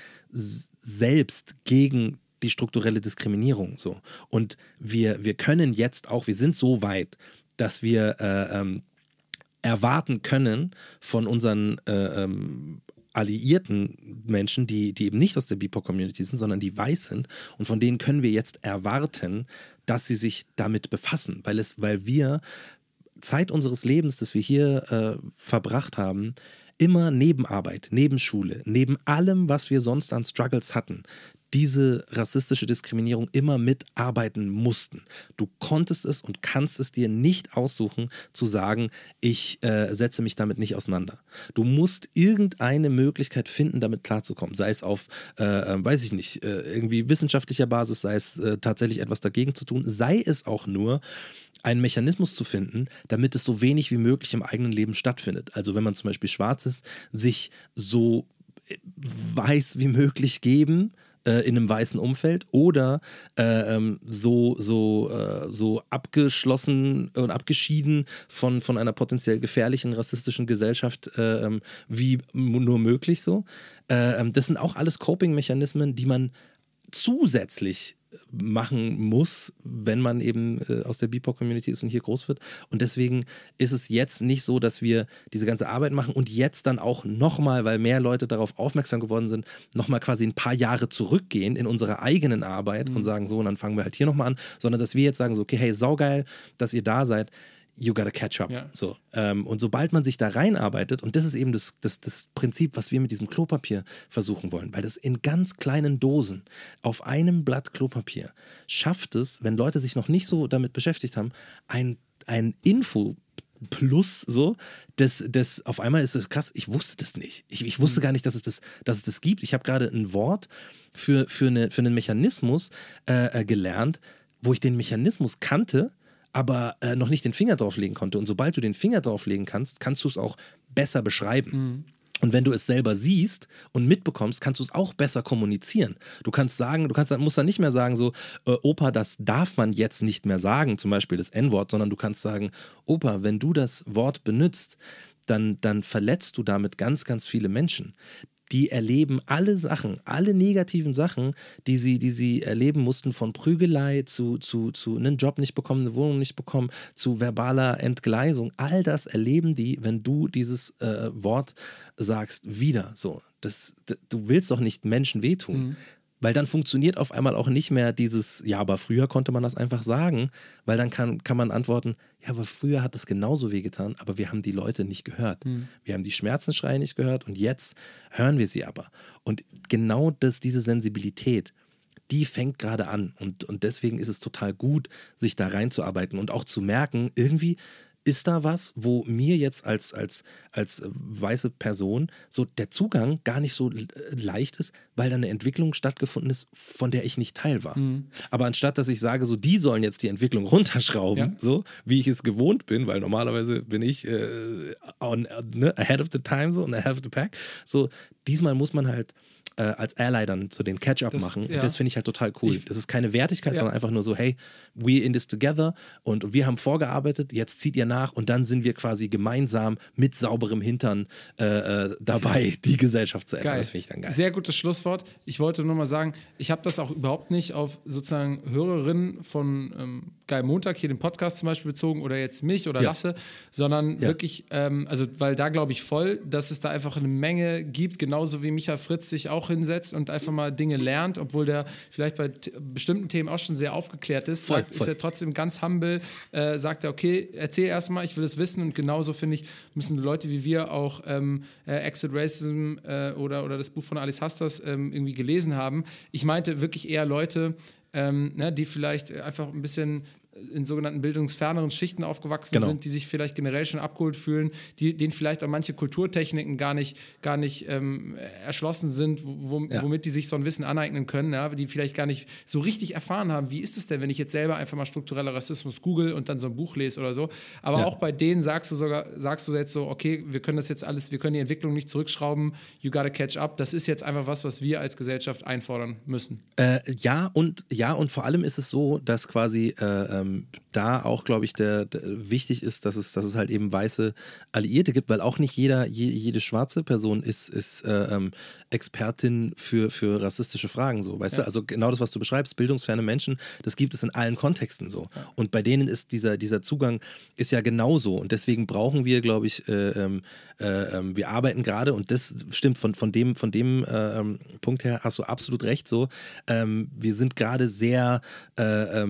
selbst gegen die strukturelle Diskriminierung so. Und wir, wir können jetzt auch, wir sind so weit, dass wir äh, ähm, erwarten können von unseren äh, ähm, alliierten Menschen, die, die eben nicht aus der BIPOC-Community sind, sondern die weiß sind. Und von denen können wir jetzt erwarten, dass sie sich damit befassen, weil, es, weil wir Zeit unseres Lebens, das wir hier äh, verbracht haben, immer neben Arbeit, neben Schule, neben allem, was wir sonst an Struggles hatten, diese rassistische Diskriminierung immer mitarbeiten mussten. Du konntest es und kannst es dir nicht aussuchen, zu sagen, ich äh, setze mich damit nicht auseinander. Du musst irgendeine Möglichkeit finden, damit klarzukommen. Sei es auf, äh, äh weiß ich nicht, äh, irgendwie wissenschaftlicher Basis, sei es äh, tatsächlich etwas dagegen zu tun, sei es auch nur, einen Mechanismus zu finden, damit es so wenig wie möglich im eigenen Leben stattfindet. Also wenn man zum Beispiel schwarz ist, sich so äh, weiß wie möglich geben, äh, in einem weißen Umfeld oder äh, ähm, so, so, äh, so abgeschlossen und abgeschieden von, von einer potenziell gefährlichen rassistischen Gesellschaft äh, ähm, wie nur möglich so. Äh, ähm, das sind auch alles Coping-Mechanismen, die man zusätzlich machen muss, wenn man eben äh, aus der BIPOC-Community ist und hier groß wird. Und deswegen ist es jetzt nicht so, dass wir diese ganze Arbeit machen und jetzt dann auch nochmal, weil mehr Leute darauf aufmerksam geworden sind, nochmal quasi ein paar Jahre zurückgehen in unsere eigenen Arbeit mhm. und sagen so, und dann fangen wir halt hier nochmal an, sondern dass wir jetzt sagen so, okay, hey, saugeil, dass ihr da seid you gotta catch up. Ja. So, ähm, und sobald man sich da reinarbeitet, und das ist eben das, das, das Prinzip, was wir mit diesem Klopapier versuchen wollen, weil das in ganz kleinen Dosen auf einem Blatt Klopapier schafft es, wenn Leute sich noch nicht so damit beschäftigt haben, ein, ein Info Plus so, das, das auf einmal ist es krass, ich wusste das nicht. Ich, ich wusste mhm. gar nicht, dass es das, dass es das gibt. Ich habe gerade ein Wort für, für, eine, für einen Mechanismus äh, äh gelernt, wo ich den Mechanismus kannte, aber äh, noch nicht den Finger drauflegen konnte. Und sobald du den Finger drauflegen kannst, kannst du es auch besser beschreiben. Mhm. Und wenn du es selber siehst und mitbekommst, kannst du es auch besser kommunizieren. Du kannst sagen, du kannst, musst dann nicht mehr sagen, so, äh, Opa, das darf man jetzt nicht mehr sagen, zum Beispiel das N-Wort, sondern du kannst sagen, Opa, wenn du das Wort benutzt, dann, dann verletzt du damit ganz, ganz viele Menschen die erleben alle Sachen, alle negativen Sachen, die sie, die sie erleben mussten, von Prügelei zu, zu, zu einen Job nicht bekommen, eine Wohnung nicht bekommen, zu verbaler Entgleisung. All das erleben die, wenn du dieses äh, Wort sagst, wieder so. Das, du willst doch nicht Menschen wehtun. Mhm. Weil dann funktioniert auf einmal auch nicht mehr dieses, ja, aber früher konnte man das einfach sagen, weil dann kann, kann man antworten, ja, aber früher hat es genauso wehgetan, aber wir haben die Leute nicht gehört. Mhm. Wir haben die Schmerzensschreie nicht gehört und jetzt hören wir sie aber. Und genau das, diese Sensibilität, die fängt gerade an. Und, und deswegen ist es total gut, sich da reinzuarbeiten und auch zu merken, irgendwie ist da was, wo mir jetzt als, als, als weiße Person so der Zugang gar nicht so leicht ist, weil da eine Entwicklung stattgefunden ist, von der ich nicht Teil war. Mhm. Aber anstatt dass ich sage, so die sollen jetzt die Entwicklung runterschrauben, ja. so wie ich es gewohnt bin, weil normalerweise bin ich äh, on, ne, ahead of the time so und ahead of the pack, so diesmal muss man halt äh, als Ally dann so den Catch-up machen. Ja. Und das finde ich halt total cool. Ich, das ist keine Wertigkeit, ja. sondern einfach nur so, hey, we in this together und wir haben vorgearbeitet, jetzt zieht ihr nach und dann sind wir quasi gemeinsam mit sauberem Hintern äh, äh dabei, die Gesellschaft zu ändern. Geil. Das finde ich dann geil. Sehr gutes Schlusswort. Ich wollte nur mal sagen, ich habe das auch überhaupt nicht auf sozusagen Hörerinnen von ähm, Geil Montag hier den Podcast zum Beispiel bezogen oder jetzt mich oder ja. Lasse, sondern wirklich, ähm, also weil da glaube ich voll, dass es da einfach eine Menge gibt, genauso wie Micha Fritz sich auch hinsetzt und einfach mal Dinge lernt, obwohl der vielleicht bei bestimmten Themen auch schon sehr aufgeklärt ist, voll, sagt, voll. ist er trotzdem ganz humble, äh, sagt er, okay, erzähl erstmal, ich will es wissen und genauso finde ich, müssen Leute wie wir auch ähm, äh, Exit Racism äh, oder, oder das Buch von Alice Hastas ähm, irgendwie gelesen haben. Ich meinte wirklich eher Leute, ähm, ne, die vielleicht einfach ein bisschen in sogenannten bildungsferneren Schichten aufgewachsen genau. sind, die sich vielleicht generell schon abgeholt fühlen, die, denen vielleicht auch manche Kulturtechniken gar nicht, gar nicht ähm, erschlossen sind, wo, ja. womit die sich so ein Wissen aneignen können, ja, die vielleicht gar nicht so richtig erfahren haben, wie ist es denn, wenn ich jetzt selber einfach mal struktureller Rassismus google und dann so ein Buch lese oder so. Aber ja. auch bei denen sagst du sogar, sagst du jetzt so, okay, wir können das jetzt alles, wir können die Entwicklung nicht zurückschrauben, you gotta catch up. Das ist jetzt einfach was, was wir als Gesellschaft einfordern müssen. Äh, ja, und ja, und vor allem ist es so, dass quasi äh, ähm, da auch, glaube ich, der, der, wichtig ist, dass es, dass es halt eben weiße Alliierte gibt, weil auch nicht jeder, je, jede schwarze Person ist, ist äh, ähm, Expertin für, für rassistische Fragen, so, weißt ja. du? Also genau das, was du beschreibst, bildungsferne Menschen, das gibt es in allen Kontexten so. Ja. Und bei denen ist dieser, dieser Zugang ist ja genauso. Und deswegen brauchen wir, glaube ich, äh, ähm, äh, ähm, wir arbeiten gerade, und das stimmt, von, von dem, von dem äh, ähm, Punkt her hast du absolut recht so. Wir sind gerade sehr äh,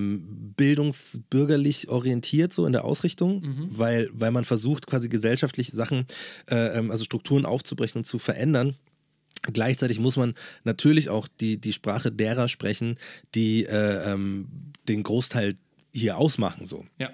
bildungsbürgerlich orientiert, so in der Ausrichtung, mhm. weil, weil man versucht, quasi gesellschaftliche Sachen, äh, also Strukturen aufzubrechen und zu verändern. Gleichzeitig muss man natürlich auch die, die Sprache derer sprechen, die äh, ähm, den Großteil hier ausmachen. So. Ja.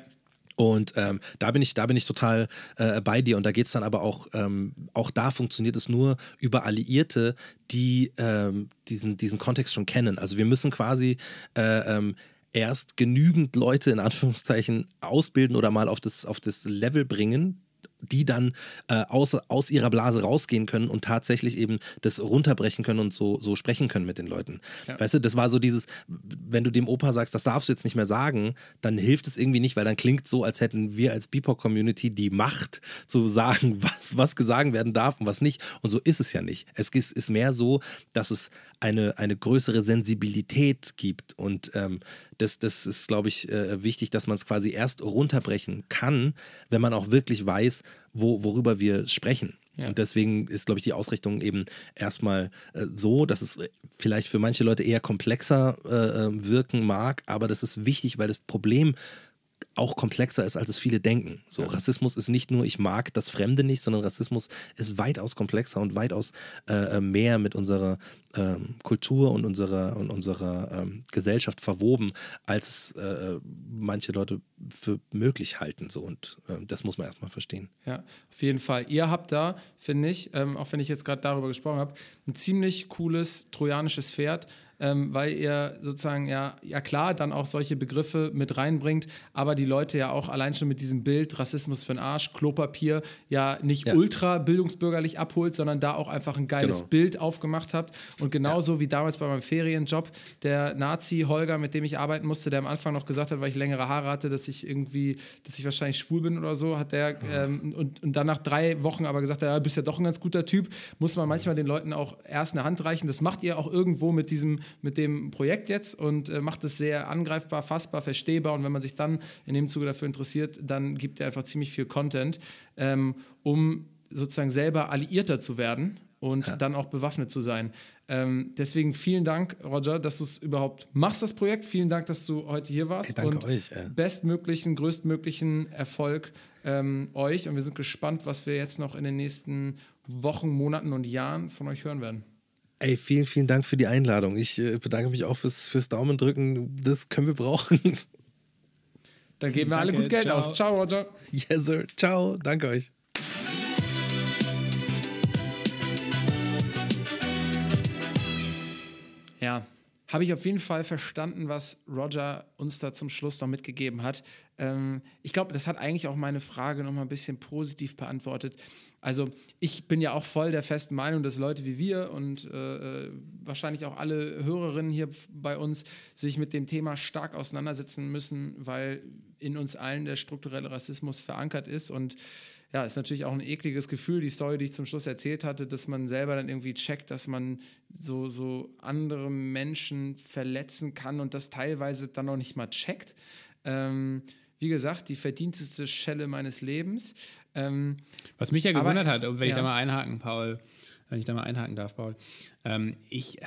Und ähm, da bin ich, da bin ich total äh, bei dir. Und da geht es dann aber auch, ähm, auch da funktioniert es nur über Alliierte, die ähm, diesen, diesen Kontext schon kennen. Also wir müssen quasi äh, ähm, erst genügend Leute in Anführungszeichen ausbilden oder mal auf das, auf das Level bringen, die dann äh, aus, aus ihrer Blase rausgehen können und tatsächlich eben das runterbrechen können und so, so sprechen können mit den Leuten. Ja. Weißt du, das war so dieses, wenn du dem Opa sagst, das darfst du jetzt nicht mehr sagen, dann hilft es irgendwie nicht, weil dann klingt so, als hätten wir als BIPOC-Community die Macht zu sagen, was, was gesagt werden darf und was nicht. Und so ist es ja nicht. Es ist, ist mehr so, dass es eine, eine größere Sensibilität gibt. Und ähm, das, das ist, glaube ich, äh, wichtig, dass man es quasi erst runterbrechen kann, wenn man auch wirklich weiß, wo, worüber wir sprechen. Ja. Und deswegen ist, glaube ich, die Ausrichtung eben erstmal äh, so, dass es vielleicht für manche Leute eher komplexer äh, äh wirken mag, aber das ist wichtig, weil das Problem auch komplexer ist, als es viele denken. So, ja. Rassismus ist nicht nur, ich mag das Fremde nicht, sondern Rassismus ist weitaus komplexer und weitaus äh, äh mehr mit unserer ähm, Kultur und unserer, und unserer ähm, Gesellschaft verwoben, als es äh, manche Leute für möglich halten. So. Und äh, das muss man erstmal verstehen. Ja, auf jeden Fall. Ihr habt da, finde ich, ähm, auch wenn ich jetzt gerade darüber gesprochen habe, ein ziemlich cooles trojanisches Pferd ähm, weil ihr sozusagen ja, ja klar dann auch solche Begriffe mit reinbringt, aber die Leute ja auch allein schon mit diesem Bild Rassismus für den Arsch, Klopapier ja nicht ja. ultra bildungsbürgerlich abholt, sondern da auch einfach ein geiles genau. Bild aufgemacht habt. Und genauso ja. wie damals bei meinem Ferienjob, der Nazi Holger, mit dem ich arbeiten musste, der am Anfang noch gesagt hat, weil ich längere Haare hatte, dass ich irgendwie, dass ich wahrscheinlich schwul bin oder so, hat der ähm, und, und dann nach drei Wochen aber gesagt, ja, bist ja doch ein ganz guter Typ, muss man manchmal den Leuten auch erst eine Hand reichen. Das macht ihr auch irgendwo mit diesem mit dem Projekt jetzt und äh, macht es sehr angreifbar, fassbar, verstehbar. Und wenn man sich dann in dem Zuge dafür interessiert, dann gibt er einfach ziemlich viel Content, ähm, um sozusagen selber Alliierter zu werden und ja. dann auch bewaffnet zu sein. Ähm, deswegen vielen Dank, Roger, dass du es überhaupt machst, das Projekt. Vielen Dank, dass du heute hier warst. Hey, und euch, äh. bestmöglichen, größtmöglichen Erfolg ähm, euch. Und wir sind gespannt, was wir jetzt noch in den nächsten Wochen, Monaten und Jahren von euch hören werden. Ey, vielen, vielen Dank für die Einladung. Ich äh, bedanke mich auch fürs, fürs Daumen drücken. Das können wir brauchen. Dann geben wir Danke, alle gut Geld ciao. aus. Ciao, Roger. Yes, sir. Ciao. Danke euch. Ja, habe ich auf jeden Fall verstanden, was Roger uns da zum Schluss noch mitgegeben hat. Ähm, ich glaube, das hat eigentlich auch meine Frage noch mal ein bisschen positiv beantwortet. Also ich bin ja auch voll der festen Meinung, dass Leute wie wir und äh, äh, wahrscheinlich auch alle Hörerinnen hier bei uns sich mit dem Thema stark auseinandersetzen müssen, weil in uns allen der strukturelle Rassismus verankert ist und ja, ist natürlich auch ein ekliges Gefühl, die Story, die ich zum Schluss erzählt hatte, dass man selber dann irgendwie checkt, dass man so, so andere Menschen verletzen kann und das teilweise dann noch nicht mal checkt. Ähm, wie gesagt, die verdienteste Schelle meines Lebens. Ähm, Was mich ja gewundert aber, hat, wenn ja. ich da mal einhaken, Paul, wenn ich da mal einhaken darf, Paul. Ähm, ich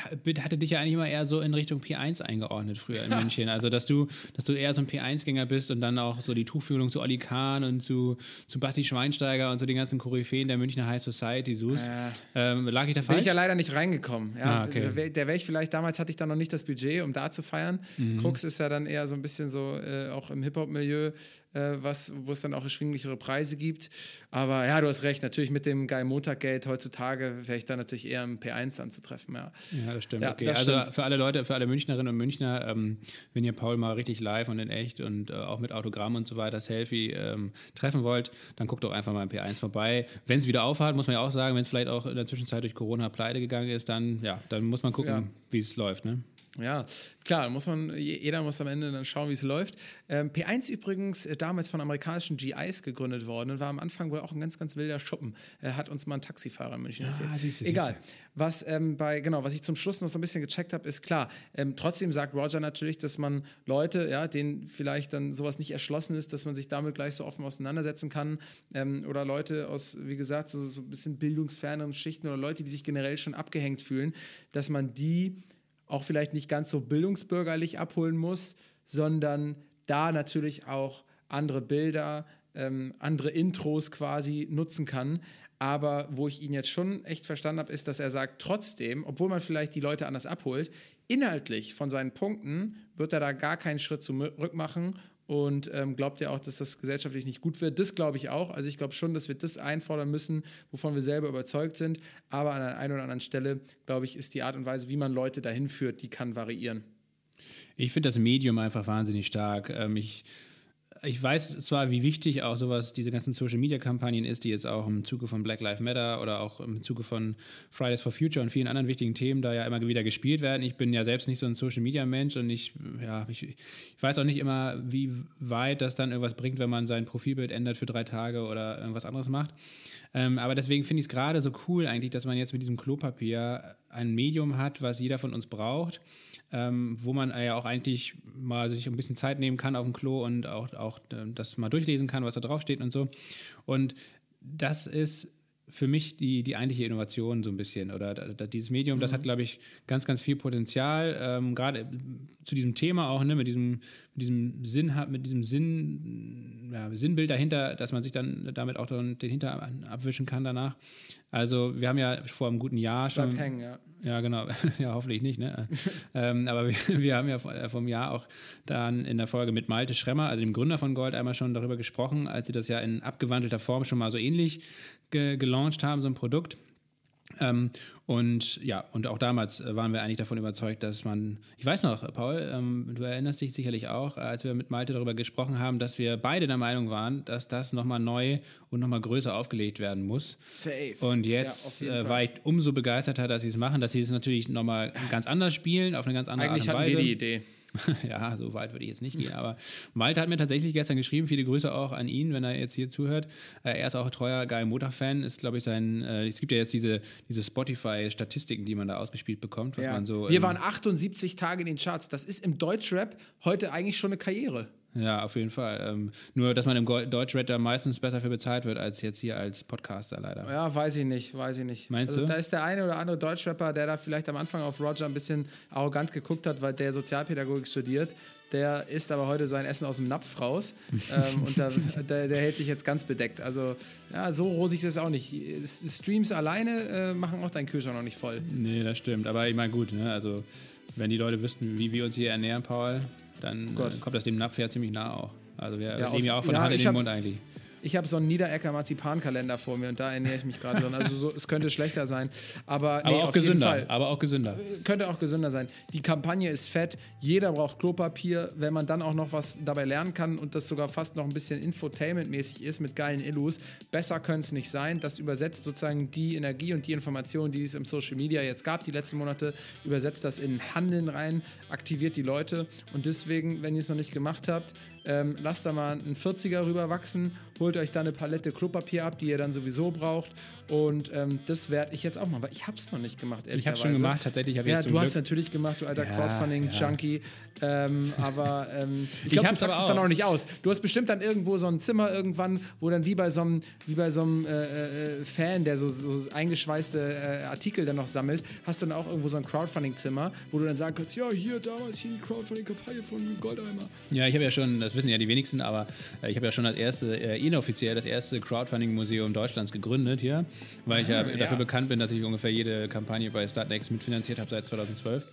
hatte dich ja eigentlich immer eher so in Richtung P1 eingeordnet früher in München. Also, dass du, dass du eher so ein P1-Gänger bist und dann auch so die Tuchfühlung zu Olli Kahn und zu, zu Basti Schweinsteiger und so den ganzen Koryphäen der Münchner High Society suchst. Äh, ähm, lag ich da falsch? Bin ich ja leider nicht reingekommen. Ja, ah, okay. Der wäre ich vielleicht, damals hatte ich da noch nicht das Budget, um da zu feiern. Mhm. Krux ist ja dann eher so ein bisschen so äh, auch im Hip-Hop-Milieu äh, was, wo es dann auch erschwinglichere Preise gibt. Aber ja, du hast recht, natürlich mit dem Geil Montaggeld heutzutage wäre ich da natürlich eher im P1 anzutreffen. Ja, ja das stimmt. Ja, okay. das also stimmt. für alle Leute, für alle Münchnerinnen und Münchner, ähm, wenn ihr Paul mal richtig live und in echt und äh, auch mit Autogramm und so weiter, Selfie ähm, treffen wollt, dann guckt doch einfach mal im P1 vorbei. Wenn es wieder aufhat, muss man ja auch sagen, wenn es vielleicht auch in der Zwischenzeit durch Corona pleite gegangen ist, dann, ja, dann muss man gucken, ja. wie es läuft. Ne? Ja, klar, muss man, jeder muss am Ende dann schauen, wie es läuft. Ähm, P1 übrigens äh, damals von amerikanischen GIs gegründet worden und war am Anfang wohl auch ein ganz, ganz wilder Schuppen. Er hat uns mal ein Taxifahrer in München erzählt. siehste, Egal. Was ähm, bei, genau, was ich zum Schluss noch so ein bisschen gecheckt habe, ist klar. Ähm, trotzdem sagt Roger natürlich, dass man Leute, ja, denen vielleicht dann sowas nicht erschlossen ist, dass man sich damit gleich so offen auseinandersetzen kann. Ähm, oder Leute aus, wie gesagt, so, so ein bisschen bildungsferneren Schichten oder Leute, die sich generell schon abgehängt fühlen, dass man die auch vielleicht nicht ganz so bildungsbürgerlich abholen muss, sondern da natürlich auch andere Bilder, ähm, andere Intros quasi nutzen kann. Aber wo ich ihn jetzt schon echt verstanden habe, ist, dass er sagt, trotzdem, obwohl man vielleicht die Leute anders abholt, inhaltlich von seinen Punkten wird er da gar keinen Schritt zurück machen und ähm, glaubt ja auch, dass das gesellschaftlich nicht gut wird. Das glaube ich auch. Also ich glaube schon, dass wir das einfordern müssen, wovon wir selber überzeugt sind. Aber an der einen oder anderen Stelle, glaube ich, ist die Art und Weise, wie man Leute dahin führt, die kann variieren. Ich finde das Medium einfach wahnsinnig stark. Ähm, ich ich weiß zwar, wie wichtig auch sowas, diese ganzen Social-Media-Kampagnen ist, die jetzt auch im Zuge von Black Lives Matter oder auch im Zuge von Fridays for Future und vielen anderen wichtigen Themen da ja immer wieder gespielt werden. Ich bin ja selbst nicht so ein Social-Media-Mensch und ich, ja, ich, ich, weiß auch nicht immer, wie weit das dann irgendwas bringt, wenn man sein Profilbild ändert für drei Tage oder irgendwas anderes macht. Ähm, aber deswegen finde ich es gerade so cool eigentlich, dass man jetzt mit diesem Klopapier ein Medium hat, was jeder von uns braucht ähm, wo man ja auch eigentlich mal sich ein bisschen Zeit nehmen kann auf dem Klo und auch, auch äh, das mal durchlesen kann, was da drauf steht und so. Und das ist für mich die, die eigentliche Innovation so ein bisschen. Oder da, dieses Medium, mhm. das hat, glaube ich, ganz, ganz viel Potenzial. Ähm, Gerade zu diesem Thema auch, ne, mit diesem, mit diesem Sinn, mit diesem Sinn, ja, Sinnbild dahinter, dass man sich dann damit auch den Hinter abwischen kann danach. Also wir haben ja vor einem guten Jahr schon. Hängen, ja. Ja, genau. ja, hoffentlich nicht. Ne? ähm, aber wir, wir, haben ja vor, äh, einem Jahr auch dann in der Folge mit Malte Schremmer, also dem Gründer von Gold, einmal schon darüber gesprochen, als sie das ja in abgewandelter Form schon mal so ähnlich ge gelauncht haben, so ein Produkt. Ähm, und ja, und auch damals äh, waren wir eigentlich davon überzeugt, dass man, ich weiß noch, Paul, ähm, du erinnerst dich sicherlich auch, äh, als wir mit Malte darüber gesprochen haben, dass wir beide der Meinung waren, dass das nochmal neu und nochmal größer aufgelegt werden muss. Safe. Und jetzt ja, äh, war ich umso begeisterter, dass sie es machen, dass sie es natürlich nochmal ganz anders spielen, auf eine ganz andere Eigentlich Art und Weise. Eigentlich hatten wir die Idee. ja, so weit würde ich jetzt nicht gehen. Aber Malte hat mir tatsächlich gestern geschrieben, viele Grüße auch an ihn, wenn er jetzt hier zuhört. Äh, er ist auch ein treuer Geil Motor-Fan, ist, glaube ich, sein. Äh, es gibt ja jetzt diese, diese Spotify-Statistiken, die man da ausgespielt bekommt, was ja. man so. Wir waren 78 Tage in den Charts. Das ist im Deutschrap heute eigentlich schon eine Karriere. Ja, auf jeden Fall. Ähm, nur, dass man im Deutschrap da meistens besser für bezahlt wird, als jetzt hier als Podcaster leider. Ja, weiß ich nicht, weiß ich nicht. Meinst also, du? Da ist der eine oder andere Deutschrapper, der da vielleicht am Anfang auf Roger ein bisschen arrogant geguckt hat, weil der Sozialpädagogik studiert. Der isst aber heute sein Essen aus dem Napf raus ähm, und der, der, der, hält sich jetzt ganz bedeckt. Also, ja, so rosig ist es auch nicht. Streams alleine äh, machen auch deinen Kühlschrank noch nicht voll. Nee, das stimmt. Aber ich meine, gut, ne? also, wenn die Leute wüssten, wie wir uns hier ernähren, Paul, dann oh äh, kommt das dem Napf ja ziemlich nah auch. Also wir ja, nehmen ja auch von der Hand in den Mund eigentlich. Ich habe so einen Niederecker Marzipankalender vor mir und da ernähre ich mich gerade dran. Also so, es könnte schlechter sein. Aber, aber auch gesünder. Aber auch gesünder. Könnte auch gesünder sein. Die Kampagne ist fett. Jeder braucht Klopapier. Wenn man dann auch noch was dabei lernen kann und das sogar fast noch ein bisschen Infotainment-mäßig ist mit geilen Illus, besser könnte es nicht sein. Das übersetzt sozusagen die Energie und die Informationen, die es im Social Media jetzt gab, die letzten Monate, übersetzt das in Handeln rein, aktiviert die Leute. Und deswegen, wenn ihr es noch nicht gemacht habt, ähm, lasst da mal einen 40er rüber wachsen, holt euch da eine Palette Klopapier ab, die ihr dann sowieso braucht. Und ähm, das werde ich jetzt auch machen, weil ich habe es noch nicht gemacht, Ich habe schon gemacht, tatsächlich. ja, du Glück. hast natürlich gemacht, du alter ja, Crowdfunding-Junkie. Ja. Ähm, aber ähm, ich glaube, du packst es dann auch nicht aus. Du hast bestimmt dann irgendwo so ein Zimmer irgendwann, wo dann wie bei so einem, wie bei so einem äh, äh, Fan, der so, so eingeschweißte äh, Artikel dann noch sammelt, hast du dann auch irgendwo so ein Crowdfunding-Zimmer, wo du dann sagen kannst, ja, hier, damals hier die Crowdfunding-Kampagne von Goldeimer. Ja, ich habe ja schon, das wissen ja die wenigsten, aber äh, ich habe ja schon das erste, äh, inoffiziell das erste Crowdfunding-Museum Deutschlands gegründet hier, weil ich ja, ja dafür bekannt bin, dass ich ungefähr jede Kampagne bei Startnext mitfinanziert habe seit 2012.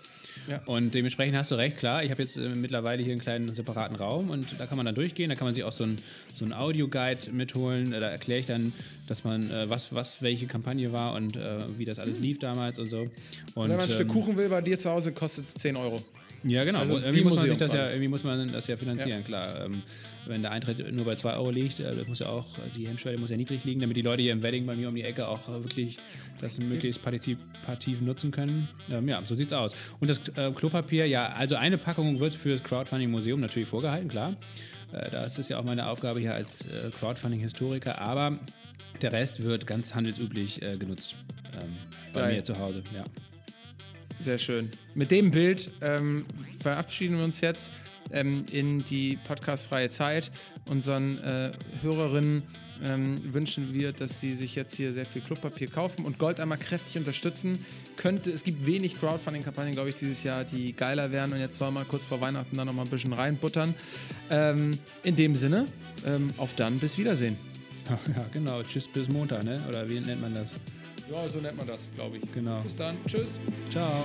Ja. Und dementsprechend hast du recht, klar. Ich habe jetzt äh, mittlerweile hier einen kleinen separaten Raum und da kann man dann durchgehen. Da kann man sich auch so einen so Audio-Guide mitholen. Da erkläre ich dann, dass man, äh, was, was welche Kampagne war und äh, wie das alles lief damals und so. Und, Wenn man ein Stück ähm, Kuchen will bei dir zu Hause, kostet es 10 Euro. Ja, genau. Also irgendwie, muss man sich das ja, irgendwie muss man das ja finanzieren, ja. klar. ähm, wenn der Eintritt nur bei 2 Euro liegt, äh, muss ja auch, die Hemmschwelle muss ja niedrig liegen, damit die Leute hier im Wedding bei mir um die Ecke auch äh, wirklich das möglichst partizipativ nutzen können. Ähm, ja, so sieht's aus. Und das äh, Klopapier, ja, also eine Packung wird für das Crowdfunding-Museum natürlich vorgehalten, klar. Äh, das ist ja auch meine Aufgabe hier als äh, Crowdfunding-Historiker, aber der Rest wird ganz handelsüblich äh, genutzt. Ähm, bei Geil. mir zu Hause, ja. Sehr schön. Mit dem Bild ähm, verabschieden wir uns jetzt ähm, in die podcastfreie Zeit. Unseren äh, Hörerinnen ähm, wünschen wir, dass sie sich jetzt hier sehr viel Klopapier kaufen und Gold einmal kräftig unterstützen. Könnte, es gibt wenig Crowdfunding-Kampagnen, glaube ich, dieses Jahr, die geiler wären und jetzt soll mal kurz vor Weihnachten da noch mal ein bisschen reinbuttern. Ähm, in dem Sinne, ähm, auf dann, bis Wiedersehen. Ja, genau. Tschüss bis Montag, ne? Oder wie nennt man das? Ja, so nennt man das, glaube ich. Genau. Bis dann. Tschüss. Ciao.